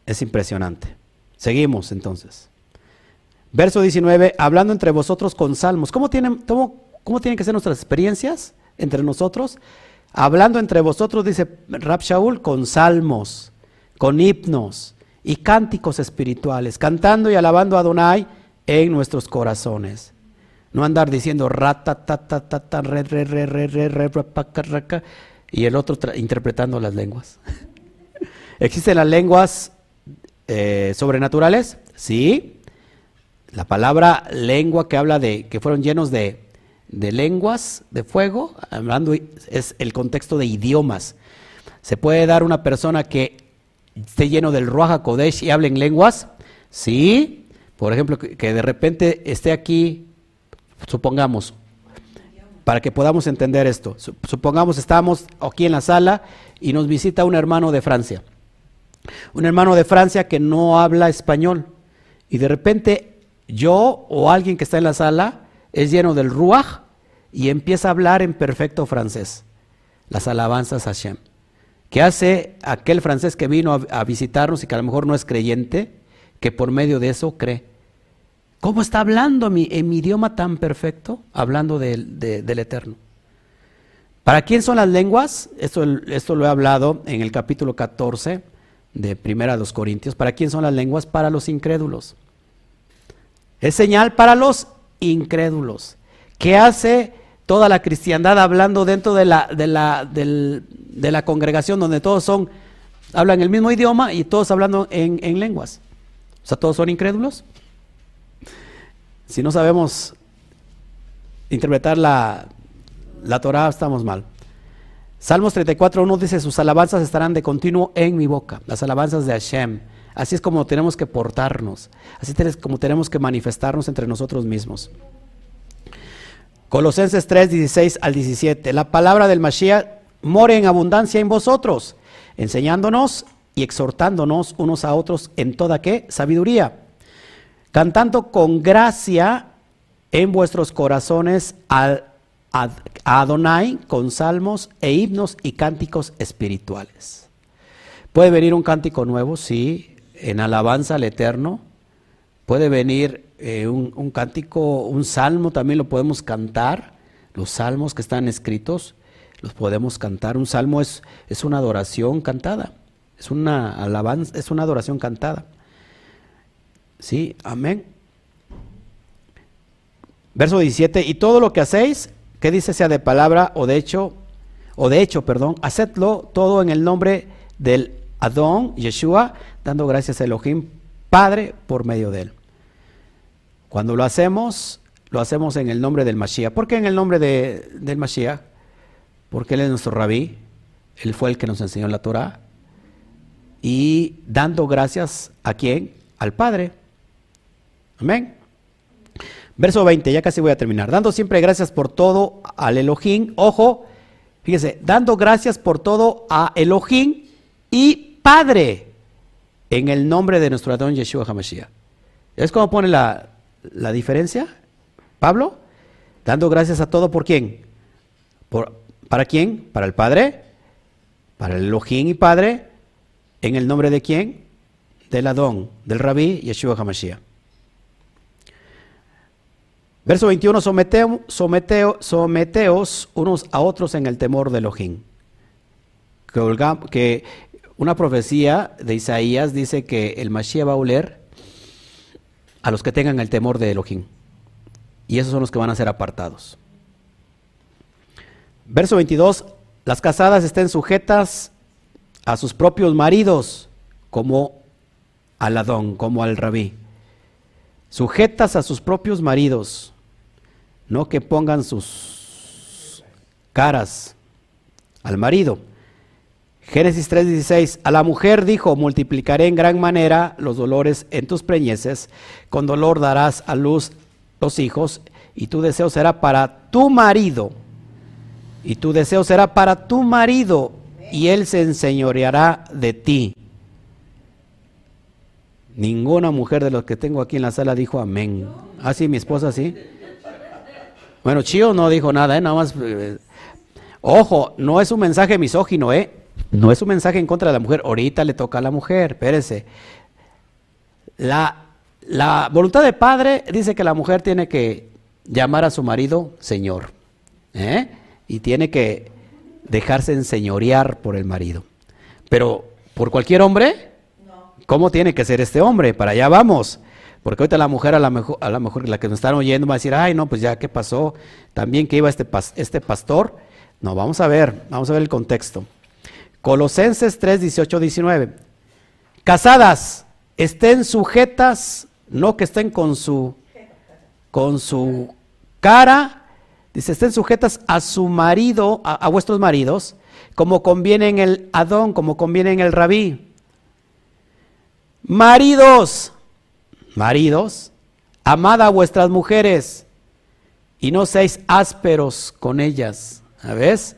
Es impresionante. Seguimos entonces. Verso 19, hablando entre vosotros con salmos. ¿Cómo tienen, cómo tienen que ser nuestras experiencias entre nosotros? Hablando entre vosotros, dice Rab Shaul, con salmos, con himnos y cánticos espirituales, cantando y alabando a Adonai en nuestros corazones. No andar diciendo rata, ta, ta, ta, ta, re, re, re, re, re, re, y el otro interpretando las lenguas. ¿Existen las lenguas eh, sobrenaturales? Sí. La palabra lengua que habla de que fueron llenos de, de lenguas de fuego, hablando es el contexto de idiomas. ¿Se puede dar una persona que esté lleno del Ruach Kodesh y hable en lenguas? Sí. Por ejemplo, que de repente esté aquí supongamos, para que podamos entender esto, supongamos estamos aquí en la sala y nos visita un hermano de Francia, un hermano de Francia que no habla español y de repente yo o alguien que está en la sala es lleno del ruaj y empieza a hablar en perfecto francés, las alabanzas a Hashem. ¿Qué hace aquel francés que vino a visitarnos y que a lo mejor no es creyente, que por medio de eso cree? ¿Cómo está hablando en mi idioma tan perfecto? Hablando del Eterno. ¿Para quién son las lenguas? Esto, esto lo he hablado en el capítulo 14 de Primera de los Corintios. ¿Para quién son las lenguas? Para los incrédulos. Es señal para los incrédulos. ¿Qué hace toda la cristiandad hablando dentro de la, de la, de la congregación donde todos son, hablan el mismo idioma y todos hablando en, en lenguas? O sea, todos son incrédulos. Si no sabemos interpretar la, la Torah, estamos mal. Salmos 34.1 dice, sus alabanzas estarán de continuo en mi boca, las alabanzas de Hashem. Así es como tenemos que portarnos, así es como tenemos que manifestarnos entre nosotros mismos. Colosenses 3, 16 al 17. La palabra del Mashiach more en abundancia en vosotros, enseñándonos y exhortándonos unos a otros en toda qué sabiduría cantando con gracia en vuestros corazones a, Adonai con salmos e himnos y cánticos espirituales. Puede venir un cántico nuevo, sí, en alabanza al Eterno. Puede venir eh, un, cántico, un salmo, también lo podemos cantar. Los salmos que están escritos los podemos cantar. Un salmo es, es una adoración cantada, es una alabanza, es una adoración cantada. Sí, amén. Verso 17, y todo lo que hacéis, que dice sea de palabra o de hecho, o de hecho, perdón, hacedlo todo en el nombre del Adón, Yeshua, dando gracias a Elohim, Padre, por medio de él. Cuando lo hacemos, lo hacemos en el nombre del Mashiach. ¿Por qué en el nombre de, del Mashiach? Porque él es nuestro rabí, él fue el que nos enseñó la Torah, y dando gracias a quién? Al Padre. Amén. Verso 20, ya casi voy a terminar. Dando siempre gracias por todo al Elohim. Ojo, fíjese, dando gracias por todo a Elohim y Padre en el nombre de nuestro Adón Yeshua HaMashiach. ¿Es como pone la, la, diferencia? Pablo, dando gracias a todo por quién? Por, ¿Para quién? Para el Padre, para el Elohim y Padre, en el nombre de quién? Del Adón, del Rabí Yeshua HaMashiach. Verso 21, someteos unos a otros en el temor de Elohim. Que una profecía de Isaías dice que el Mashiach va a oler a los que tengan el temor de Elohim. Y esos son los que van a ser apartados. Verso 22, las casadas estén sujetas a sus propios maridos como al Adón, como al Rabí. Sujetas a sus propios maridos no que pongan sus caras al marido. Génesis 3:16, a la mujer dijo, multiplicaré en gran manera los dolores en tus preñeces, con dolor darás a luz los hijos, y tu deseo será para tu marido, y tu deseo será para tu marido, y él se enseñoreará de ti. Ninguna mujer de los que tengo aquí en la sala dijo amén. Ah, sí, mi esposa sí. Bueno, Chío no dijo nada, ¿eh? Nada más. Eh, ojo, no es un mensaje misógino, ¿eh? No es un mensaje en contra de la mujer. Ahorita le toca a la mujer, espérese. La, la voluntad de padre dice que la mujer tiene que llamar a su marido Señor. ¿eh? Y tiene que dejarse enseñorear por el marido. Pero, ¿por cualquier hombre? ¿Cómo tiene que ser este hombre? Para allá vamos. Porque ahorita la mujer, a la mejor, a la, mejor, la que nos están oyendo, va a decir, ay, no, pues ya, ¿qué pasó? También que iba este, este pastor. No, vamos a ver, vamos a ver el contexto. Colosenses 3, 18, 19. Casadas, estén sujetas, no que estén con su, con su cara, dice, estén sujetas a su marido, a, vuestros maridos, como conviene en el Adón, como conviene en el Rabí. Maridos, maridos, amad a vuestras mujeres y no seáis ásperos con ellas. ¿Ves?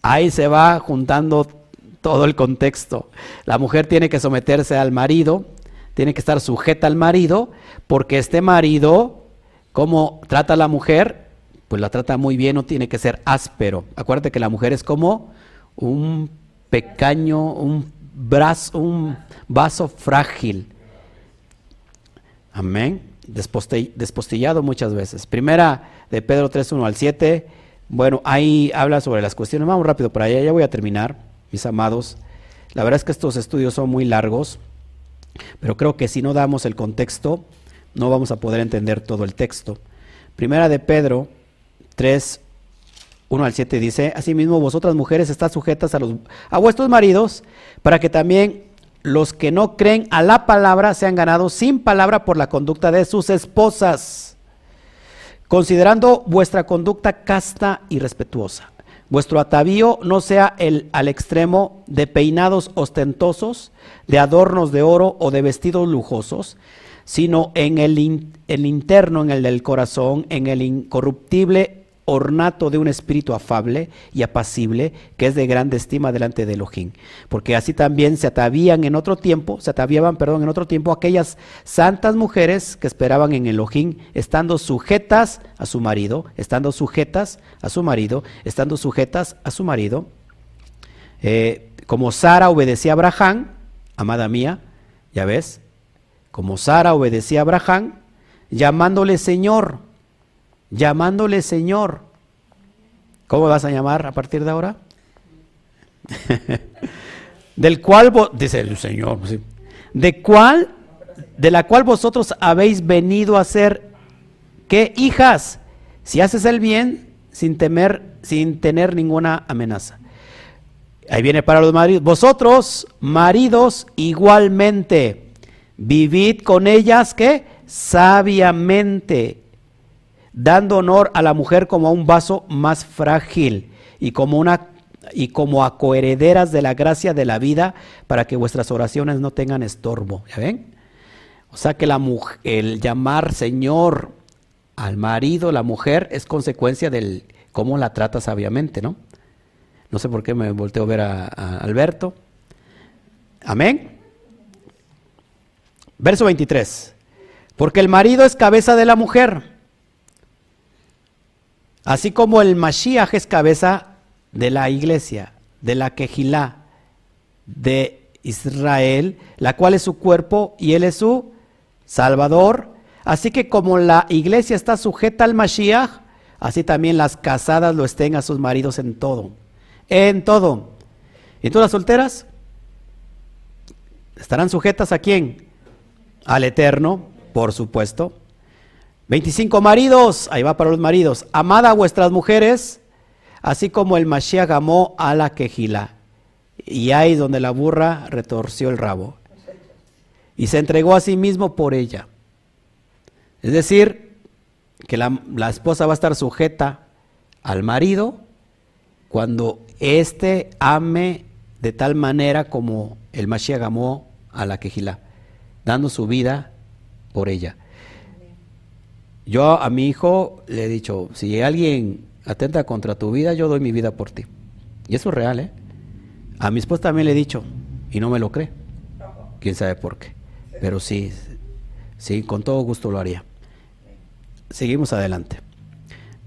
Ahí se va juntando todo el contexto. La mujer tiene que someterse al marido, tiene que estar sujeta al marido, porque este marido, como trata a la mujer, pues la trata muy bien, no tiene que ser áspero. Acuérdate que la mujer es como un pequeño, un brazo, un vaso frágil. Amén. Despostillado muchas veces. Primera de Pedro 3, 1 al 7. Bueno, ahí habla sobre las cuestiones. Vamos rápido para allá, ya voy a terminar mis amados. La verdad es que estos estudios son muy largos, pero creo que si no damos el contexto, no vamos a poder entender todo el texto. Primera de Pedro 3, 1 al 7 dice, asimismo vosotras mujeres estás sujetas a, los, a vuestros maridos, para que también los que no creen a la palabra sean ganados sin palabra por la conducta de sus esposas, considerando vuestra conducta casta y respetuosa. Vuestro atavío no sea el al extremo de peinados ostentosos, de adornos de oro o de vestidos lujosos, sino en el, el interno, en el del corazón, en el incorruptible ornato de un espíritu afable y apacible, que es de grande estima delante de Elohim. Porque así también se atavían en otro tiempo, se ataviaban, perdón, en otro tiempo aquellas santas mujeres que esperaban en Elohim, estando sujetas a su marido, estando sujetas a su marido, estando sujetas a su marido. Eh, como Sara obedecía a Abraham, amada mía, ya ves, como Sara obedecía a Abraham, llamándole Señor, llamándole Señor. ¿Cómo vas a llamar a partir de ahora? Del cual, dice el Señor, de cuál, de la cual vosotros habéis venido a ser, ¿qué hijas? Si haces el bien sin temer, sin tener ninguna amenaza. Ahí viene para los maridos. Vosotros, maridos, igualmente, vivid con ellas que sabiamente, dando honor a la mujer como a un vaso más frágil y como una y como a coherederas de la gracia de la vida para que vuestras oraciones no tengan estorbo. ¿Ya ven? O sea que la mujer, el llamar Señor al marido, la mujer, es consecuencia del cómo la trata sabiamente, ¿no? No sé por qué me volteo a ver a Alberto. Amén. Verso 23. Porque el marido es cabeza de la mujer Así como el Mashiach es cabeza de la iglesia, de la Quejilá, de Israel, la cual es su cuerpo y él es su Salvador. Así que como la iglesia está sujeta al Mashiach, así también las casadas lo estén a sus maridos en todo. En todo. ¿Y todas las solteras? ¿Estarán sujetas a quién? Al Eterno, por supuesto. 25 maridos, ahí va para los maridos, amad a vuestras mujeres, así como el Mashiach amó a la quejila. Y ahí donde la burra retorció el rabo. Y se entregó a sí mismo por ella. Es decir, que la, la esposa va a estar sujeta al marido cuando éste ame de tal manera como el Mashiach amó a la quejila, dando su vida por ella. Yo a mi hijo le he dicho, si alguien atenta contra tu vida, yo doy mi vida por ti. Y eso es real, ¿eh? A mi esposa también le he dicho, y no me lo cree. ¿Quién sabe por qué? pero sí, sí, con todo gusto lo haría. Seguimos adelante.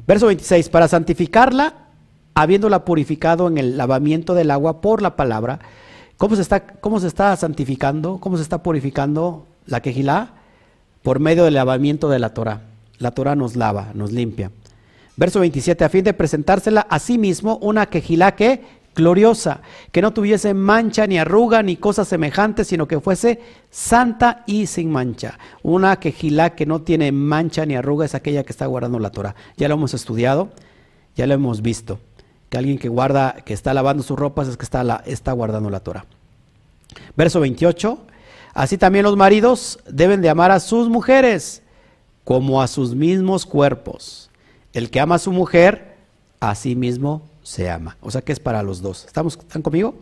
Verso 26, para santificarla, habiéndola purificado en el lavamiento del agua por la palabra. ¿Cómo se está, cómo se está santificando? ¿Cómo se está purificando la quejilá? Por medio del lavamiento de la Torah. La Torah nos lava, nos limpia. Verso 27, a fin de presentársela a sí mismo una quejilá que gloriosa, que no tuviese mancha ni arruga ni cosas semejantes, sino que fuese santa y sin mancha. Una quejilá que no tiene mancha ni arruga es aquella que está guardando la Torah. Ya lo hemos estudiado, ya lo hemos visto. Que alguien que guarda, que está lavando sus ropas es que está, está guardando la Torah. Verso 28, así también los maridos deben de amar a sus mujeres como a sus mismos cuerpos. El que ama a su mujer, a sí mismo se ama. O sea que es para los dos. ¿Estamos, ¿Están conmigo?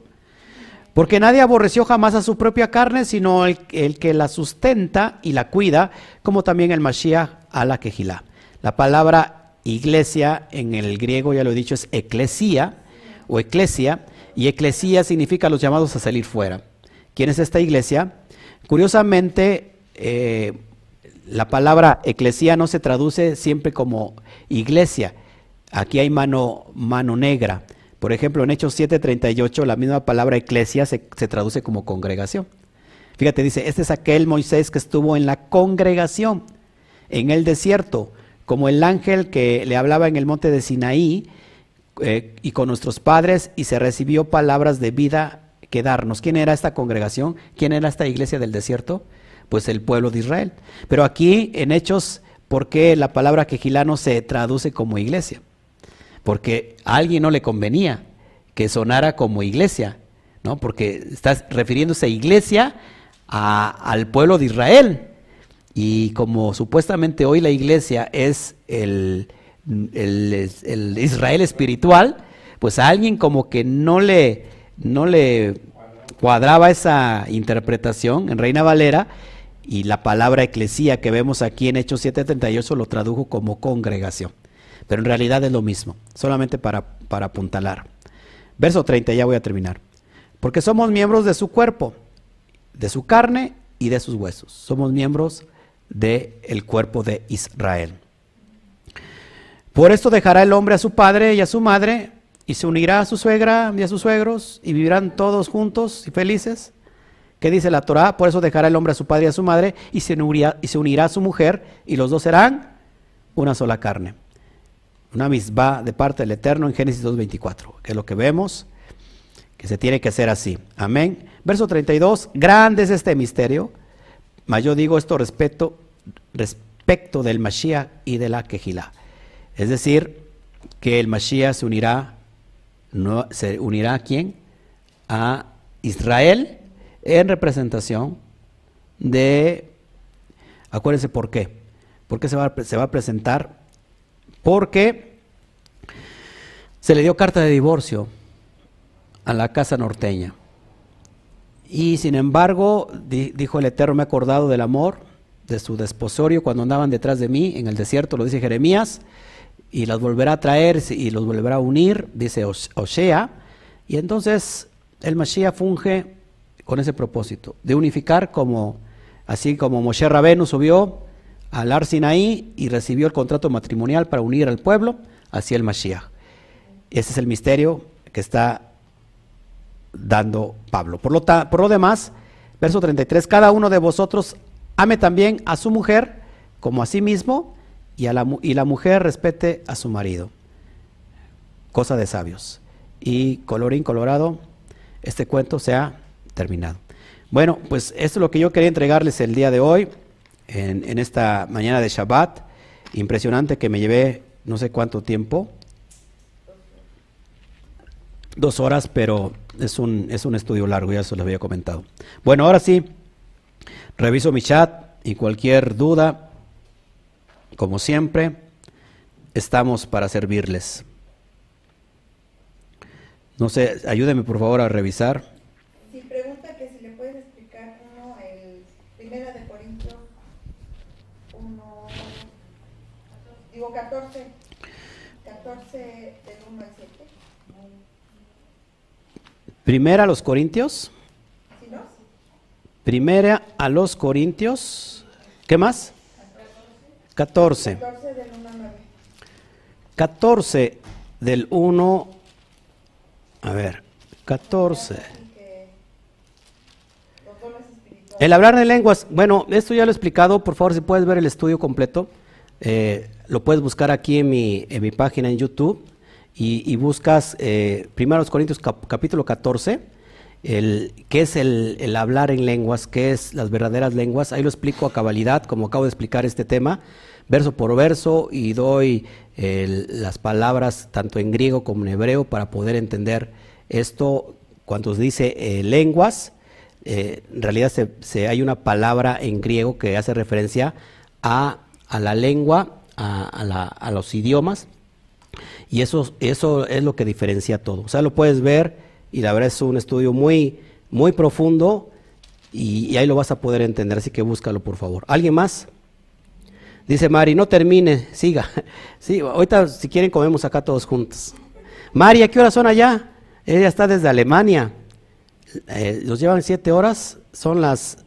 Porque nadie aborreció jamás a su propia carne, sino el, que la sustenta y la cuida, como también el Mashiach a la quejilá. La palabra iglesia en el griego, ya lo he dicho, es eclesia o eclesia, y eclesia significa los llamados a salir fuera. ¿Quién es esta iglesia? Curiosamente, eh, la palabra eclesia no se traduce siempre como iglesia. Aquí hay mano, mano negra. Por ejemplo, en Hechos 7:38 la misma palabra eclesia se, se, traduce como congregación. Fíjate, dice, este es aquel Moisés que estuvo en la congregación, en el desierto, como el ángel que le hablaba en el monte de Sinaí eh, y con nuestros padres y se recibió palabras de vida que darnos. ¿Quién era esta congregación? ¿Quién era esta iglesia del desierto? Pues el pueblo de Israel. Pero aquí en Hechos, ¿por qué la palabra quejilano se traduce como iglesia? Porque a alguien no le convenía que sonara como iglesia, ¿no? Porque estás refiriéndose a iglesia al pueblo de Israel. Y como supuestamente hoy la iglesia es el, el, Israel espiritual, pues a alguien como que no le, no le cuadraba esa interpretación en Reina Valera y la palabra eclesía que vemos aquí en Hechos 7:38 lo tradujo como congregación. Pero en realidad es lo mismo, solamente para, para apuntalar. Verso 30, ya voy a terminar. Porque somos miembros de su cuerpo, de su carne y de sus huesos. Somos miembros del cuerpo de Israel. Por esto dejará el hombre a su padre y a su madre y se unirá a su suegra y a sus suegros y vivirán todos juntos y felices. ¿Qué dice la Torah? Por eso dejará el hombre a su padre y a su madre y se, unirá, y se unirá a su mujer y los dos serán una sola carne. Una misma de parte del Eterno en Génesis 2.24, que es lo que vemos, que se tiene que hacer así. Amén. Verso 32, grande es este misterio, mas yo digo esto respecto, respecto del Mashiach y de la Kejilá. Es decir, que el Mashiach se unirá, no, se unirá a quién? A Israel en representación de, acuérdense por qué, por qué se va, se va a presentar, porque se le dio carta de divorcio a la casa norteña. Y sin embargo, dijo el Eterno, me he acordado del amor de su desposorio cuando andaban detrás de mí en el desierto, lo dice Jeremías, y los volverá a traer y los volverá a unir, dice Osea. Y entonces el Mashiach funge con ese propósito, de unificar como, así como Moshe Rabenu subió al Ar Sinaí y recibió el contrato matrimonial para unir al pueblo, así el Mashiach. Ese es el misterio que está dando Pablo. Por lo, demás, verso 33, cada uno de vosotros ame también a su mujer como a sí mismo y, la, y la mujer respete a su marido. Cosa de sabios. Y colorín colorado, este cuento se ha terminado. Bueno, pues esto es lo que yo quería entregarles el día de hoy, en, esta mañana de Shabbat. Impresionante que me llevé no sé cuánto tiempo, dos horas, pero es un, es un estudio largo, ya se lo había comentado. Bueno, ahora sí, reviso mi chat y cualquier duda, como siempre, estamos para servirles. No sé, ayúdeme por favor a revisar. Digo 14, 14 del 1 al 7. Primera a los Corintios. ¿Sí, no? Primera a los Corintios. ¿Qué más? 14. 14 del 1 al 9. 14 del 1. A ver, 14. Y que los dones espirituales. El hablar de lenguas, bueno, esto ya lo he explicado, por favor, si puedes ver el estudio completo, eh, lo puedes buscar aquí en mi, en mi página en YouTube y, buscas eh, 1 Corintios cap- capítulo 14, el, qué es el, el hablar en lenguas, qué es las verdaderas lenguas, ahí lo explico a cabalidad, como acabo de explicar este tema, verso por verso, y doy las palabras tanto en griego como en hebreo para poder entender esto. Cuando dice eh, lenguas, eh, en realidad se, se- hay una palabra en griego que hace referencia a, a la lengua, a, los idiomas, y eso, eso es lo que diferencia todo. O sea, lo puedes ver y la verdad es un estudio muy, muy profundo y, ahí lo vas a poder entender, así que búscalo por favor. ¿Alguien más? Dice Mari, no termine, siga. Sí, ahorita si quieren comemos acá todos juntos. Mari, ¿a qué horas son allá? Ella está desde Alemania. Eh, los llevan siete horas, son las,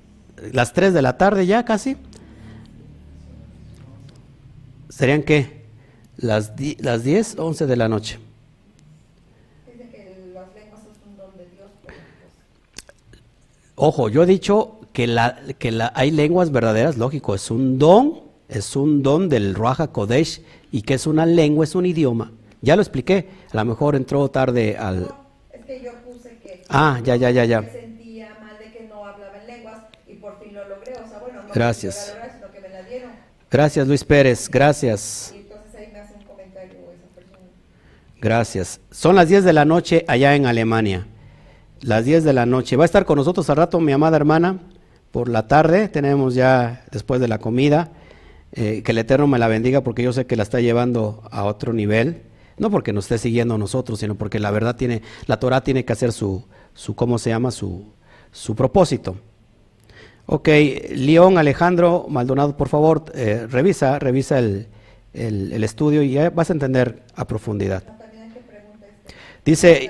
las tres de la tarde ya casi. ¿Serían qué? Las, di- las 10, 11 de la noche. Dice que las lenguas es un don de Dios. pues, Ojo, yo he dicho que, la, que la, hay lenguas verdaderas, lógico, es un don, es un don del Ruaja Kodesh y que es una lengua, es un idioma. Ya lo expliqué, a lo mejor entró tarde al... no, es que yo puse que Ah, ya, ya, ya, me ya. sentía mal de que no hablaba en lenguas y por fin lo logré. O sea, bueno, no Gracias. que lo lograra, sino que me la dieron. Gracias Luis Pérez, gracias, gracias. Son las 10 de la noche allá en Alemania. Las 10 de la noche. Va a estar con nosotros al rato mi amada hermana por la tarde. Tenemos ya después de la comida. Eh, que el Eterno me la bendiga porque yo sé que la está llevando a otro nivel. No porque nos esté siguiendo a nosotros, sino porque la verdad tiene, la Torah tiene que hacer su, su ¿cómo se llama? Su, su propósito. Ok, León Alejandro Maldonado, por favor, eh, revisa, revisa el, el- el estudio y ya vas a entender a profundidad. Dice,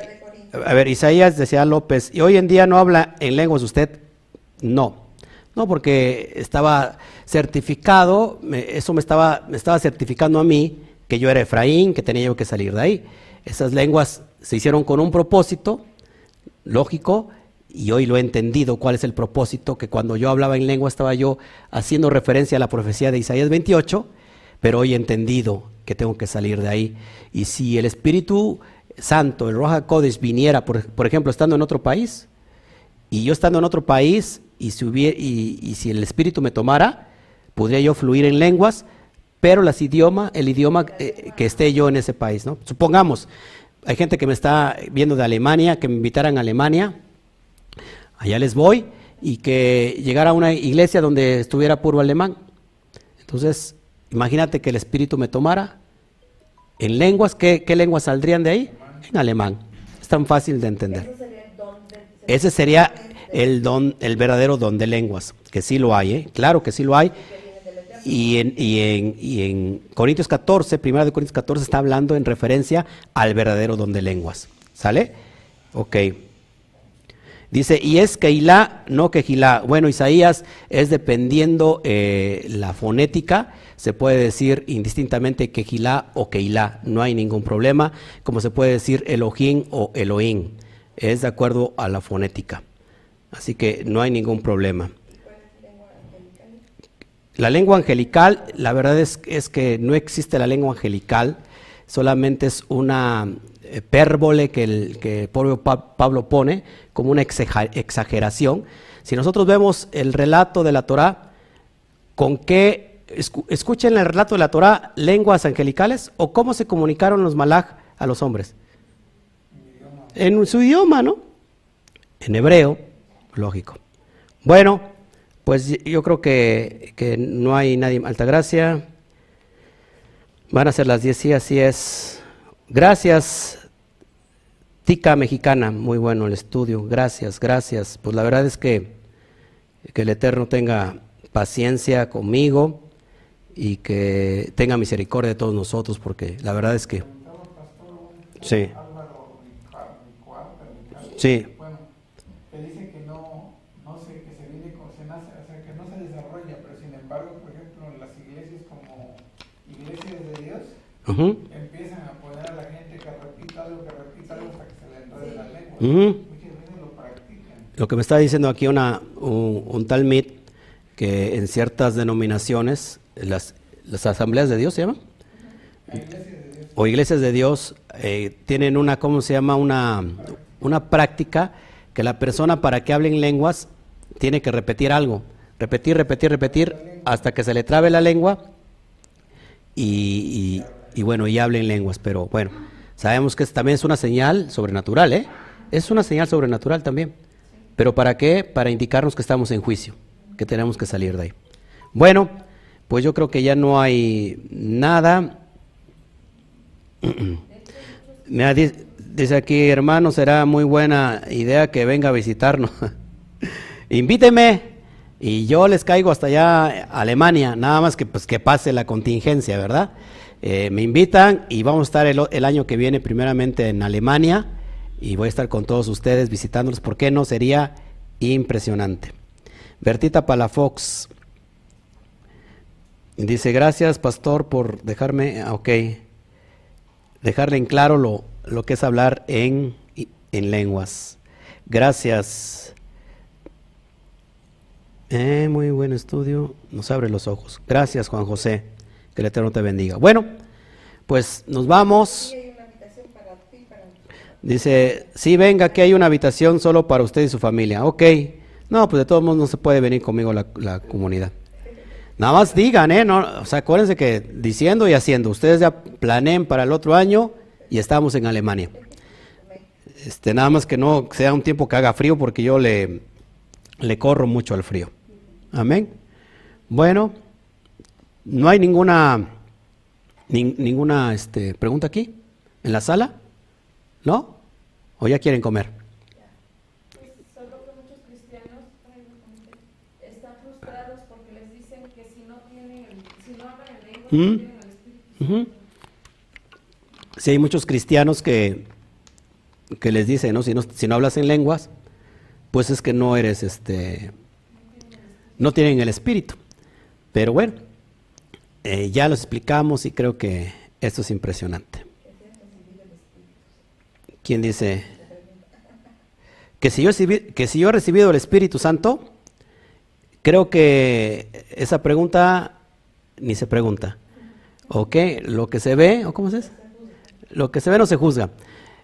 a ver, Isaías decía López, ¿y hoy en día no habla en lenguas usted? No, no, porque estaba certificado, me- eso me estaba, me estaba certificando a mí que yo era Efraín, que tenía yo que salir de ahí. Esas lenguas se hicieron con un propósito lógico y hoy lo he entendido cuál es el propósito, que cuando yo hablaba en lengua estaba yo haciendo referencia a la profecía de Isaías 28, pero hoy he entendido que tengo que salir de ahí. Y si el Espíritu Santo, el Roja Kodesh, viniera, por, ejemplo, estando en otro país, y yo estando en otro país, y si el Espíritu me tomara, podría yo fluir en lenguas, pero las idioma, el idioma eh, que esté yo en ese país, ¿no? Supongamos, hay gente que me está viendo de Alemania, que me invitaran a Alemania, allá les voy, y que llegara a una iglesia donde estuviera puro alemán. Entonces, imagínate que el Espíritu me tomara en lenguas, ¿qué, qué lenguas saldrían de ahí? En alemán. Es tan fácil de entender. Ese sería el don del Ese sería el don, el verdadero don de lenguas, que sí lo hay, ¿eh? claro que sí lo hay. Y en, y en, y en Corintios 14, primera de Corintios 14, está hablando en referencia al verdadero don de lenguas. ¿Sale? Ok. Dice, y es Keilah, no Kejilá. Bueno, Isaías es dependiendo eh, la fonética, se puede decir indistintamente Kejilá o Keilah, no hay ningún problema, como se puede decir Elohim o Elohim, es de acuerdo a la fonética. Así que no hay ningún problema. La lengua angelical, la verdad es, es que no existe la lengua angelical, solamente es una eh, pérbole que el que el propio Pa- Pablo pone como una exageración. Si nosotros vemos el relato de la Torá, ¿con qué escu- escuchen el relato de la Torá lenguas angelicales o cómo se comunicaron los malaj a los hombres? En su idioma, ¿no? En hebreo, lógico. Bueno, pues y- yo creo que, que no hay nadie. Altagracia. Van a ser las 10, sí, así es. Gracias, Tica Mexicana, muy bueno el estudio, gracias, gracias. Pues la verdad es que, el Eterno tenga paciencia conmigo y que tenga misericordia de todos nosotros, porque la verdad es que... Sí. Sí. Bueno, te dice que no, no sé, que se viene, se nace, o sea, que no se desarrolla, pero sin embargo, por ejemplo, las iglesias como iglesias de Dios, uh. Lo que me está diciendo aquí una, un, un tal Mit, que en ciertas denominaciones, las, las asambleas de Dios se llaman, o iglesias de Dios, eh, tienen una, ¿cómo se llama? Una, una práctica que la persona para que hable en lenguas tiene que repetir algo, repetir, repetir, repetir, hasta que se le trabe la lengua y, y- bueno, y hable en lenguas. Pero bueno, sabemos que también es una señal sobrenatural, ¿eh? Es una señal sobrenatural también. ¿Pero para qué? Para indicarnos que estamos en juicio, que tenemos que salir de ahí. Bueno, pues yo creo que ya no hay nada. Di- dice aquí, hermano, será muy buena idea que venga a visitarnos. Invíteme y yo les caigo hasta allá Alemania, nada más que pues que pase la contingencia, ¿verdad? Eh, me invitan y vamos a estar el, el año que viene primeramente en Alemania y voy a estar con todos ustedes visitándolos, ¿por qué no? Sería impresionante. Bertita Palafox dice, gracias pastor por dejarme, ah, ok, dejarle en claro lo, lo que es hablar en, en lenguas. Gracias. Eh, muy buen estudio, nos abre los ojos. Gracias Juan José, que el Eterno te bendiga. Bueno, pues nos vamos. Y hay una habitación para ti, para Dice, sí, venga, que hay una habitación solo para usted y su familia. Ok. No, pues de todos modos no se puede venir conmigo la, comunidad. Nada más digan, ¿eh? No, o sea, acuérdense que diciendo y haciendo. Ustedes ya planeen para el otro año y estamos en Alemania. Este, nada más que no sea un tiempo que haga frío porque yo le, le corro mucho al frío. Amén. Bueno, no hay ninguna, nin- ninguna este, pregunta aquí en la sala. ¿No? ¿O ya quieren comer? Solo que muchos cristianos están frustrados porque les dicen que si no tienen, si no hablan en lengua, ¿Mm? no tienen el Espíritu Ujú. Sí, hay muchos cristianos que, que les dicen, ¿no? Si, ¿no? si no hablas en lenguas, pues es que no eres, este, no tienen el espíritu. Pero bueno, eh, ya lo explicamos y creo que esto es impresionante. ¿Quién dice? Que si, yo, que si yo he recibido el Espíritu Santo, creo que esa pregunta ni se pregunta. ¿Ok? Lo que se ve, ¿o cómo se dice? Lo que se ve no se juzga.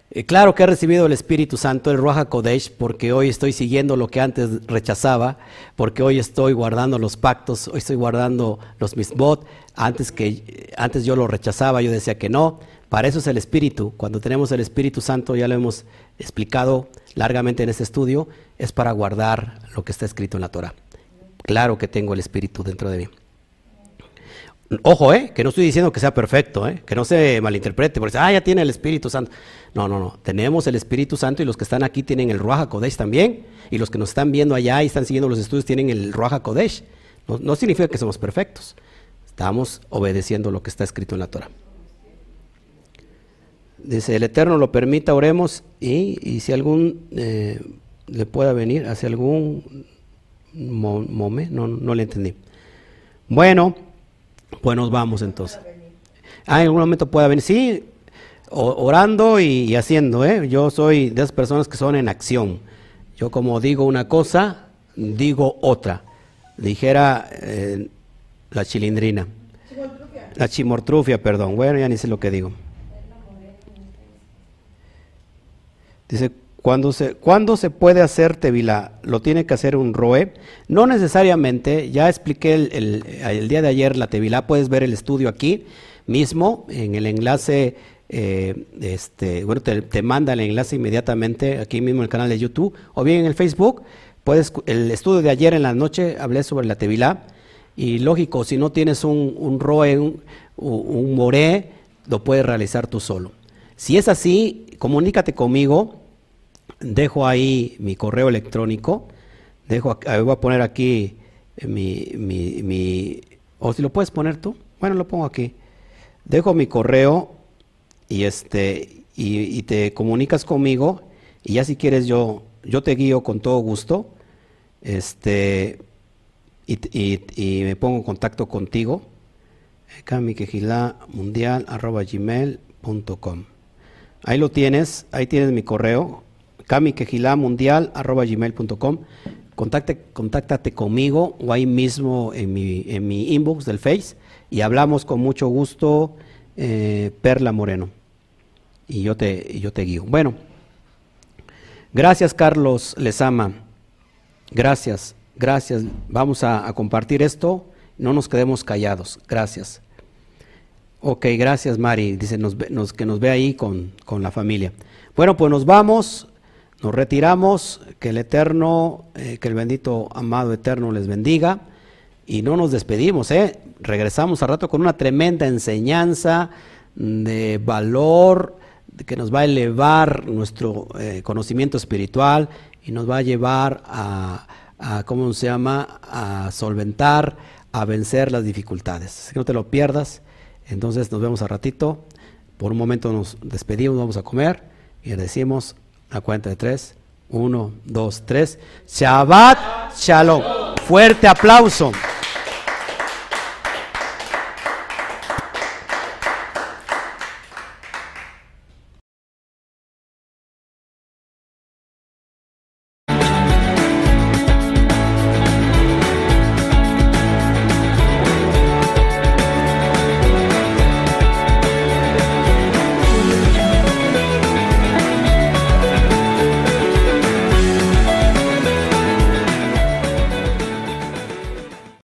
Eh, claro que he recibido el Espíritu Santo, el Ruach Kodesh, porque hoy estoy siguiendo lo que antes rechazaba, porque hoy estoy guardando los pactos, hoy estoy guardando los misbot. Antes que antes yo lo rechazaba, yo decía que no. Para eso es el Espíritu. Cuando tenemos el Espíritu Santo, ya lo hemos explicado largamente en este estudio, es para guardar lo que está escrito en la Torah. Claro que tengo el Espíritu dentro de mí. Ojo, ¿eh? Que no estoy diciendo que sea perfecto, ¿eh? Que no se malinterprete, porque ah, ya tiene el Espíritu Santo. No, no, no. Tenemos el Espíritu Santo y los que están aquí tienen el Ruach HaKodesh también. Y los que nos están viendo allá y están siguiendo los estudios tienen el Ruach HaKodesh. No, no significa que somos perfectos. Estamos obedeciendo lo que está escrito en la Torah. Dice, el Eterno lo permita, oremos y, y si algún eh, le pueda venir, hacia algún mo- mome, no, no le entendí. Bueno, pues nos vamos entonces. Ah, en algún momento pueda venir, sí, orando y, y haciendo, ¿eh? Yo soy de esas personas que son en acción. Yo como digo una cosa, digo otra. Dijera eh, la chilindrina. La chimortrufia, perdón. Bueno, ya ni sé lo que digo. Dice, ¿cuándo se, ¿cuándo se puede hacer tevila? ¿Lo tiene que hacer un roe? No necesariamente, ya expliqué el, el- el día de ayer la tevila, puedes ver el estudio aquí mismo, en el enlace, eh, este, bueno, te, te manda el enlace inmediatamente aquí mismo en el canal de YouTube, o bien en el Facebook, puedes, el estudio de ayer en la noche hablé sobre la tevila, y lógico, si no tienes un, un roe, un, un moré, lo puedes realizar tú solo. Si es así, comunícate conmigo. Dejo ahí mi correo electrónico. Dejo, voy a poner aquí eh, mi, mi, mi- o si lo puedes poner tú. Bueno, lo pongo aquí. Dejo mi correo y este y, te comunicas conmigo y ya si quieres yo yo te guío con todo gusto. Este y, y- me pongo en contacto contigo camiquejilamundial.gmail.com Ahí lo tienes, ahí tienes mi correo, camiquejilamundial.gmail.com Contáctate, conmigo o ahí mismo en mi, en mi inbox del Face y hablamos con mucho gusto, eh, Perla Moreno. Y yo te, yo te guío. Bueno, gracias Carlos Lezama. Gracias, gracias. Vamos a compartir esto. No nos quedemos callados. Gracias. Ok, gracias Mari. Dice nos, nos- que nos ve ahí con, con la familia. Bueno, pues nos vamos, nos retiramos. Que el Eterno, eh, que el bendito amado Eterno les bendiga. Y no nos despedimos, ¿eh? Regresamos al rato con una tremenda enseñanza de valor que nos va a elevar nuestro eh, conocimiento espiritual y nos va a llevar a, a, ¿cómo se llama?, a solventar, a vencer las dificultades. Así que no te lo pierdas. Entonces nos vemos al ratito. Por un momento nos despedimos, vamos a comer y decimos a cuenta de tres. Uno, dos, tres. Shabbat Shalom. Fuerte aplauso.